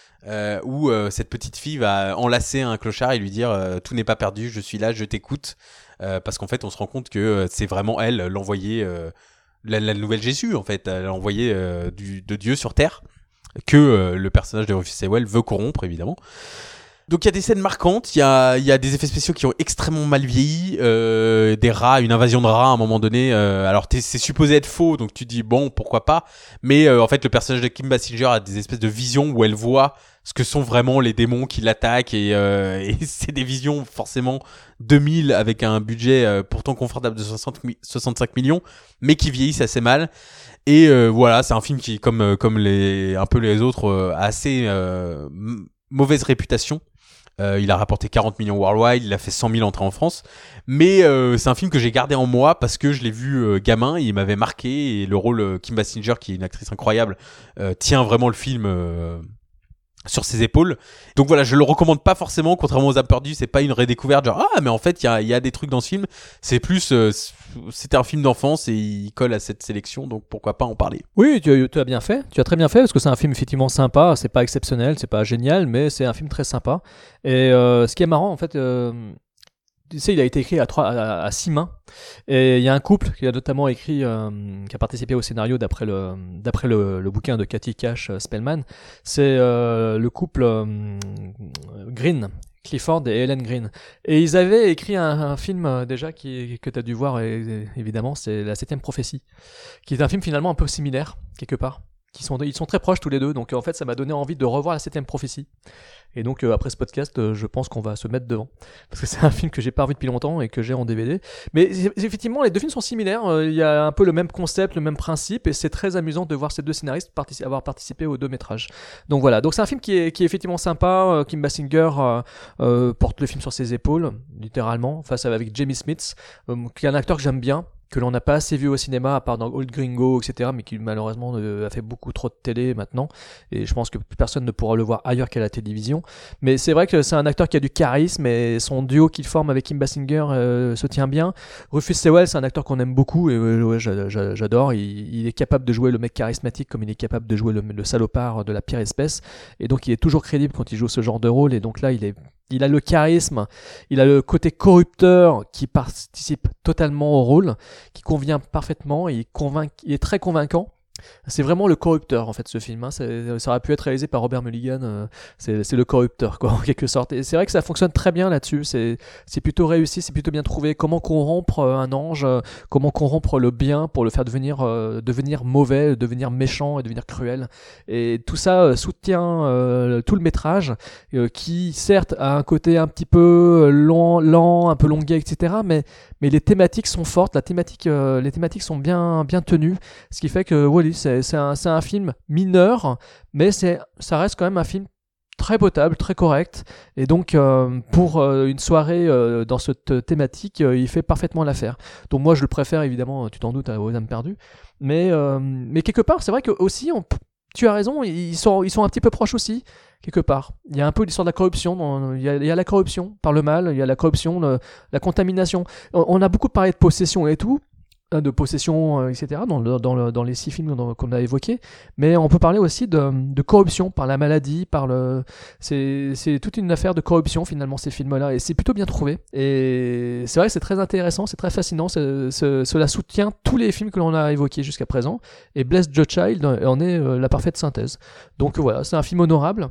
où cette petite fille va enlacer un clochard et lui dire tout n'est pas perdu, je suis là, je t'écoute. parce qu'en fait, on se rend compte que c'est vraiment elle l'envoyée la, la, nouvelle Jésus en fait, elle a envoyé euh, de Dieu sur terre que euh, le personnage de Rufus Sewell veut corrompre évidemment. Donc il y a des scènes marquantes, il y a, y a des effets spéciaux qui ont extrêmement mal vieilli, euh, des rats, une invasion de rats à un moment donné. Euh, alors c'est supposé être faux, donc tu dis bon pourquoi pas. Mais euh, en fait le personnage de Kim Basinger a des espèces de visions où elle voit ce que sont vraiment les démons qui l'attaquent et, euh, et c'est des visions forcément 2000 avec un budget euh, pourtant confortable de 60 65 millions, mais qui vieillissent assez mal. Et euh, voilà, c'est un film qui, comme comme les un peu les autres, a assez mauvaise réputation. Euh, il a rapporté 40 millions worldwide, il a fait 100 000 entrées en France. Mais euh, c'est un film que j'ai gardé en moi parce que je l'ai vu euh, gamin, il m'avait marqué et le rôle Kim Basinger, qui est une actrice incroyable, tient vraiment le film sur ses épaules. Donc voilà, je le recommande pas forcément, contrairement aux âmes perdues, c'est pas une redécouverte genre ah mais en fait il y a, des trucs dans ce film. C'est plus euh, c'était un film d'enfance et il colle à cette sélection, donc pourquoi pas en parler. Oui, tu, tu, as bien fait, tu as très bien fait parce que c'est un film effectivement sympa, c'est pas exceptionnel, c'est pas génial, mais c'est un film très sympa. Et euh, ce qui est marrant en fait, euh, tu sais, il a été écrit à, trois, à, six mains. Et il y a un couple qui a notamment écrit, euh, qui a participé au scénario d'après le, d'après le, bouquin de Cathy Cash euh, Spellman. C'est euh, le couple Green, Clifford et Helen Green. Et ils avaient écrit un, un film déjà qui, que tu as dû voir, et, évidemment, c'est La Septième Prophétie, qui est un film finalement un peu similaire, quelque part. Qui sont, ils sont très proches tous les deux, donc en fait ça m'a donné envie de revoir la septième prophétie. Et donc euh, après ce podcast, euh, je pense qu'on va se mettre devant parce que c'est un film que j'ai pas revu depuis longtemps et que j'ai en DVD. Mais effectivement, les deux films sont similaires. Euh, il y a un peu le même concept, le même principe, et c'est très amusant de voir ces deux scénaristes partici avoir participé aux deux métrages. Donc voilà. Donc c'est un film qui est, qui est effectivement sympa. Kim Basinger porte le film sur ses épaules, littéralement, face avec Jamie Smith, qui est un acteur que j'aime bien que l'on n'a pas assez vu au cinéma, à part dans Old Gringo, etc., mais qui malheureusement a fait beaucoup trop de télé maintenant, et je pense que personne ne pourra le voir ailleurs qu'à la télévision. Mais c'est vrai que c'est un acteur qui a du charisme, et son duo qu'il forme avec Kim Basinger euh, se tient bien. Rufus Sewell, c'est un acteur qu'on aime beaucoup, et ouais, j'adore. Il, il, est capable de jouer le mec charismatique comme il est capable de jouer le salopard de la pire espèce, et donc il est toujours crédible quand il joue ce genre de rôle, et donc là il est il a le charisme, il a le côté corrupteur qui participe totalement au rôle, qui convient parfaitement, il, est très convaincant. C'est vraiment le corrupteur en fait ce film. Hein. Ça aurait pu être réalisé par Robert Mulligan. Euh, c'est le corrupteur quoi en quelque sorte. Et c'est vrai que ça fonctionne très bien là-dessus. C'est plutôt réussi, c'est plutôt bien trouvé. Comment corrompre euh, un ange, euh, comment corrompre le bien pour le faire devenir mauvais, devenir méchant et devenir cruel. Et tout ça soutient tout le métrage qui certes a un côté un petit peu lent, lent un peu longuet, etc. Mais mais les thématiques sont fortes. La thématique, les thématiques sont bien bien tenues, ce qui fait que Wally c'est un, film mineur, mais ça reste quand même un film très potable, très correct. Et donc, euh, pour euh, une soirée euh, dans cette thématique, il fait parfaitement l'affaire. Donc, moi, je le préfère évidemment, tu t'en doutes, aux âmes perdues. Mais, quelque part, c'est vrai que aussi, tu as raison, ils sont, un petit peu proches aussi, quelque part. Il y a un peu l'histoire de la corruption. Il y, a, la corruption par le mal, il y a la corruption, la contamination. On, a beaucoup parlé de possession et tout, de possession, euh, etc., dans, dans, dans les six films qu'on a évoqués. Mais on peut parler aussi de, corruption par la maladie, par le. C'est toute une affaire de corruption finalement ces films-là, et c'est plutôt bien trouvé. Et c'est vrai que c'est très intéressant, c'est très fascinant. cela soutient tous les films que l'on a évoqués jusqu'à présent. Et Blessed Joe Child en est euh, la parfaite synthèse. Donc voilà, c'est un film honorable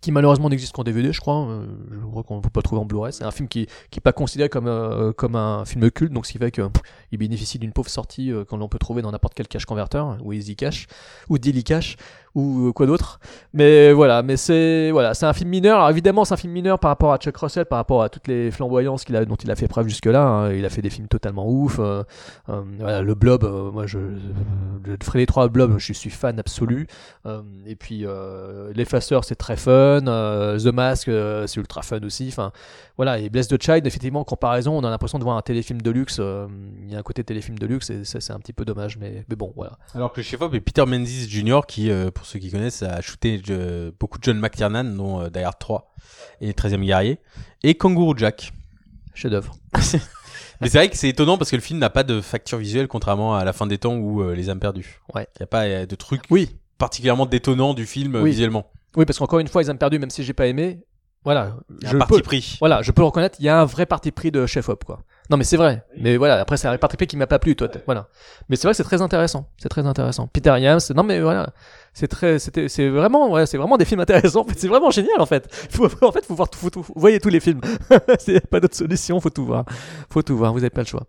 qui malheureusement n'existe qu'en DVD, je crois. Euh, je crois qu'on ne peut pas trouver en Blu-ray. C'est un film qui qui est pas considéré comme euh, comme un film culte, donc ce qui fait que pff, il bénéficie d'une pauvre sortie euh, qu'on peut trouver dans n'importe quel cache converteur ou Easy Cash ou Daily Cash ou euh, quoi d'autre. Mais voilà, mais c'est voilà, c'est un film mineur. Alors évidemment, c'est un film mineur par rapport à Chuck Russell, par rapport à toutes les flamboyances qu'il a, dont il a fait preuve jusque-là. hein. Il a fait des films totalement ouf. euh, euh, voilà, le Blob, moi je, je les trois Blob, je suis fan absolu. Et puis l'effaceur, c'est très fun. The Mask, c'est ultra fun aussi. Voilà, et Bless the Child, effectivement, en comparaison, on a l'impression de voir un téléfilm de luxe. euh, il y a un côté téléfilm de luxe, et ça c'est un petit peu dommage, mais, mais bon, voilà. Alors que chef-op est Peter Menzies Jr. qui, euh, pour ceux qui connaissent, a shooté euh, beaucoup de John McTiernan, dont Die Hard 3 et 13e guerrier, et Kangaroo Jack. Chef-d'œuvre. Mais c'est vrai que c'est étonnant parce que le film n'a pas de facture visuelle, contrairement à La fin des temps ou Les âmes perdues. Ouais. Il n'y a pas de truc Oui, particulièrement détonnant du film Oui. visuellement. oui, parce qu'encore une fois, ils ont perdu, même si j'ai pas aimé. Voilà, Il y a je un peux, parti pris. voilà, je peux le reconnaître. Il y a un vrai parti pris de chef op, quoi. Non, mais c'est vrai. Mais voilà, après c'est un parti pris qui m'a pas plu, toi. Voilà. Mais c'est vrai que c'est très intéressant. C'est très intéressant. Peter Yams. Non, mais voilà, c'est très, c'était, c'est vraiment, ouais, c'est vraiment des films intéressants. En fait, c'est vraiment génial, en fait. Faut, en fait, faut voir, tout- faut tout, vous voyez tous les films. c'est pas d'autre solution. Faut tout voir. Faut tout voir. Vous avez pas le choix.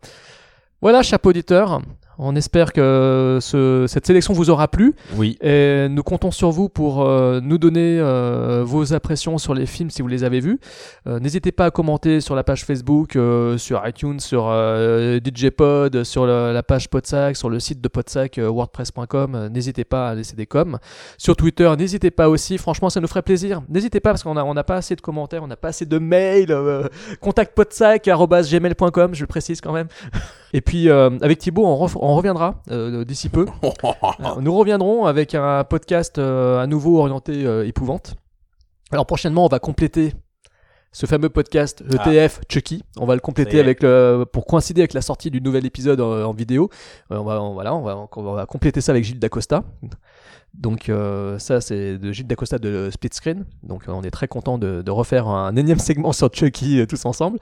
Voilà, chapeau auditeur. On espère que ce, cette sélection vous aura plu. Oui. Et nous comptons sur vous pour euh, nous donner euh, vos impressions sur les films si vous les avez vus. Euh, N'hésitez pas à commenter sur la page Facebook, sur iTunes, sur euh, DJPod, sur le- la page Podsac, sur le site de Podsac, wordpress.com. N'hésitez pas à laisser des coms. Sur Twitter, n'hésitez pas aussi. Franchement, ça nous ferait plaisir. N'hésitez pas parce qu'on n'a on n'a pas assez de commentaires, on n'a pas assez de mails. Contactpodsac.gmail.com, je le précise quand même. Et puis, avec Thibaut, on, ref- on reviendra euh, d'ici peu. Alors, nous reviendrons avec un podcast euh, à nouveau orienté euh, épouvante. Alors prochainement, on va compléter ce fameux podcast ETF Chucky. On va le compléter avec le, pour coïncider avec la sortie du nouvel épisode en, en vidéo. Euh, on va, on- voilà, on va, on va compléter ça avec Gilles Dacosta. Donc euh, ça c'est de Gilles Dacosta de Split Screen. Donc on est très content de, de refaire un énième segment sur Chucky euh, tous ensemble.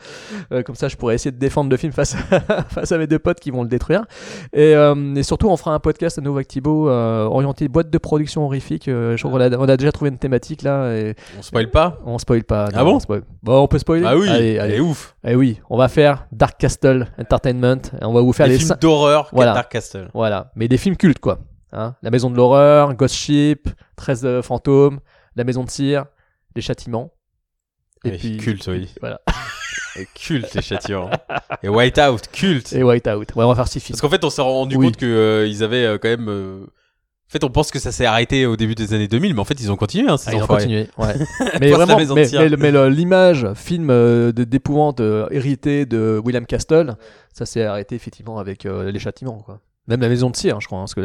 Euh, comme ça je pourrais essayer de défendre le film face à, face à mes deux potes qui vont le détruire. Et, euh, et surtout on fera un podcast à nouveau avec Thibaut euh, orienté boîte de production horrifique. Euh, je crois qu'on a, on a déjà trouvé une thématique là et On spoil pas? On spoil pas. Ah bon? on spoil. Bon on peut spoiler. Ah oui, Allez, ouf. Eh oui, on va faire Dark Castle Entertainment. Et on va vous faire Des les films cin- d'horreur, Voilà. Dark Castle. voilà, mais des films cultes quoi. Hein la Maison de l'horreur, Ghost Ship, 13 euh, fantômes, La Maison de cire, Les Châtiments. Et puis culte, oui. Voilà. Et culte, les châtiments. Et Whiteout, culte. Et Whiteout. Ouais, on va faire six films. Parce qu'en fait, on s'est rendu Oui. compte que euh, ils avaient euh, quand même. euh, En fait, on pense que ça s'est arrêté au début des années 2000, mais en fait, ils ont continué. Hein, ces Ah, ils ont continué. Ouais. mais vraiment, mais, mais mais l'image film euh, d'épouvante hérité de William Castle, ça s'est arrêté effectivement avec Les Châtiments quoi. Même La Maison de cire, hein, je crois. hein, parce que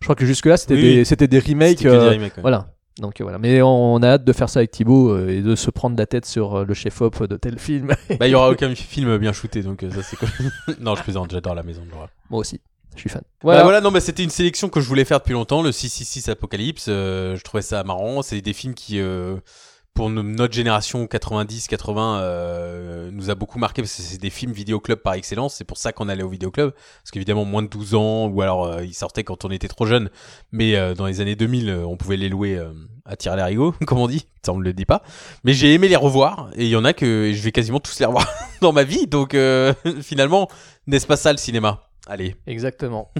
je crois que jusque là c'était Oui, des, oui. c'était des remakes. C'était que des euh, remakes, ouais. Voilà. Donc euh, voilà, mais on, on a hâte de faire ça avec Thibaut euh, et de se prendre la tête sur euh, le chef-op de tel film. Bah, il y aura aucun film bien shooté, donc euh, ça c'est cool. non, je plaisante, j'adore la maison de l'horreur. Moi aussi, je suis fan. Voilà. voilà, non, mais c'était une sélection que je voulais faire depuis longtemps, le 666 Apocalypse. euh, je trouvais ça marrant. C'est des films qui, euh, pour no- notre génération 90-80, euh, nous a beaucoup marqué parce que c'est des films vidéoclub par excellence. C'est pour ça qu'on allait au vidéoclub. Parce qu'évidemment, moins de 12 ans, ou alors euh, ils sortaient quand on était trop jeune. Mais euh, dans les années 2000, euh, on pouvait les louer à tirer les rigots, comme on dit. Ça, on ne le dit pas. Mais j'ai aimé les revoir. Et il y en a que je vais quasiment tous les revoir dans ma vie. Donc finalement, n'est-ce pas ça le cinéma? Allez. Exactement.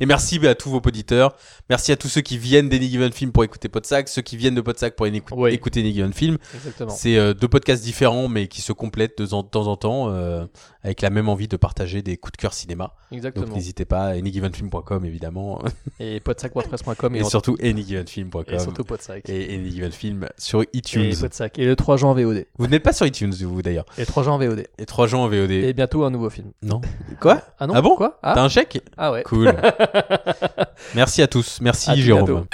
Et merci à tous vos auditeurs. Merci à tous ceux qui viennent d'Any Given Film pour écouter Podsac, ceux qui viennent de Podsac pour écou- Oui. écouter Any Given Film. C'est euh, deux podcasts différents mais qui se complètent de, en- de temps en temps euh, avec la même envie de partager des coups de cœur cinéma. Donc Exactement. n'hésitez pas, anygivenfilm.com évidemment Et podsacwordpress.com et, et, surtout anygivenfilm.com et surtout Podsac. et Any Given Film sur Et iTunes. Podsac. Et le 3 juin en VOD. Vous n'êtes pas sur iTunes vous d'ailleurs. Et le 3 juin en VOD. Et trois gens en VOD. Et bientôt un nouveau film. Non. Quoi? Ah non? Ah bon? Quoi? T'as ah, un chèque? Ah ouais. Cool. Merci à tous. Merci À Jérôme.